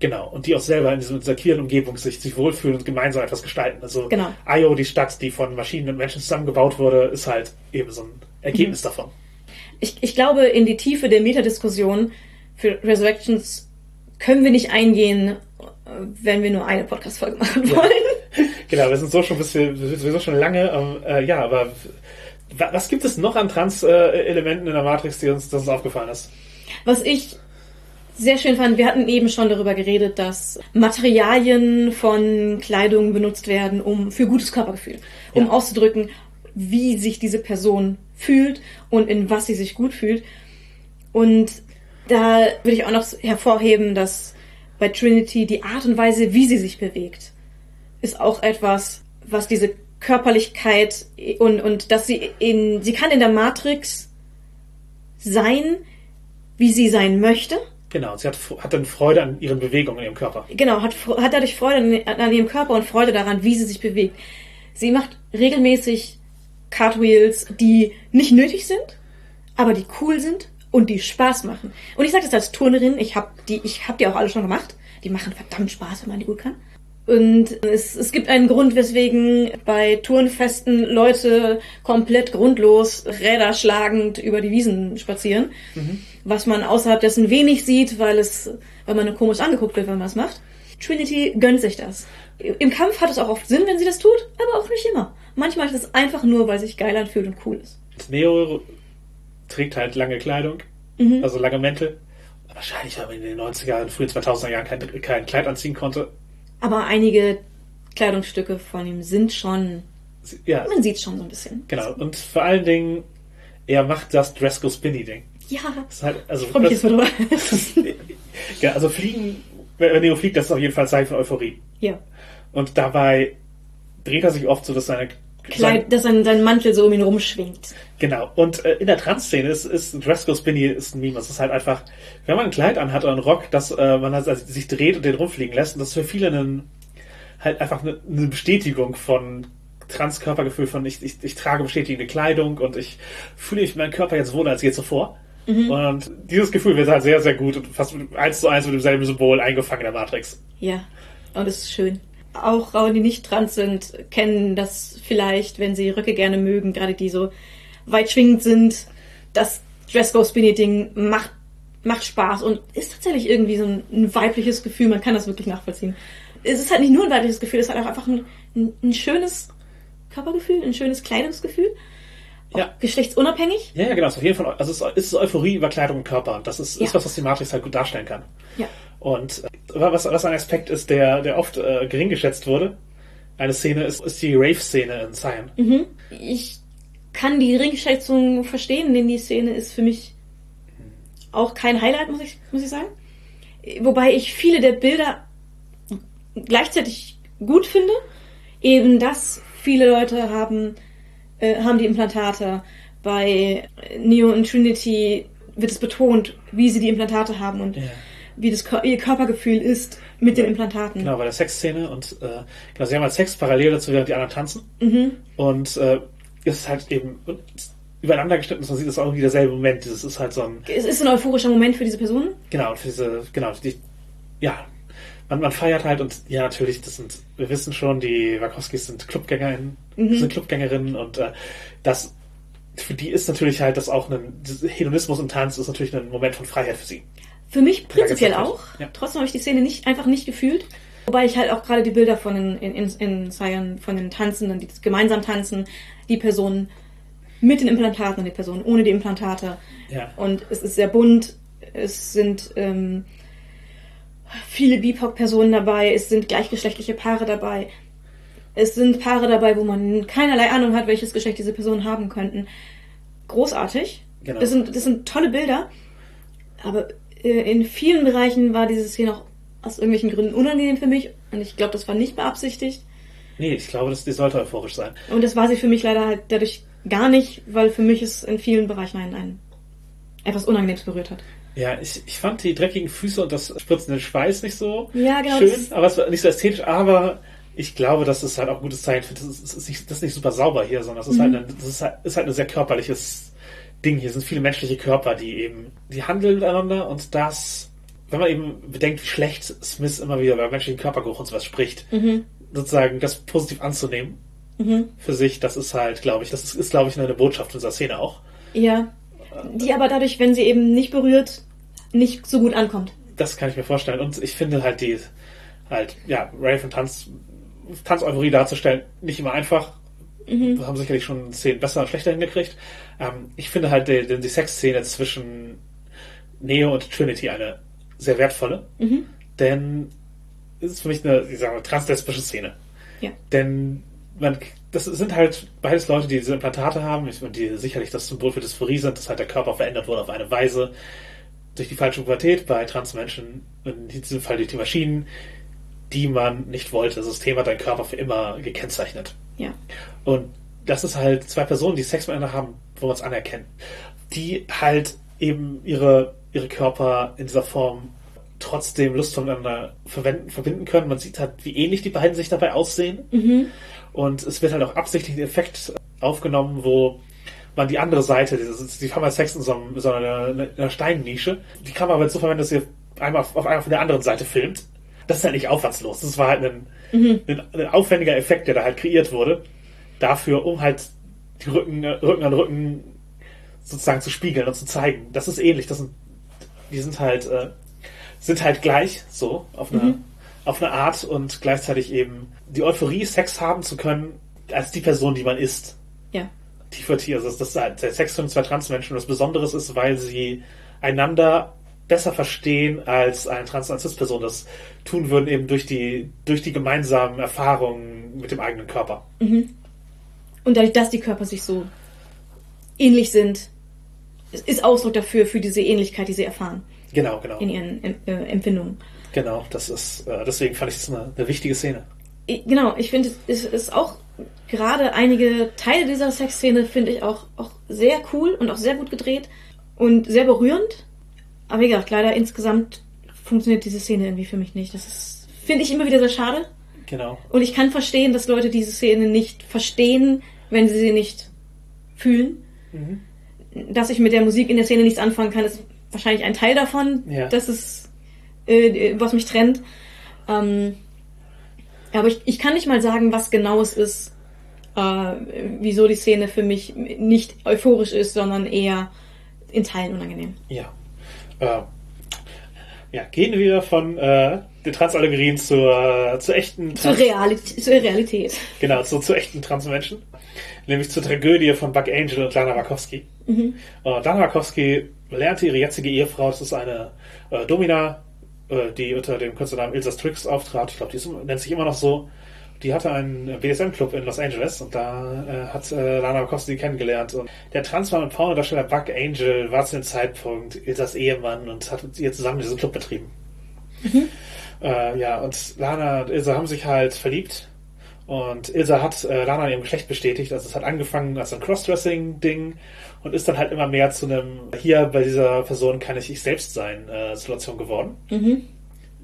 Genau. Und die auch selber in dieser queeren Umgebung sich, sich wohlfühlen und gemeinsam etwas gestalten. Also Genau. Io, die Stadt, die von Maschinen und Menschen zusammengebaut wurde, ist halt eben so ein Ergebnis davon. Ich, ich glaube, in die Tiefe der Metadiskussion für Resurrections können wir nicht eingehen, äh, wenn wir nur eine Podcast-Folge machen wollen. *laughs* Genau, wir sind so schon, bis wir, sowieso schon lange, ähm, äh, ja, aber wa- was gibt es noch an Trans-Elementen in der Matrix, die uns, das uns aufgefallen ist? Was ich sehr schön fand, wir hatten eben schon darüber geredet, dass Materialien von Kleidung benutzt werden, um für gutes Körpergefühl, um Ja. auszudrücken, wie sich diese Person fühlt und in was sie sich gut fühlt. Und da würde ich auch noch hervorheben, dass bei Trinity die Art und Weise, wie sie sich bewegt, ist auch etwas, was diese Körperlichkeit und, und dass sie in, sie kann in der Matrix sein, wie sie sein möchte. Genau, sie hat, hat dann Freude an ihren Bewegungen in ihrem Körper. Genau, hat, hat dadurch Freude an, an ihrem Körper und Freude daran, wie sie sich bewegt. Sie macht regelmäßig Cartwheels, die nicht nötig sind, aber die cool sind und die Spaß machen. Und ich sage das als Turnerin, ich habe die, ich hab die auch alle schon gemacht. Die machen verdammt Spaß, wenn man die gut kann. Und es, es gibt einen Grund, weswegen bei Turnfesten Leute komplett grundlos Räder schlagend über die Wiesen spazieren. Was man außerhalb dessen wenig sieht, weil es, weil man komisch angeguckt wird, wenn man es macht. Trinity gönnt sich das. Im Kampf hat es auch oft Sinn, wenn sie das tut, aber auch nicht immer. Manchmal ist es einfach nur, weil sich geil anfühlt und cool ist. Neo trägt halt lange Kleidung, also lange Mäntel. Wahrscheinlich, weil man in den 90er und frühen 2000er Jahren kein, kein Kleid anziehen konnte. Aber einige Kleidungsstücke von ihm sind schon, Ja, man sieht schon so ein bisschen. genau. Und vor allen Dingen, er macht das Dresco-Spinny-Ding. Ja, Das ist halt, also, ich freue mich jetzt mal drüber. *laughs* ja, also fliegen, wenn Neo fliegt, das ist auf jeden Fall ein Zeichen von Euphorie. ja. Und dabei dreht er sich oft so, dass seine Kleid, dass sein, sein Mantel so um ihn rumschwingt. Genau. Und äh, in der Trans-Szene ist, ist Dresco Spinny ist ein Meme. Es ist halt einfach, wenn man ein Kleid anhat oder einen Rock, dass äh, man halt also sich dreht und den rumfliegen lässt, und das ist für viele einen, halt einfach eine, eine Bestätigung von Trans-Körpergefühl, von ich, ich, ich trage bestätigende Kleidung und ich fühle mich meinen Körper jetzt wohler als je zuvor. Und dieses Gefühl wird halt sehr, sehr gut und fast eins zu eins mit demselben Symbol eingefangen in der Matrix. Ja, und es ist schön. Auch Frauen, die nicht trans sind, kennen das vielleicht, wenn sie Röcke gerne mögen, gerade die so weit schwingend sind. Das Dress-Go-Spinny-Ding macht, macht Spaß und ist tatsächlich irgendwie so ein, ein weibliches Gefühl. Man kann das wirklich nachvollziehen. Es ist halt nicht nur ein weibliches Gefühl, es ist halt auch einfach ein, ein, ein schönes Körpergefühl, ein schönes Kleidungsgefühl. Ja. Geschlechtsunabhängig. Ja, ja, genau. Es ist auf jeden Fall, also es ist, es ist Euphorie über Kleidung und Körper. Und das ist, Ja. ist was, was die Matrix halt gut darstellen kann. Ja. Und äh, was, was ein Aspekt ist, der, der oft äh, gering geschätzt wurde, eine Szene ist, ist die Rave-Szene in Cyan. Ich kann die Ringschätzung verstehen, denn die Szene ist für mich auch kein Highlight, muss ich, muss ich sagen. Wobei ich viele der Bilder gleichzeitig gut finde. Eben, dass viele Leute haben, äh, haben die Implantate. Bei Neo und Trinity wird es betont, wie sie die Implantate haben und Ja. Wie das ihr Körpergefühl ist mit den Implantaten. Genau, bei der Sexszene und äh, genau, sie haben halt Sex parallel dazu, während die anderen tanzen. Mhm. Und äh, es ist halt eben übereinander geschnitten, ist, man sieht das auch irgendwie derselbe Moment. Das ist halt so ein, Es ist ein euphorischer Moment für diese Personen. genau, für diese, genau, die, ja, man, man feiert halt und ja, natürlich, das sind, wir wissen schon, die Wachowskis sind Clubgängerinnen, sind Clubgängerinnen und äh, das, für die ist natürlich halt das auch ein, Hedonismus im Tanz ist natürlich ein Moment von Freiheit für sie. Für mich prinzipiell auch. Ja. Trotzdem habe ich die Szene nicht, einfach nicht gefühlt. Wobei ich halt auch gerade die Bilder von den, in, in, in Cyan, von den Tanzenden, die gemeinsam tanzen, die Personen mit den Implantaten und die Personen ohne die Implantate. Ja. Und es ist sehr bunt. Es sind ähm, viele BIPOC-Personen dabei. Es sind gleichgeschlechtliche Paare dabei. Es sind Paare dabei, wo man keinerlei Ahnung hat, welches Geschlecht diese Personen haben könnten. Großartig. Genau. Das, sind, das sind tolle Bilder. Aber in vielen Bereichen war diese Szene auch aus irgendwelchen Gründen unangenehm für mich. Und ich glaube, das war nicht beabsichtigt. Nee, ich glaube, das, die sollte euphorisch sein. Und das war sie für mich leider halt dadurch gar nicht, weil für mich es in vielen Bereichen ein, ein etwas Unangenehmes berührt hat. Ja, ich, ich fand die dreckigen Füße und das spritzende Schweiß nicht so Ja, genau, schön, aber es war nicht so ästhetisch, aber ich glaube, das ist halt auch ein gutes Zeichen für das ist, das ist, nicht, das ist nicht super sauber hier, sondern das ist Mhm. halt ein, das ist halt, ist halt ein sehr körperliches Ding. Hier sind viele menschliche Körper, die eben, die handeln miteinander und das, wenn man eben bedenkt, wie schlecht Smith immer wieder bei menschlichen Körpergeruch und sowas spricht, Mhm. sozusagen das positiv anzunehmen für sich, das ist halt, glaube ich, das ist, ist glaube ich, eine Botschaft dieser Szene auch. Ja. Die aber dadurch, wenn sie eben nicht berührt, nicht so gut ankommt. Das kann ich mir vorstellen. Und ich finde halt die, halt, ja, Rave und Tanz, Tanz-Euphorie darzustellen, nicht immer einfach. Wir haben sicherlich schon Szenen besser und schlechter hingekriegt. Ähm, ich finde halt die, die, Sexszene zwischen Neo und Trinity eine sehr wertvolle. Denn es ist für mich eine, ich sage mal, translesbische Szene. Ja. Denn man, das sind halt beides Leute, die diese Implantate haben, und die sicherlich das Symbol für Dysphorie sind, dass halt der Körper verändert wurde auf eine Weise durch die falsche Pubertät bei Transmenschen, in diesem Fall durch die Maschinen, die man nicht wollte. Das System hat deinen Körper für immer gekennzeichnet. Ja. Und das ist halt zwei Personen, die Sex miteinander haben, wo man es anerkennt. Die halt eben ihre, ihre Körper in dieser Form trotzdem lustvoll miteinander verwenden, verbinden können. Man sieht halt, wie ähnlich die beiden sich dabei aussehen. Und es wird halt auch absichtlich ein Effekt aufgenommen, wo man die andere Seite, dieses, die haben halt Sex in so, einem, so einer, einer Steinnische. Die Kamera wird so verwendet, dass sie einmal auf, auf einmal von der anderen Seite filmt. Das ist halt nicht aufwandslos. Das war halt ein, ein, ein aufwendiger Effekt, der da halt kreiert wurde. Dafür, um halt die Rücken, Rücken an Rücken sozusagen zu spiegeln und zu zeigen. Das ist ähnlich. Das sind, die sind halt, äh, sind halt gleich, so, auf eine, auf eine Art und gleichzeitig eben die Euphorie, Sex haben zu können, als die Person, die man ist Ja. tiefer Tier. Also, dass das der Sex von zwei Transmenschen was Besonderes ist, weil sie einander besser verstehen, als eine trans person das tun würden, eben durch die, durch die gemeinsamen Erfahrungen mit dem eigenen Körper. Und dadurch, dass die Körper sich so ähnlich sind, ist Ausdruck dafür, für diese Ähnlichkeit, die sie erfahren Genau, genau. in ihren äh, Empfindungen. Genau, das ist, äh, deswegen fand ich das eine, eine wichtige Szene. Genau, ich finde, es ist auch gerade einige Teile dieser Sexszene finde ich auch, auch sehr cool und auch sehr gut gedreht und sehr berührend. Aber wie gesagt, leider insgesamt funktioniert diese Szene irgendwie für mich nicht. Das finde ich immer wieder sehr schade. Genau. Und ich kann verstehen, dass Leute diese Szene nicht verstehen, wenn sie sie nicht fühlen. Dass ich mit der Musik in der Szene nichts anfangen kann, ist wahrscheinlich ein Teil davon. Ja. Das ist, äh, was mich trennt. Ähm, aber ich, ich kann nicht mal sagen, was genau es ist, äh, wieso die Szene für mich nicht euphorisch ist, sondern eher in Teilen unangenehm. Ja. Ja, gehen wir von äh, den Transallegorien zur, zur echten Zur, Trans Realität, zur Realität. Genau, zu, zu echten Transmenschen. Nämlich zur Tragödie von Buck Angel und Lana Wachowski. Mhm. Äh, Lana Wachowski lernte ihre jetzige Ehefrau, das ist eine äh, Domina, äh, die unter dem Künstlernamen Ilsa Strix auftrat. Ich glaube, die ist, nennt sich immer noch so. Die hatte einen BSM-Club in Los Angeles und da äh, hat äh, Lana Wachowski kennengelernt. Und der Transmann und Pornodarsteller Buck Angel war zu dem Zeitpunkt Ilsas Ehemann und hat mit ihr zusammen diesen Club betrieben. Mhm. Äh, ja, und Lana und Ilsa haben sich halt verliebt. Und Ilsa hat äh, Lana in ihrem Geschlecht bestätigt. Also es hat angefangen als ein Crossdressing-Ding und ist dann halt immer mehr zu einem, hier bei dieser Person kann ich ich selbst sein, äh, Situation geworden. Mhm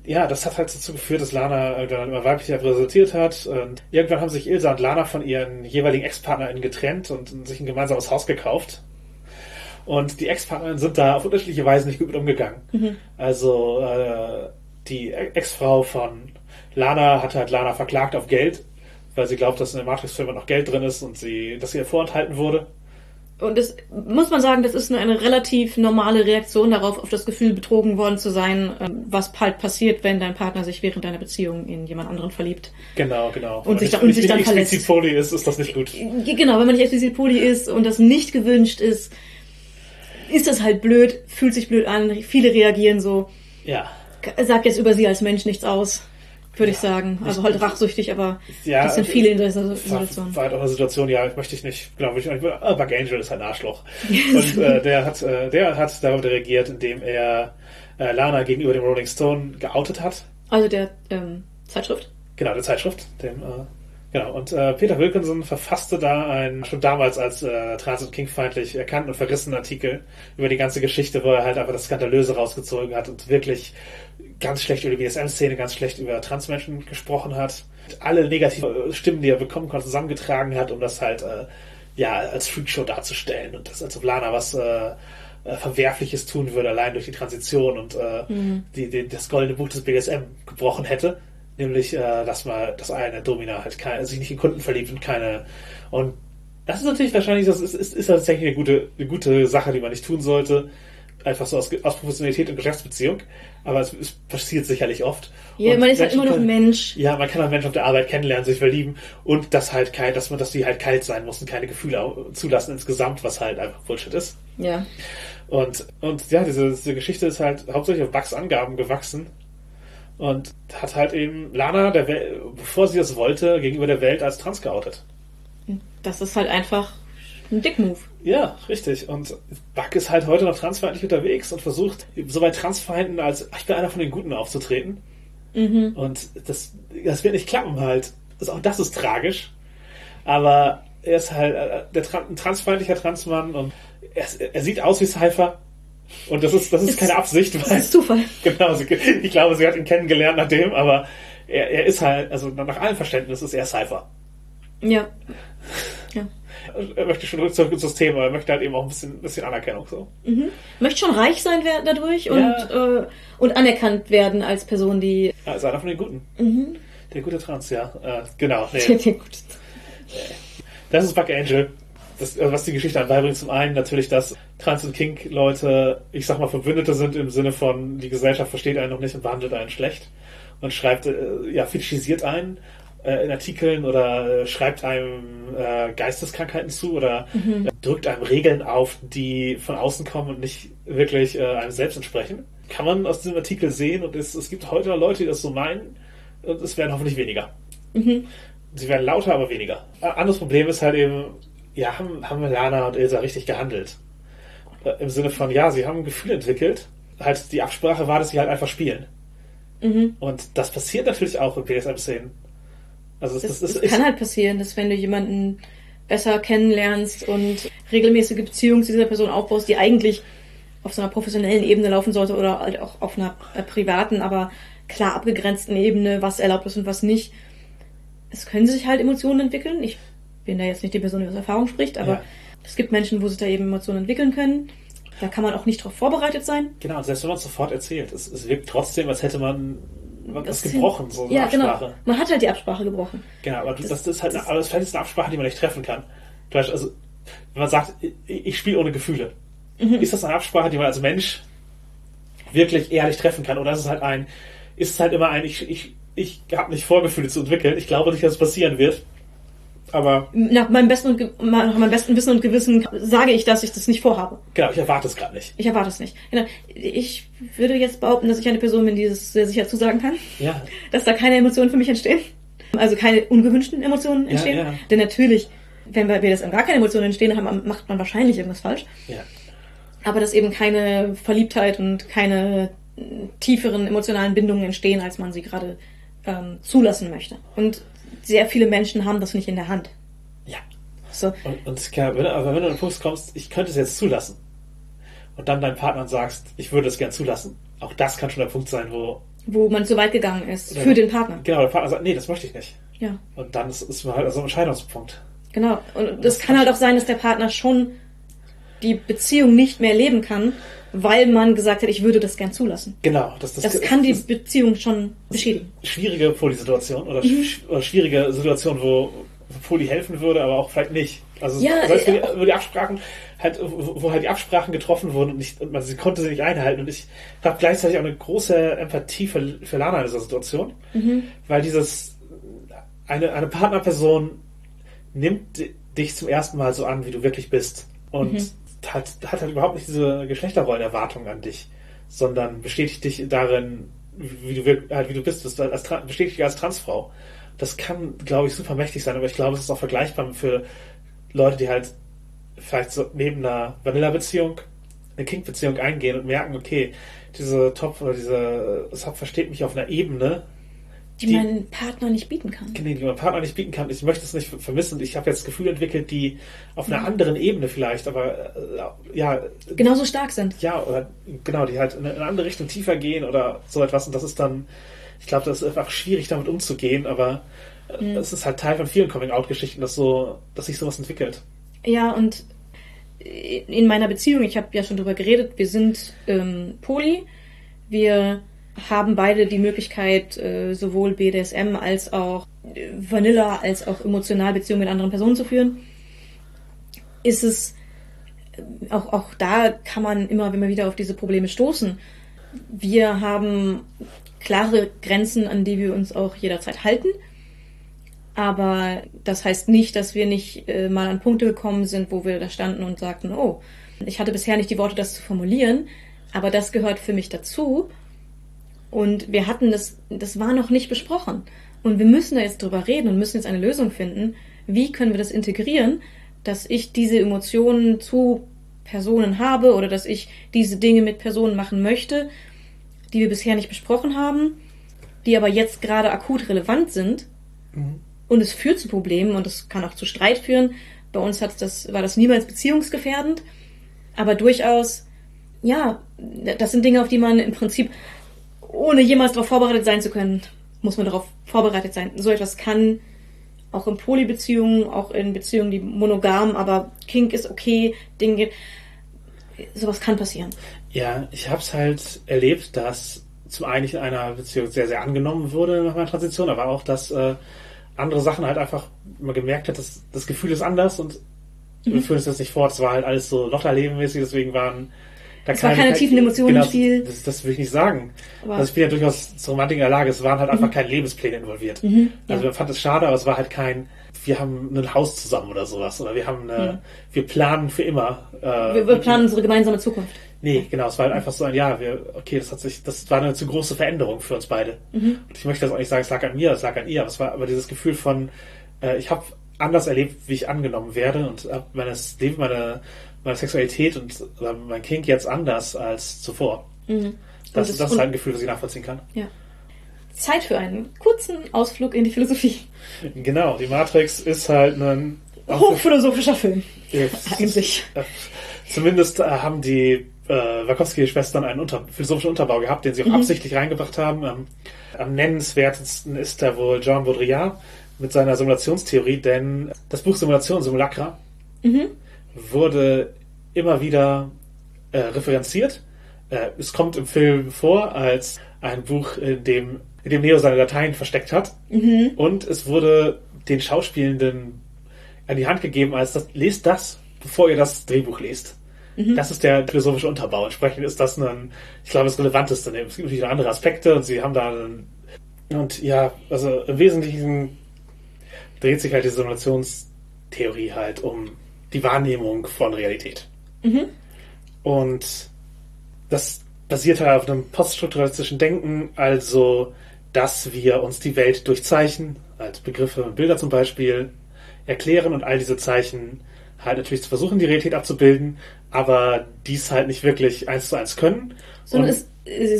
ja, das hat halt dazu geführt, dass Lana dann immer weiblicher resultiert hat. Und irgendwann haben sich Ilsa und Lana von ihren jeweiligen Ex-PartnerInnen getrennt und sich ein gemeinsames Haus gekauft. Und die Ex-PartnerInnen sind da auf unterschiedliche Weise nicht gut mit umgegangen. Mhm. Also äh, die Ex-Frau von Lana hat halt Lana verklagt auf Geld, weil sie glaubt, dass in der Matrix-Film noch Geld drin ist und sie, dass ihr vorenthalten wurde. Und das muss man sagen, das ist eine, eine, relativ normale Reaktion darauf, auf das Gefühl, betrogen worden zu sein, ähm, was halt passiert, wenn dein Partner sich während deiner Beziehung in jemand anderen verliebt. Genau, genau. Und, sich, da, und sich dann verlässt. explizit Poly ist, ist das nicht gut. Genau, wenn man nicht explizit Poly ist und das nicht gewünscht ist, ist das halt blöd, fühlt sich blöd an. Viele reagieren so. Ja. Sagt jetzt über sie als Mensch nichts aus würde ich sagen. Also halt rachsüchtig, aber ja, das sind viele in dieser Situation. War halt auch eine Situation, ja, möchte ich nicht, glaube ich, ich ah, Bug Angel ist halt ein Arschloch. *laughs* Und äh, der hat, äh, der hat darauf reagiert, indem er äh, Lana gegenüber dem Rolling Stone geoutet hat. Also der ähm, Zeitschrift? Genau, der Zeitschrift, dem äh, Genau, und äh, Peter Wilkinson verfasste da einen, schon damals als äh, Trans- und King-feindlich erkannten und verrissenen Artikel über die ganze Geschichte, wo er halt einfach das Skandalöse rausgezogen hat und wirklich ganz schlecht über die BSM-Szene, ganz schlecht über Transmenschen gesprochen hat. Alle negative Stimmen, die er bekommen konnte, zusammengetragen hat, um das halt äh, ja als Freakshow darzustellen und das als ob Lana was äh, äh, Verwerfliches tun würde, allein durch die Transition und äh, mhm. die, die, das goldene Buch des BSM gebrochen hätte. Nämlich, äh, dass man, dass eine Domina halt keine, sich nicht in Kunden verliebt und keine und das ist natürlich wahrscheinlich, das ist, ist, ist tatsächlich eine gute, eine gute Sache, die man nicht tun sollte einfach so aus, aus Professionalität und Geschäftsbeziehung. Aber es, es passiert sicherlich oft. Ja, und man ist halt immer noch ein Mensch. Ja, man kann einen Menschen auf der Arbeit kennenlernen, sich verlieben und das halt kein, dass man, dass die halt kalt sein muss und keine Gefühle zulassen insgesamt, was halt einfach Bullshit ist. Ja. Und, und ja, diese, diese Geschichte ist halt hauptsächlich auf Bugs Angaben gewachsen. Und hat halt eben Lana, der Wel bevor sie das wollte, gegenüber der Welt als trans geoutet. Das ist halt einfach ein Dickmove. Ja, richtig. Und Buck ist halt heute noch transfeindlich unterwegs und versucht, so bei Transfeinden als ich bin einer von den Guten aufzutreten. Mhm. Und das, das wird nicht klappen halt. Das, auch das ist tragisch. Aber er ist halt äh, der, ein transfeindlicher Transmann und er, er sieht aus wie Cypher. Und das ist, das ist, ist keine Absicht. Weil, das ist Zufall. *laughs* Genau, sie, ich glaube, sie hat ihn kennengelernt nach dem, aber er, er ist halt, also nach allem Verständnis ist er Cypher. Ja. Er möchte schon zurück ins System, aber er möchte halt eben auch ein bisschen, bisschen Anerkennung so. Mhm. Möchte schon reich sein dadurch und, ja. äh, und anerkannt werden als Person, die. Ja, ist einer von den Guten. Mhm. Der gute Trans, ja. Äh, genau. Nee. *laughs* Der, gute. Das ist Buck Angel. Das, also was die Geschichte anbeibringt, zum einen natürlich, dass Trans- und Kink-Leute, ich sag mal, Verbündete sind im Sinne von, die Gesellschaft versteht einen noch nicht und behandelt einen schlecht und schreibt, äh, ja, fetischisiert einen äh, in Artikeln oder äh, schreibt einem äh, Geisteskrankheiten zu oder mhm. Äh, drückt einem Regeln auf, die von außen kommen und nicht wirklich äh, einem selbst entsprechen. Kann man aus diesem Artikel sehen und es, es gibt heute Leute, die das so meinen und es werden hoffentlich weniger. Mhm. Sie werden lauter, aber weniger. Ein anderes Problem ist halt eben, ja, haben, haben Lana und Ilsa richtig gehandelt? Äh, Im Sinne von, ja, sie haben ein Gefühl entwickelt. Halt, die Absprache war, dass sie halt einfach spielen. Mhm. Und das passiert natürlich auch in BSM-Szenen. Also das, das, das, das kann halt passieren, dass wenn du jemanden besser kennenlernst und regelmäßige Beziehungen zu dieser Person aufbaust, die eigentlich auf so einer professionellen Ebene laufen sollte oder halt auch auf einer äh, privaten, aber klar abgegrenzten Ebene, was erlaubt ist und was nicht. Es können sich halt Emotionen entwickeln. Ich bin da jetzt nicht die Person, die aus Erfahrung spricht, aber ja. es gibt Menschen, wo sich da eben Emotionen entwickeln können. Da kann man auch nicht darauf vorbereitet sein. Genau, selbst wenn man es sofort erzählt. Es, es wirkt trotzdem, als hätte man was gebrochen, so eine ja, genau. Absprache. Genau. Man hat halt die Absprache gebrochen. Genau, aber das, das ist halt, das, aber das ist eine Absprache, die man nicht treffen kann. Also, wenn man sagt, ich, ich spiele ohne Gefühle, mhm. ist das eine Absprache, die man als Mensch wirklich ehrlich treffen kann? Oder ist es halt ein, ist es halt immer ein, ich, ich, ich habe nicht Vorgefühle zu entwickeln, ich glaube nicht, dass es passieren wird. Aber nach meinem besten und nach meinem besten Wissen und Gewissen sage ich, dass ich das nicht vorhabe. Genau, ich erwarte es gerade nicht. Ich erwarte es nicht. Genau. Ich würde jetzt behaupten, dass ich eine Person bin, die es sehr sicher zusagen kann. Ja. Dass da keine Emotionen für mich entstehen. also keine ungewünschten Emotionen entstehen. ja. Denn natürlich, wenn bei BDSM gar keine Emotionen entstehen, haben, macht man wahrscheinlich irgendwas falsch. Ja. Aber dass eben keine Verliebtheit und keine tieferen emotionalen Bindungen entstehen, als man sie gerade ähm, zulassen möchte. Und sehr viele Menschen haben das nicht in der Hand. Ja. So, Und, und wenn, aber wenn du an den Punkt kommst, ich könnte es jetzt zulassen. Und dann deinem Partner sagst, ich würde es gern zulassen. Auch das kann schon der Punkt sein, wo wo man zu weit gegangen ist für den Partner. genau der Partner sagt, nee, das möchte ich nicht. Ja, Und dann ist, ist man halt also ein Entscheidungspunkt. genau. Und das kann halt auch sein, dass der Partner schon die Beziehung nicht mehr leben kann, weil man gesagt hat, ich würde das gern zulassen. Genau, das, das, Das kann die das Beziehung schon beschädigen. schwierige Polysituation oder, Mhm. sch- oder schwierige Situation, wo Poly helfen würde, aber auch vielleicht nicht. Also Ja, wo die, ja. wo die Absprachen halt, wo halt die Absprachen getroffen wurden und, nicht, und man sie konnte sie nicht einhalten. Und ich habe gleichzeitig auch eine große Empathie für, für Lana in dieser Situation, Mhm. weil dieses eine, eine Partnerperson nimmt di- dich zum ersten Mal so an, wie du wirklich bist. Und Mhm. Hat, hat halt überhaupt nicht diese Geschlechterrollenerwartung an dich, sondern bestätigt dich darin, wie du, halt, wie du bist, bist als, bestätigt dich als Transfrau. Das kann, glaube ich, super mächtig sein, aber ich glaube, es ist auch vergleichbar für Leute, die halt vielleicht so neben einer Vanilla-Beziehung eine Kink-Beziehung eingehen und merken, okay, diese Top oder diese Sub versteht mich auf einer Ebene, Die, Die- mein Partner nicht bieten kann. die mein Partner nicht bieten kann. Ich möchte es nicht vermissen. Ich habe jetzt Gefühle entwickelt, die auf einer anderen Ebene vielleicht, aber äh, ja, Genauso stark sind. ja, oder genau, die halt in eine andere Richtung tiefer gehen oder so etwas. Und das ist dann, ich glaube, das ist einfach schwierig, damit umzugehen, aber äh, es ist halt Teil von vielen Coming-out-Geschichten, dass so, dass sich sowas entwickelt. Ja, und in meiner Beziehung, ich habe ja schon drüber geredet, wir sind ähm, Poly. Wir haben beide die Möglichkeit, äh, sowohl BDSM als auch äh, Vanilla, als auch emotional Beziehungen mit anderen Personen zu führen. Ist es, äh, auch, auch da kann man immer, wenn wieder auf diese Probleme stoßen. Wir haben klare Grenzen, an die wir uns auch jederzeit halten. Aber das heißt nicht, dass wir nicht mal an Punkte gekommen sind, wo wir da standen und sagten, oh, ich hatte bisher nicht die Worte, das zu formulieren, aber das gehört für mich dazu. Und wir hatten das, das war noch nicht besprochen. Und wir müssen da jetzt drüber reden und müssen jetzt eine Lösung finden. Wie können wir das integrieren, dass ich diese Emotionen zu Personen habe oder dass ich diese Dinge mit Personen machen möchte, die wir bisher nicht besprochen haben, die aber jetzt gerade akut relevant sind. Und es führt zu Problemen und es kann auch zu Streit führen. Bei uns hat das, war das niemals beziehungsgefährdend, aber durchaus, ja, das sind Dinge, auf die man im Prinzip, ohne jemals darauf vorbereitet sein zu können, muss man darauf vorbereitet sein. So etwas kann auch in Polybeziehungen, auch in Beziehungen, die monogam, aber Kink ist okay, Ding geht. Sowas kann passieren. Ja, ich habe es halt erlebt, dass zum einen ich in einer Beziehung sehr, sehr angenommen wurde nach meiner Transition, aber auch, dass äh, andere Sachen halt einfach man gemerkt hat, dass das Gefühl ist anders und wir führen es jetzt nicht fort. Es war halt alles so Lotterlebenmäßig, deswegen waren da Es war keine tiefen Emotionen genau, im Spiel. Das, das will ich nicht sagen. Aber- also ich bin ja durchaus zur Romantik in der Lage. Es waren halt einfach keine Lebenspläne involviert. Mhm, Also ja. man fand es schade, aber es war halt kein, wir haben ein Haus zusammen oder sowas. Oder wir haben eine, wir planen für immer. Äh, Mhm. Wir, wir planen unsere gemeinsame Zukunft. Nee, genau, es war halt einfach so ein, ja, wir, okay, das hat sich, das war eine zu große Veränderung für uns beide. Mhm. Und ich möchte das auch nicht sagen, es lag an mir, es lag an ihr, aber es war aber dieses Gefühl von, äh, ich habe anders erlebt, wie ich angenommen werde und habe Leben, meine, meine Sexualität und mein Kink jetzt anders als zuvor. Das, Mhm. Und das, es- ist halt ein Gefühl, das ich nachvollziehen kann. Ja. Zeit für einen kurzen Ausflug in die Philosophie. Genau, die Matrix ist halt ein Hochphilosophischer Film. Jetzt- Eigentlich. äh, Zumindest äh, haben die äh, Wachowski-Schwestern einen unter philosophischen Unterbau gehabt, den sie auch Mhm. absichtlich reingebracht haben. Ähm, am nennenswertesten ist da wohl Jean Baudrillard mit seiner Simulationstheorie, denn das Buch Simulation, Simulacra, Mhm. Wurde immer wieder äh, referenziert. Äh, es kommt im Film vor als ein Buch, in dem, in dem Neo seine Dateien versteckt hat. Mhm. Und es wurde den Schauspielenden an die Hand gegeben, als das, lest das, bevor ihr das Drehbuch lest. Das ist der philosophische Unterbau. Entsprechend ist das ein, ich glaube, das Relevanteste. Es gibt natürlich noch andere Aspekte und sie haben da einen, und ja, also im Wesentlichen dreht sich halt die Simulationstheorie halt um die Wahrnehmung von Realität. Und das basiert halt auf einem poststrukturalistischen Denken, also dass wir uns die Welt durch Zeichen, halt Begriffe und Bilder zum Beispiel erklären und all diese Zeichen halt natürlich zu versuchen, die Realität abzubilden, aber dies halt nicht wirklich eins zu eins können. Sondern es,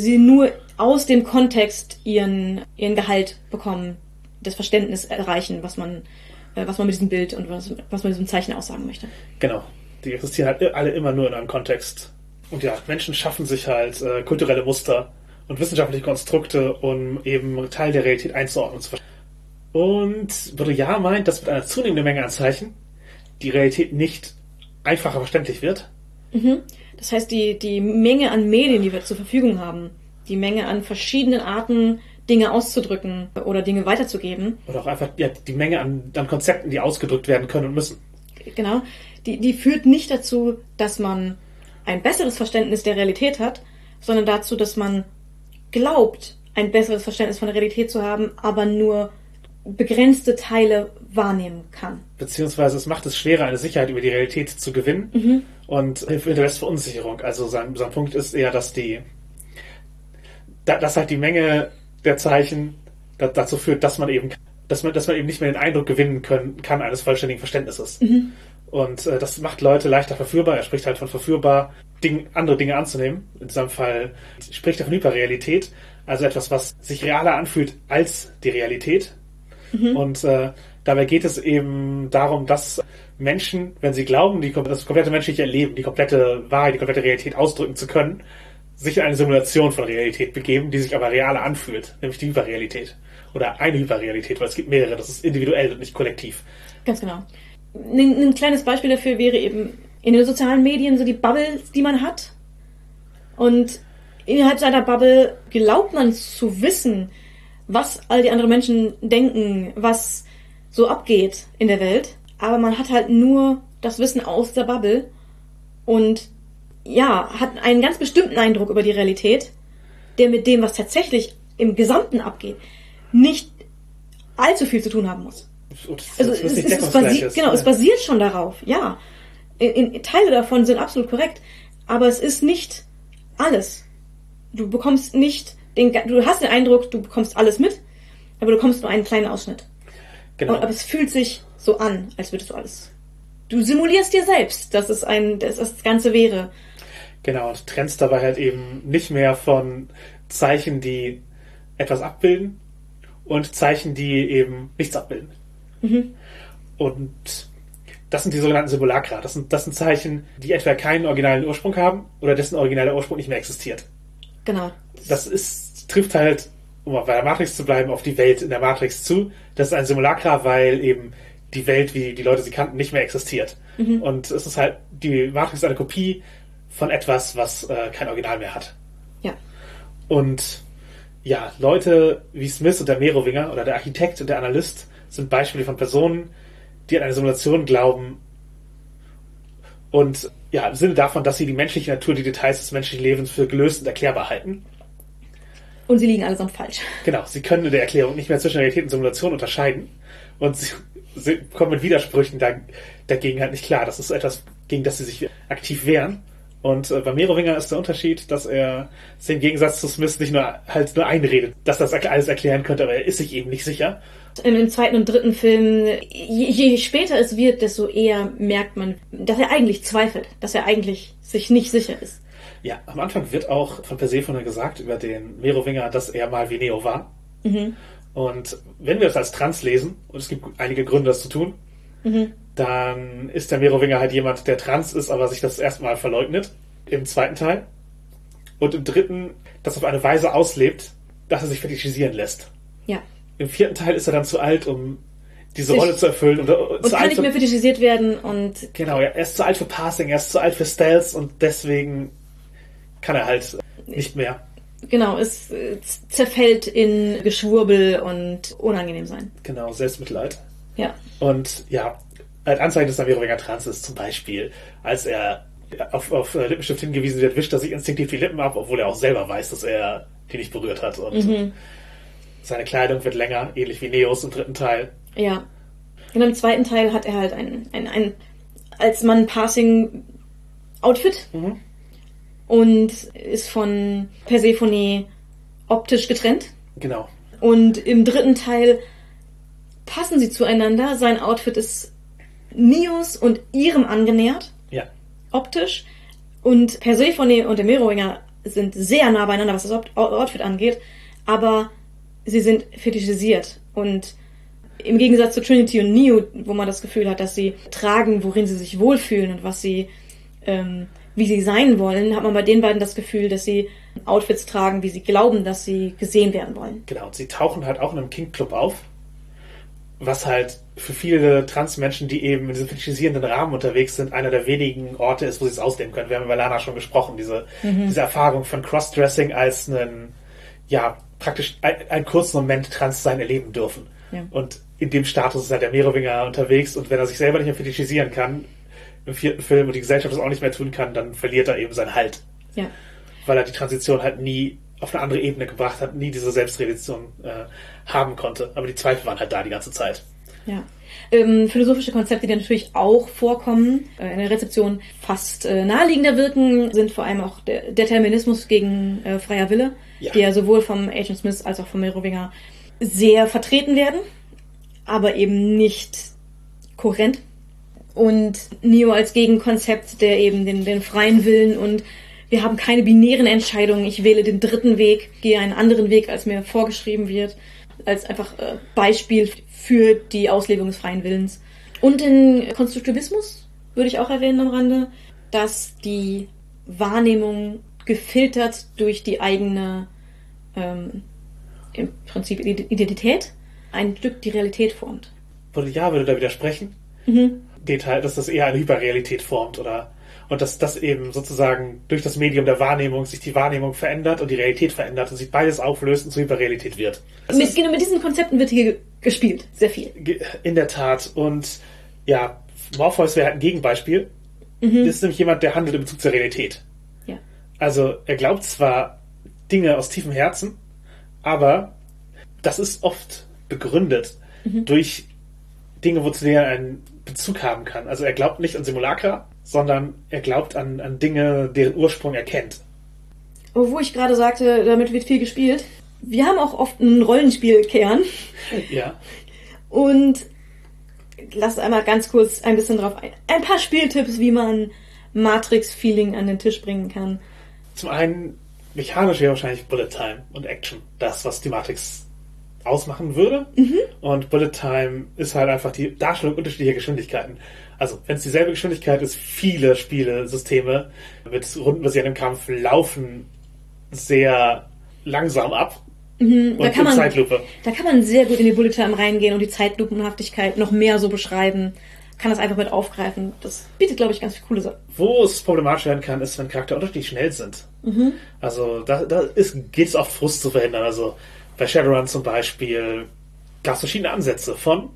sie nur aus dem Kontext ihren, ihren Gehalt bekommen, das Verständnis erreichen, was man, äh, was man mit diesem Bild und was, was man mit diesem Zeichen aussagen möchte. Genau. Die existieren halt alle immer nur in einem Kontext. Und ja, Menschen schaffen sich halt äh, kulturelle Muster und wissenschaftliche Konstrukte, um eben Teil der Realität einzuordnen. Und Baudrillard meint, dass mit einer zunehmenden Menge an Zeichen die Realität nicht einfacher verständlich wird. Mhm. Das heißt, die, die Menge an Medien, die wir zur Verfügung haben, die Menge an verschiedenen Arten, Dinge auszudrücken oder Dinge weiterzugeben. Oder auch einfach ja, die Menge an, an Konzepten, die ausgedrückt werden können und müssen. Genau. Die, die führt nicht dazu, dass man ein besseres Verständnis der Realität hat, sondern dazu, dass man glaubt, ein besseres Verständnis von der Realität zu haben, aber nur begrenzte Teile wahrnehmen kann. Beziehungsweise es macht es schwerer, eine Sicherheit über die Realität zu gewinnen mhm. und hinterlässt Verunsicherung. Also sein, sein Punkt ist eher, dass die, dass halt die Menge der Zeichen dazu führt, dass man eben, dass man, dass man eben nicht mehr den Eindruck gewinnen können, kann eines vollständigen Verständnisses. Mhm. Und äh, das macht Leute leichter verführbar. Er spricht halt von verführbar, Ding, andere Dinge anzunehmen. In diesem Fall spricht er von Hyperrealität, also etwas, was sich realer anfühlt als die Realität. Mhm. Und äh, dabei geht es eben darum, dass Menschen, wenn sie glauben, die, das komplette menschliche Leben, die komplette Wahrheit, die komplette Realität ausdrücken zu können, sich in eine Simulation von Realität begeben, die sich aber realer anfühlt, nämlich die Hyperrealität. Oder eine Hyperrealität, weil es gibt mehrere, das ist individuell und nicht kollektiv. Ganz genau. Ein, ein kleines Beispiel dafür wäre eben in den sozialen Medien so die Bubbles, die man hat. Und innerhalb seiner Bubble glaubt man zu wissen, was all die anderen Menschen denken, was so abgeht in der Welt. Aber man hat halt nur das Wissen aus der Bubble und ja, hat einen ganz bestimmten Eindruck über die Realität, der mit dem, was tatsächlich im Gesamten abgeht, nicht allzu viel zu tun haben muss. Also es, es, es, basiert, genau, es basiert schon darauf, ja. In, in, Teile davon sind absolut korrekt, aber es ist nicht alles. Du bekommst nicht den, du hast den Eindruck, du bekommst alles mit, aber du bekommst nur einen kleinen Ausschnitt. Genau. Aber es fühlt sich so an, als würdest du alles. Du simulierst dir selbst, dass es ein, dass das Ganze wäre. Genau, und trennst dabei halt eben nicht mehr von Zeichen, die etwas abbilden und Zeichen, die eben nichts abbilden. Mhm. Und das sind die sogenannten Simulacra. Das sind, das sind Zeichen, die etwa keinen originalen Ursprung haben oder dessen originaler Ursprung nicht mehr existiert. Genau. Das ist, trifft halt, um bei der Matrix zu bleiben, auf die Welt in der Matrix zu. Das ist ein Simulacra, weil eben die Welt, wie die Leute sie kannten, nicht mehr existiert. Mhm. Und es ist halt, die Matrix ist eine Kopie von etwas, was äh, kein Original mehr hat. Ja. Und ja, Leute wie Smith und der Merowinger oder der Architekt und der Analyst sind Beispiele von Personen, die an eine Simulation glauben und ja, im Sinne davon, dass sie die menschliche Natur, die Details des menschlichen Lebens für gelöst und erklärbar halten. Und sie liegen allesamt falsch. Genau, sie können in der Erklärung nicht mehr zwischen Realität und Simulation unterscheiden. Und sie, sie kommen mit Widersprüchen da, dagegen halt nicht klar. Das ist etwas, gegen das sie sich aktiv wehren. Und äh, bei Merowinger ist der Unterschied, dass er sich im Gegensatz zu Smith nicht nur halt nur einredet, dass das alles erklären könnte, aber er ist sich eben nicht sicher. Im zweiten und dritten Film, je, je später es wird, desto eher merkt man, dass er eigentlich zweifelt, dass er eigentlich sich nicht sicher ist. Ja, am Anfang wird auch von Persephone gesagt über den Merowinger, dass er mal wie Neo war. Mhm. Und wenn wir das als Trans lesen, und es gibt einige Gründe, das zu tun, mhm dann ist der Merowinger halt jemand, der trans ist, aber sich das erstmal verleugnet. Im zweiten Teil. Und im dritten, das auf eine Weise auslebt, dass er sich fetischisieren lässt. Ja. Im vierten Teil ist er dann zu alt, um diese Rolle zu erfüllen. Und, und kann nicht mehr fetischisiert werden und. Genau, ja, er ist zu alt für Passing, er ist zu alt für Stealth und deswegen kann er halt nicht mehr. Genau, es zerfällt in Geschwurbel und unangenehm sein. Genau, Selbstmitleid. Ja. Und ja, als Anzeichen, dass weniger trans ist, zum Beispiel, als er auf, auf Lippenstift hingewiesen wird, wischt er sich instinktiv die Lippen ab, obwohl er auch selber weiß, dass er die nicht berührt hat. Und mhm. seine Kleidung wird länger, ähnlich wie Neos im dritten Teil. Ja. Und im zweiten Teil hat er halt ein, ein, ein als Mann Passing Outfit mhm. und ist von Persephone optisch getrennt. Genau. Und im dritten Teil passen sie zueinander. Sein Outfit ist Nios und ihrem angenähert, Ja. optisch. Und Persephone und der Merowinger sind sehr nah beieinander, was das Out- Outfit angeht. Aber sie sind fetischisiert. Und im Gegensatz zu Trinity und Neo, wo man das Gefühl hat, dass sie tragen, worin sie sich wohlfühlen und was sie, ähm, wie sie sein wollen, hat man bei den beiden das Gefühl, dass sie Outfits tragen, wie sie glauben, dass sie gesehen werden wollen. Genau, und sie tauchen halt auch in einem King-Club auf, was halt für viele Transmenschen, die eben in diesem fetischisierenden Rahmen unterwegs sind, einer der wenigen Orte ist, wo sie es ausleben können. Wir haben über Lana schon gesprochen, diese, diese Erfahrung von Crossdressing als einen, ja, praktisch ein, einen kurzen Moment trans sein erleben dürfen. Ja. Und in dem Status ist halt der Merowinger unterwegs und wenn er sich selber nicht mehr fetischisieren kann, im vierten Film und die Gesellschaft das auch nicht mehr tun kann, dann verliert er eben sein Halt Ja. weil er die Transition halt nie auf eine andere Ebene gebracht hat, nie diese Selbstrealisation äh, haben konnte. Aber die Zweifel waren halt da die ganze Zeit. Ja. Ähm, philosophische Konzepte, die natürlich auch vorkommen, äh, in der Rezeption fast äh, naheliegender wirken, sind vor allem auch der Determinismus gegen äh, freier Wille, Ja. die ja sowohl vom Agent Smith als auch vom Merowinger sehr vertreten werden, aber eben nicht kohärent. Und Neo als Gegenkonzept, der eben den, den freien Willen und wir haben keine binären Entscheidungen, ich wähle den dritten Weg, gehe einen anderen Weg, als mir vorgeschrieben wird, als einfach äh, Beispiel für die Auslebung des freien Willens. Und den Konstruktivismus würde ich auch erwähnen am Rande, dass die Wahrnehmung gefiltert durch die eigene ähm, im Prinzip Identität ein Stück die Realität formt. Baudrillard würde da widersprechen. Geht halt, dass das eher eine Hyperrealität formt oder und dass das eben sozusagen durch das Medium der Wahrnehmung sich die Wahrnehmung verändert und die Realität verändert und sich beides auflöst und zur Hyperrealität wird. Das Mit, genau mit diesen Konzepten wird hier ge- gespielt, sehr viel. in der Tat und ja, Morpheus wäre halt ein Gegenbeispiel. Das ist nämlich jemand, der handelt in Bezug zur Realität. Ja. Also er glaubt zwar Dinge aus tiefem Herzen, aber das ist oft begründet durch Dinge, wozu er einen Bezug haben kann. Also er glaubt nicht an Simulacra, sondern er glaubt an, an Dinge, deren Ursprung er kennt. Aber wo ich gerade sagte, damit wird viel gespielt. Wir haben auch oft einen Rollenspielkern *laughs* Ja. und lass einmal ganz kurz ein bisschen drauf ein. Ein paar Spieltipps, wie man Matrix-Feeling an den Tisch bringen kann. Zum einen, mechanisch wäre wahrscheinlich Bullet Time und Action das, was die Matrix ausmachen würde. Und Bullet Time ist halt einfach die Darstellung unterschiedlicher Geschwindigkeiten. Also, wenn es dieselbe Geschwindigkeit ist, viele Spielesysteme mit rundenbasierendem Kampf laufen sehr langsam ab. Und Da kann, man, Zeitlupe. da kann man sehr gut in die Bullet Time reingehen und die Zeitlupenhaftigkeit noch mehr so beschreiben. Kann das einfach mit aufgreifen. Das bietet, glaube ich, ganz viele coole Sachen. Wo es problematisch werden kann, ist, wenn Charakter unterschiedlich schnell sind. Also da, da ist, geht es oft Frust zu verhindern. Also bei Shadowrun zum Beispiel gab es verschiedene Ansätze von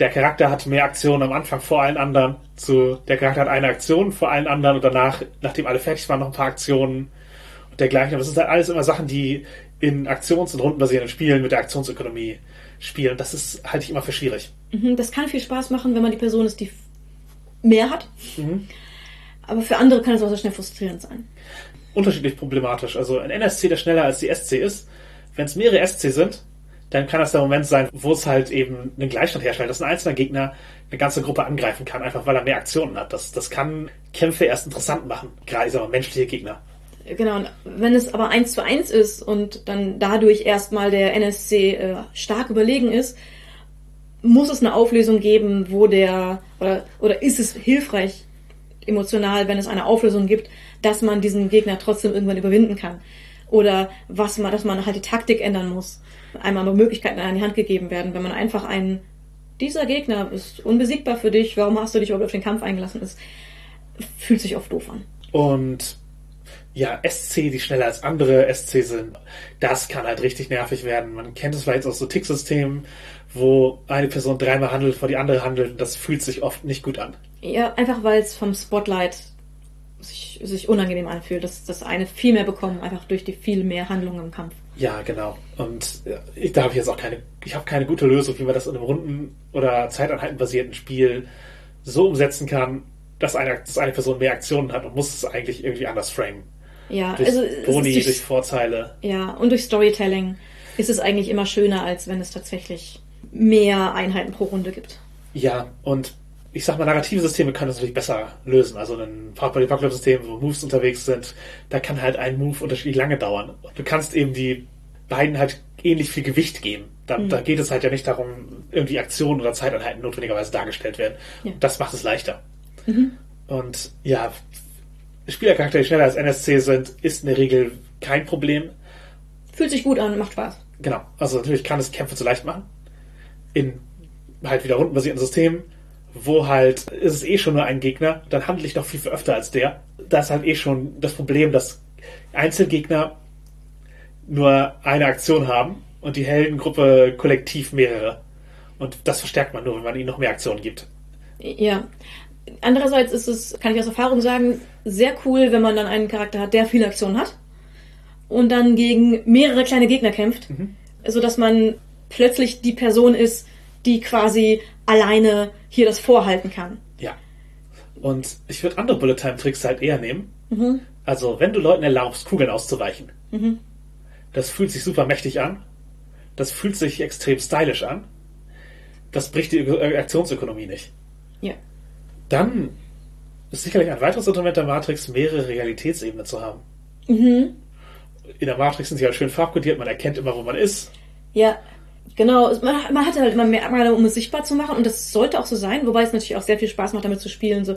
der Charakter hat mehr Aktionen am Anfang vor allen anderen zu der Charakter hat eine Aktion vor allen anderen und danach, nachdem alle fertig waren, noch ein paar Aktionen und dergleichen. Aber es sind halt alles immer Sachen, die in Aktions- und rundenbasierenden Spielen mit der Aktionsökonomie spielen. Das ist halte ich immer für schwierig. Mhm, Das kann viel Spaß machen, wenn man die Person ist, die mehr hat. Aber für andere kann es auch sehr schnell frustrierend sein. unterschiedlich problematisch. Also ein NSC, der schneller als die SC ist, wenn es mehrere SC sind, dann kann das der Moment sein, wo es halt eben einen Gleichstand herstellt, dass ein einzelner Gegner eine ganze Gruppe angreifen kann, einfach weil er mehr Aktionen hat. Das, das kann Kämpfe erst interessant machen, gerade ich sag mal, menschliche Gegner. Genau, und wenn es aber eins zu eins ist und dann dadurch erstmal der NSC äh, stark überlegen ist, muss es eine Auflösung geben, wo der, oder, oder ist es hilfreich emotional, wenn es eine Auflösung gibt, dass man diesen Gegner trotzdem irgendwann überwinden kann. Oder was man, dass man halt die Taktik ändern muss. Einmal nur Möglichkeiten an die Hand gegeben werden, wenn man einfach einen, dieser Gegner ist unbesiegbar für dich, warum hast du dich überhaupt auf den Kampf eingelassen ist, fühlt sich oft doof an. Und ja, SC, die schneller als andere SC sind, das kann halt richtig nervig werden. Man kennt es vielleicht aus so Ticksystemen, wo eine Person dreimal handelt, vor die andere handelt. Das fühlt sich oft nicht gut an. Ja, einfach weil es vom Spotlight sich, sich unangenehm anfühlt, dass das eine viel mehr bekommen, einfach durch die viel mehr Handlungen im Kampf. Ja, genau. Und ich, da habe ich jetzt auch keine, ich habe keine gute Lösung, wie man das in einem Runden- oder Zeiteinheitenbasierten Spiel so umsetzen kann, dass eine, dass eine Person mehr Aktionen hat und muss es eigentlich irgendwie anders framen. Ja, Durch also Boni, ist durch durch, Vorteile. ja, und durch Storytelling ist es eigentlich immer schöner, als wenn es tatsächlich mehr Einheiten pro Runde gibt. Ja, und ich sag mal, narrative Systeme können das natürlich besser lösen. Also ein Power-System, wo Moves unterwegs sind, da kann halt ein Move unterschiedlich lange dauern. Du kannst eben die beiden halt ähnlich viel Gewicht geben. Da, mhm. da geht es halt ja nicht darum, irgendwie Aktionen oder Zeiteinheiten notwendigerweise dargestellt werden. Ja. Das macht es leichter. Mhm. Und ja, Spielercharakter, die schneller als NSC sind, ist in der Regel kein Problem. Fühlt sich gut an, macht Spaß. Genau. Also natürlich kann es Kämpfe zu leicht machen. In halt wieder rundenbasierten Systemen, wo halt ist es eh schon nur ein Gegner, dann handle ich doch viel, viel öfter als der. Da ist halt eh schon das Problem, dass Einzelgegner nur eine Aktion haben und die Heldengruppe kollektiv mehrere. Und das verstärkt man nur, wenn man ihnen noch mehr Aktionen gibt. Ja. Andererseits ist es, kann ich aus Erfahrung sagen, sehr cool, wenn man dann einen Charakter hat, der viele Aktionen hat und dann gegen mehrere kleine Gegner kämpft, mhm. sodass man plötzlich die Person ist, die quasi alleine hier das vorhalten kann. Ja. Und ich würde andere Bullet-Time-Tricks halt eher nehmen. Mhm. Also, wenn du Leuten erlaubst, Kugeln auszuweichen, mhm. das fühlt sich super mächtig an. Das fühlt sich extrem stylisch an. Das bricht die Aktionsökonomie nicht. Ja. Dann ist sicherlich ein weiteres Instrument der Matrix, mehrere Realitätsebenen zu haben. Mhm. In der Matrix sind sie halt schön farbkodiert, man erkennt immer, wo man ist. Ja, Genau, man, man hatte halt immer Merkmale, um es sichtbar zu machen und das sollte auch so sein, wobei es natürlich auch sehr viel Spaß macht, damit zu spielen. So,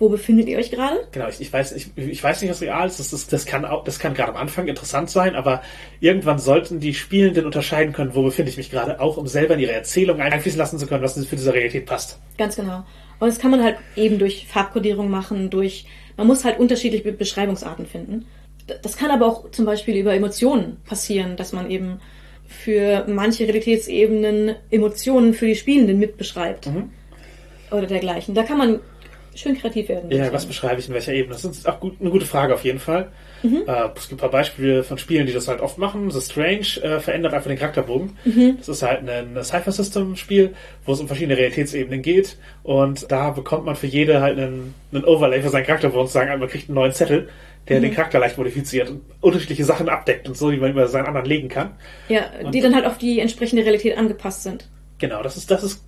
wo befindet ihr euch gerade? Genau, ich, ich weiß, ich, ich weiß nicht, was real ist. Das, das, das kann auch, das kann gerade am Anfang interessant sein, aber irgendwann sollten die Spielenden unterscheiden können, wo befinde ich mich gerade, auch um selber in ihre Erzählung einfließen lassen zu können, was für diese Realität passt. Ganz genau. Und das kann man halt eben durch Farbkodierung machen, durch, man muss halt unterschiedliche Beschreibungsarten finden. Das kann aber auch zum Beispiel über Emotionen passieren, dass man eben für manche Realitätsebenen Emotionen für die Spielenden mitbeschreibt. Mhm. Oder dergleichen. Da kann man schön kreativ werden. Ja, was beschreibe ich in welcher Ebene? Das ist auch gut, eine gute Frage auf jeden Fall. Mhm. Äh, es gibt ein paar Beispiele von Spielen, die das halt oft machen. The Strange äh, verändert einfach den Charakterbogen. Mhm. Das ist halt ein Cypher System Spiel, wo es um verschiedene Realitätsebenen geht. Und da bekommt man für jede halt einen, einen Overlay für seinen Charakterbogen sagen, man kriegt einen neuen Zettel der mhm. den Charakter leicht modifiziert und unterschiedliche Sachen abdeckt und so, die man über seinen anderen legen kann. Ja, und die dann halt auf die entsprechende Realität angepasst sind. Genau, das ist, das ist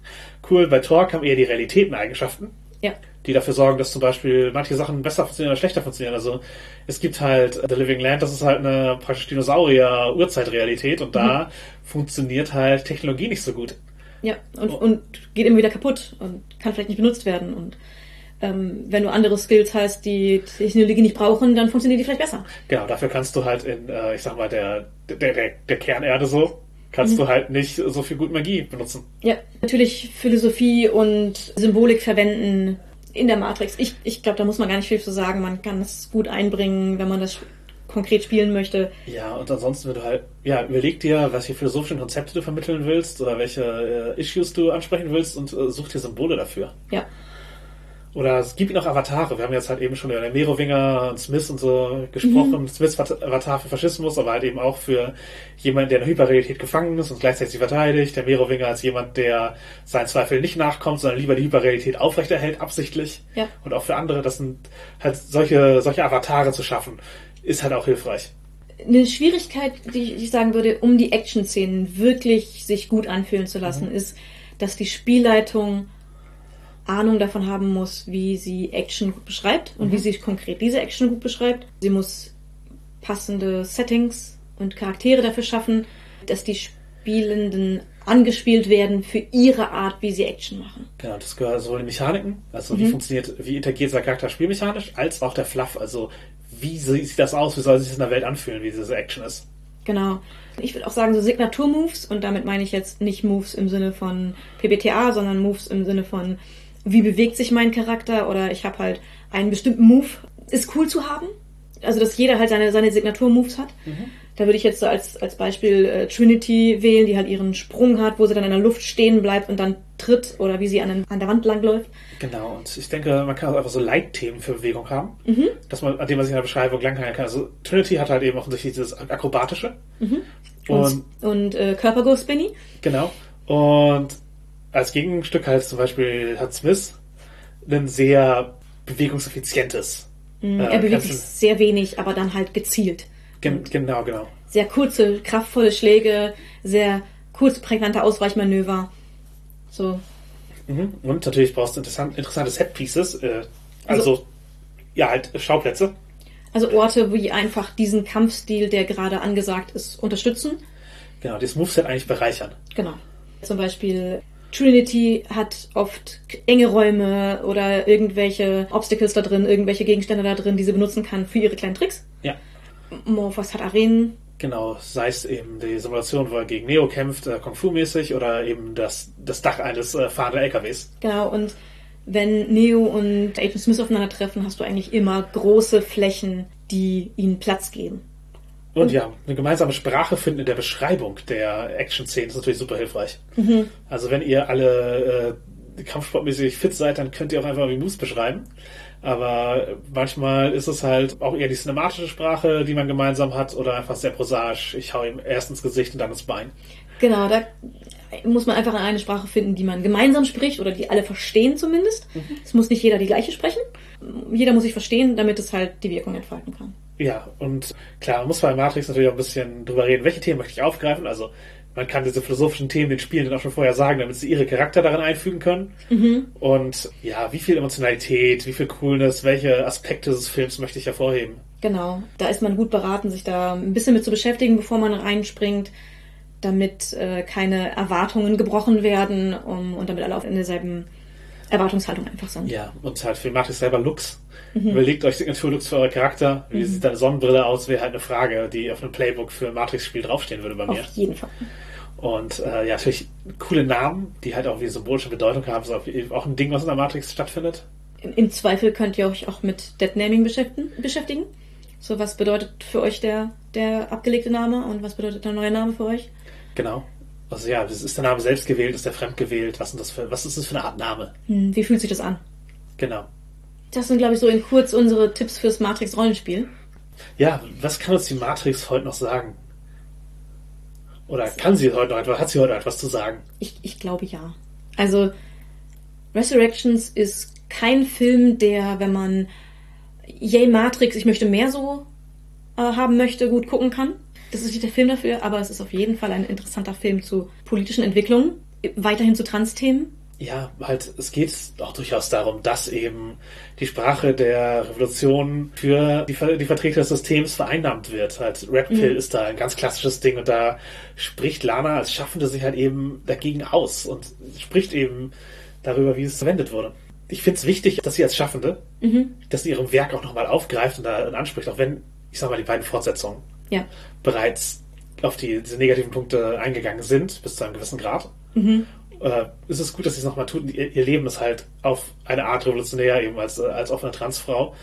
cool. Bei Torque haben eher die Realitäteneigenschaften. Ja. Die dafür sorgen, dass zum Beispiel manche Sachen besser funktionieren oder schlechter funktionieren. Also es gibt halt The Living Land, das ist halt eine praktisch Dinosaurier-Urzeit-Realität und da mhm. funktioniert halt Technologie nicht so gut. Ja, und, oh. und geht immer wieder kaputt und kann vielleicht nicht benutzt werden und ähm, wenn du andere Skills hast, die Technologie nicht brauchen, dann funktioniert die vielleicht besser. Genau, dafür kannst du halt in, äh, ich sag mal, der, der, der, der Kernerde so, kannst mhm. du halt nicht so viel gut Magie benutzen. Ja, natürlich Philosophie und Symbolik verwenden in der Matrix. Ich, ich glaube, da muss man gar nicht viel zu sagen. Man kann es gut einbringen, wenn man das konkret spielen möchte. Ja, und ansonsten, wenn du halt, ja, überleg dir, welche philosophischen Konzepte du vermitteln willst oder welche äh, Issues du ansprechen willst und äh, such dir Symbole dafür. Ja. Oder es gibt noch Avatare. Wir haben jetzt halt eben schon über Merowinger und Smith und so gesprochen. Mhm. Smiths Avatar für Faschismus, aber halt eben auch für jemanden, der in der Hyperrealität gefangen ist und gleichzeitig sie verteidigt. Der Merowinger als jemand, der seinen Zweifeln nicht nachkommt, sondern lieber die Hyperrealität aufrechterhält, absichtlich. Ja. Und auch für andere, das sind halt solche, solche Avatare zu schaffen, ist halt auch hilfreich. Eine Schwierigkeit, die ich sagen würde, um die Action-Szenen wirklich sich gut anfühlen zu lassen, mhm. ist, dass die Spielleitung Ahnung davon haben muss, wie sie Action gut beschreibt und mhm. wie sie konkret diese Action gut beschreibt. Sie muss passende Settings und Charaktere dafür schaffen, dass die Spielenden angespielt werden für ihre Art, wie sie Action machen. Genau, das gehört sowohl die Mechaniken, also mhm. wie funktioniert, wie interagiert dieser Charakter spielmechanisch, als auch der Fluff, also wie sieht das aus, wie soll sich das in der Welt anfühlen, wie diese Action ist. Genau. Ich würde auch sagen, so Signatur-Moves, und damit meine ich jetzt nicht Moves im Sinne von PBTA, sondern Moves im Sinne von wie bewegt sich mein Charakter oder ich habe halt einen bestimmten Move. Ist cool zu haben. Also, dass jeder halt seine, seine Signatur-Moves hat. Mhm. Da würde ich jetzt so als, als Beispiel äh, Trinity wählen, die halt ihren Sprung hat, wo sie dann in der Luft stehen bleibt und dann tritt oder wie sie an, den, an der Wand langläuft. Genau, und ich denke, man kann auch einfach so Leitthemen für Bewegung haben, mhm. dass man, an dem man sich in der Beschreibung langhangeln kann. Also Trinity hat halt eben auch dieses Akrobatische. Mhm. Und, und, und äh, Körpergo Spinny. Genau. Und als Gegenstück halt zum Beispiel hat Smith ein sehr bewegungseffizientes. Er äh, bewegt sich sehr wenig, aber dann halt gezielt. Gen genau, genau. Sehr kurze, kraftvolle Schläge, sehr kurz prägnante Ausweichmanöver. So. Mhm. Und natürlich brauchst du interessant, interessante Set-Pieces, äh, also, also, ja, halt Schauplätze. Also Orte, wo die einfach diesen Kampfstil, der gerade angesagt ist, unterstützen. Genau, das Moveset eigentlich bereichern. Genau. Zum Beispiel Trinity hat oft enge Räume oder irgendwelche Obstacles da drin, irgendwelche Gegenstände da drin, die sie benutzen kann für ihre kleinen Tricks. Ja. Morphos hat Arenen. Genau, sei es eben die Simulation, wo er gegen Neo kämpft, äh, Kung Fu-mäßig, oder eben das, das Dach eines äh, fahrenden LKWs. Genau, und wenn Neo und Agent Smith aufeinandertreffen, hast du eigentlich immer große Flächen, die ihnen Platz geben. Und ja, eine gemeinsame Sprache finden in der Beschreibung der Action-Szenen ist natürlich super hilfreich. Mhm. Also wenn ihr alle äh, kampfsportmäßig fit seid, dann könnt ihr auch einfach die Moves beschreiben. Aber manchmal ist es halt auch eher die cinematische Sprache, die man gemeinsam hat, oder einfach sehr prosaisch. Ich hau ihm erst ins Gesicht und dann ins Bein. Genau, da muss man einfach eine Sprache finden, die man gemeinsam spricht oder die alle verstehen zumindest. Mhm. Es muss nicht jeder die gleiche sprechen. Jeder muss sich verstehen, damit es halt die Wirkung entfalten kann. Ja, und klar, man muss bei Matrix natürlich auch ein bisschen drüber reden, welche Themen möchte ich aufgreifen. Also man kann diese philosophischen Themen den Spielen dann auch schon vorher sagen, damit sie ihre Charakter darin einfügen können. Mhm. Und ja, wie viel Emotionalität, wie viel Coolness, welche Aspekte des Films möchte ich hervorheben. Genau, da ist man gut beraten, sich da ein bisschen mit zu beschäftigen, bevor man reinspringt, damit äh, keine Erwartungen gebrochen werden um, und damit alle auf derselben Erwartungshaltung einfach sind. Ja, und halt für Matrix selber Looks. Mhm. Überlegt euch Signaturlooks für euren Charakter. Wie mhm. sieht deine Sonnenbrille aus? Wäre halt eine Frage, die auf einem Playbook für ein Matrix-Spiel draufstehen würde bei mir. Auf jeden Fall. Und äh, ja, natürlich coole Namen, die halt auch wie symbolische Bedeutung haben. Das ist auch ein Ding, was in der Matrix stattfindet. Im, Zweifel könnt ihr euch auch mit Deadnaming beschäftigen. So, was bedeutet für euch der, der abgelegte Name und was bedeutet der neue Name für euch? Genau. Also ja, ist der Name selbst gewählt, ist der fremd gewählt? Was, das für, was ist das für eine Art Name? Hm, wie fühlt sich das an? Genau. Das sind, glaube ich, so in kurz unsere Tipps fürs Matrix-Rollenspiel. Ja, was kann uns die Matrix heute noch sagen? Oder kann sie heute noch etwas, hat sie heute etwas zu sagen? Ich, ich glaube ja. Also, Resurrections ist kein Film, der, wenn man Yay Matrix, ich möchte mehr so äh, haben möchte, gut gucken kann. Das ist nicht der Film dafür, aber es ist auf jeden Fall ein interessanter Film zu politischen Entwicklungen, weiterhin zu Trans-Themen ja, halt, es geht auch durchaus darum, dass eben die Sprache der Revolution für die, die Vertreter des Systems vereinnahmt wird. Halt, Red Pill mhm. ist da ein ganz klassisches Ding und da spricht Lana als Schaffende sich halt eben dagegen aus und spricht eben darüber, wie es verwendet wurde. Ich finde es wichtig, dass sie als Schaffende, mhm. dass sie ihrem Werk auch nochmal aufgreift und da anspricht, auch wenn, ich sag mal, die beiden Fortsetzungen ja. bereits auf die, diese negativen Punkte eingegangen sind, bis zu einem gewissen Grad. Mhm äh, ist es gut, dass sie es nochmal tun. Ihr, ihr, Leben ist halt auf eine Art revolutionär, eben als, äh, als offene Transfrau,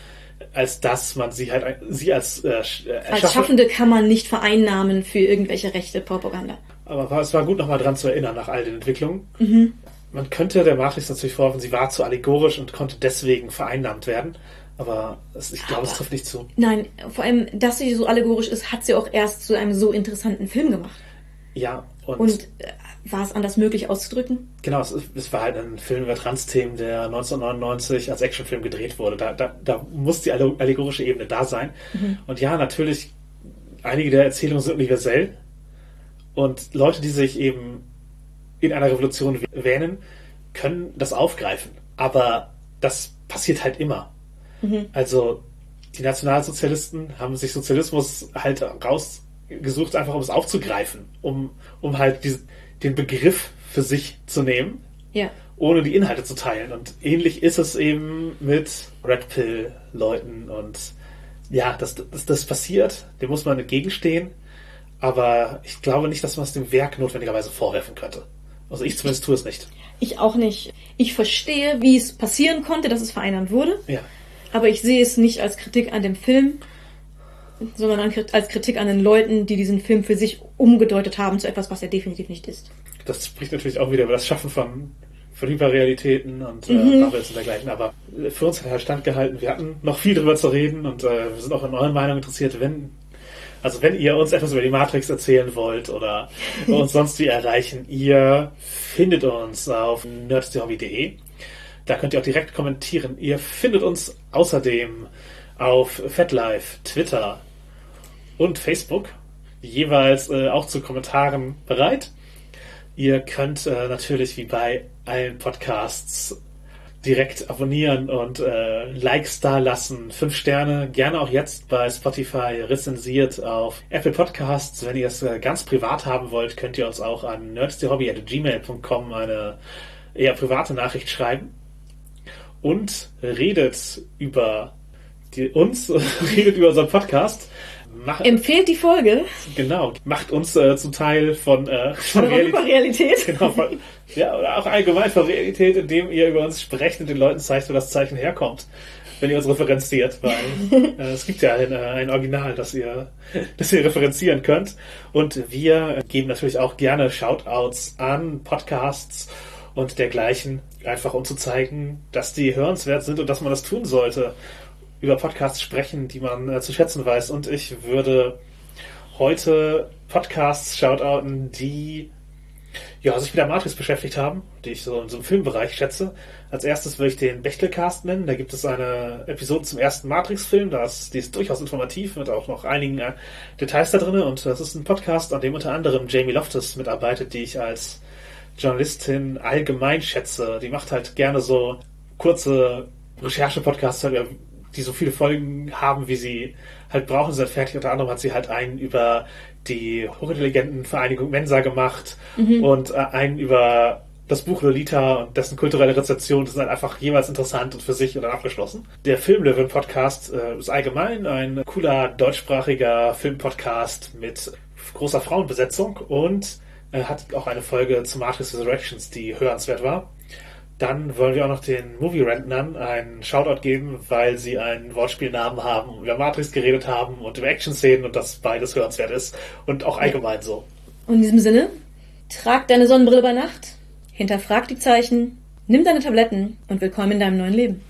als dass man sie halt, sie als äh, äh Als Schaffende kann man nicht vereinnahmen für irgendwelche rechte Propaganda. Aber es war gut, nochmal dran zu erinnern nach all den Entwicklungen. Mhm. Man könnte der Matrix natürlich vorwerfen, sie war zu allegorisch und konnte deswegen vereinnahmt werden. Aber es, ich glaube, es trifft nicht zu. Nein, vor allem, dass sie so allegorisch ist, hat sie auch erst zu einem so interessanten Film gemacht. Ja, und, und äh, war es anders möglich auszudrücken? Genau, es, es war halt ein Film über Trans-Themen, der 1999 als Actionfilm gedreht wurde. Da, da, da muss die allegorische Ebene da sein. Mhm. Und ja, natürlich, einige der Erzählungen sind universell. Und Leute, die sich eben in einer Revolution wähnen, können das aufgreifen. Aber das passiert halt immer. Mhm. Also die Nationalsozialisten haben sich Sozialismus halt rausgesucht, einfach um es aufzugreifen, um, um halt diese, den Begriff für sich zu nehmen, ja. ohne die Inhalte zu teilen. Und ähnlich ist es eben mit Red Pill-Leuten und ja, das, das, das passiert, dem muss man entgegenstehen, aber ich glaube nicht, dass man es dem Werk notwendigerweise vorwerfen könnte. Also ich zumindest tue es nicht. Ich auch nicht. Ich verstehe, wie es passieren konnte, dass es vereinnahmt wurde. Ja. Aber ich sehe es nicht als Kritik an dem Film, sondern als Kritik an den Leuten, die diesen Film für sich umgedeutet haben zu etwas, was er definitiv nicht ist. Das spricht natürlich auch wieder über das Schaffen von, Hyperrealitäten und äh, mhm. und dergleichen. Aber für uns hat er standgehalten. Wir hatten noch viel darüber zu reden und äh, wir sind auch in euren Meinungen interessiert, wenn also wenn ihr uns etwas über die Matrix erzählen wollt oder *laughs* uns sonst wie erreichen, ihr findet uns auf nerdsthehobby.de. Da könnt ihr auch direkt kommentieren. Ihr findet uns außerdem auf FetLife, Twitter, und Facebook, jeweils äh, auch zu Kommentaren bereit. Ihr könnt äh, natürlich wie bei allen Podcasts direkt abonnieren und äh, Likes da lassen. Fünf Sterne, gerne auch jetzt bei Spotify rezensiert auf Apple Podcasts. Wenn ihr es äh, ganz privat haben wollt, könnt ihr uns auch an nerdsthehobby.gmail.com eine eher private Nachricht schreiben. Und redet über die, uns, *laughs* redet über unseren Podcast. Macht, Empfehlt die Folge. Genau, macht uns äh, zum Teil von, äh, von Realität. Realität. Genau, von, ja, oder auch allgemein von Realität, indem ihr über uns sprecht und den Leuten zeigt, wo das Zeichen herkommt. Wenn ihr uns referenziert, weil *laughs* äh, es gibt ja ein, äh, ein Original, das ihr, *laughs* das ihr referenzieren könnt. Und wir geben natürlich auch gerne Shoutouts an Podcasts und dergleichen, einfach um zu zeigen, dass die hörenswert sind und dass man das tun sollte über Podcasts sprechen, die man äh, zu schätzen weiß. Und ich würde heute Podcasts shoutouten, die ja, sich mit der Matrix beschäftigt haben, die ich so in so einem Filmbereich schätze. Als erstes würde ich den Bechtelcast nennen. Da gibt es eine Episode zum ersten Matrix-Film. die ist durchaus informativ, mit auch noch einigen äh, Details da drin. Und das ist ein Podcast, an dem unter anderem Jamie Loftus mitarbeitet, die ich als Journalistin allgemein schätze. Die macht halt gerne so kurze Recherche-Podcasts halt die so viele Folgen haben, wie sie halt brauchen, sind fertig. Unter anderem hat sie halt einen über die hochintelligenten Vereinigung Mensa gemacht mhm. und äh, einen über das Buch Lolita und dessen kulturelle Rezeption das ist halt einfach jeweils interessant und für sich und dann abgeschlossen. Der Filmlöwen Podcast äh, ist allgemein ein cooler deutschsprachiger Filmpodcast mit großer Frauenbesetzung und äh, hat auch eine Folge zu Matrix Resurrections, die hörenswert war. Dann wollen wir auch noch den Movie Rentnern einen Shoutout geben, weil sie einen Wortspielnamen haben, über Matrix geredet haben und über Action-Szenen und das beides hörenswert ist und auch allgemein so. Und in diesem Sinne, trag deine Sonnenbrille bei Nacht, hinterfrag die Zeichen, nimm deine Tabletten und willkommen in deinem neuen Leben.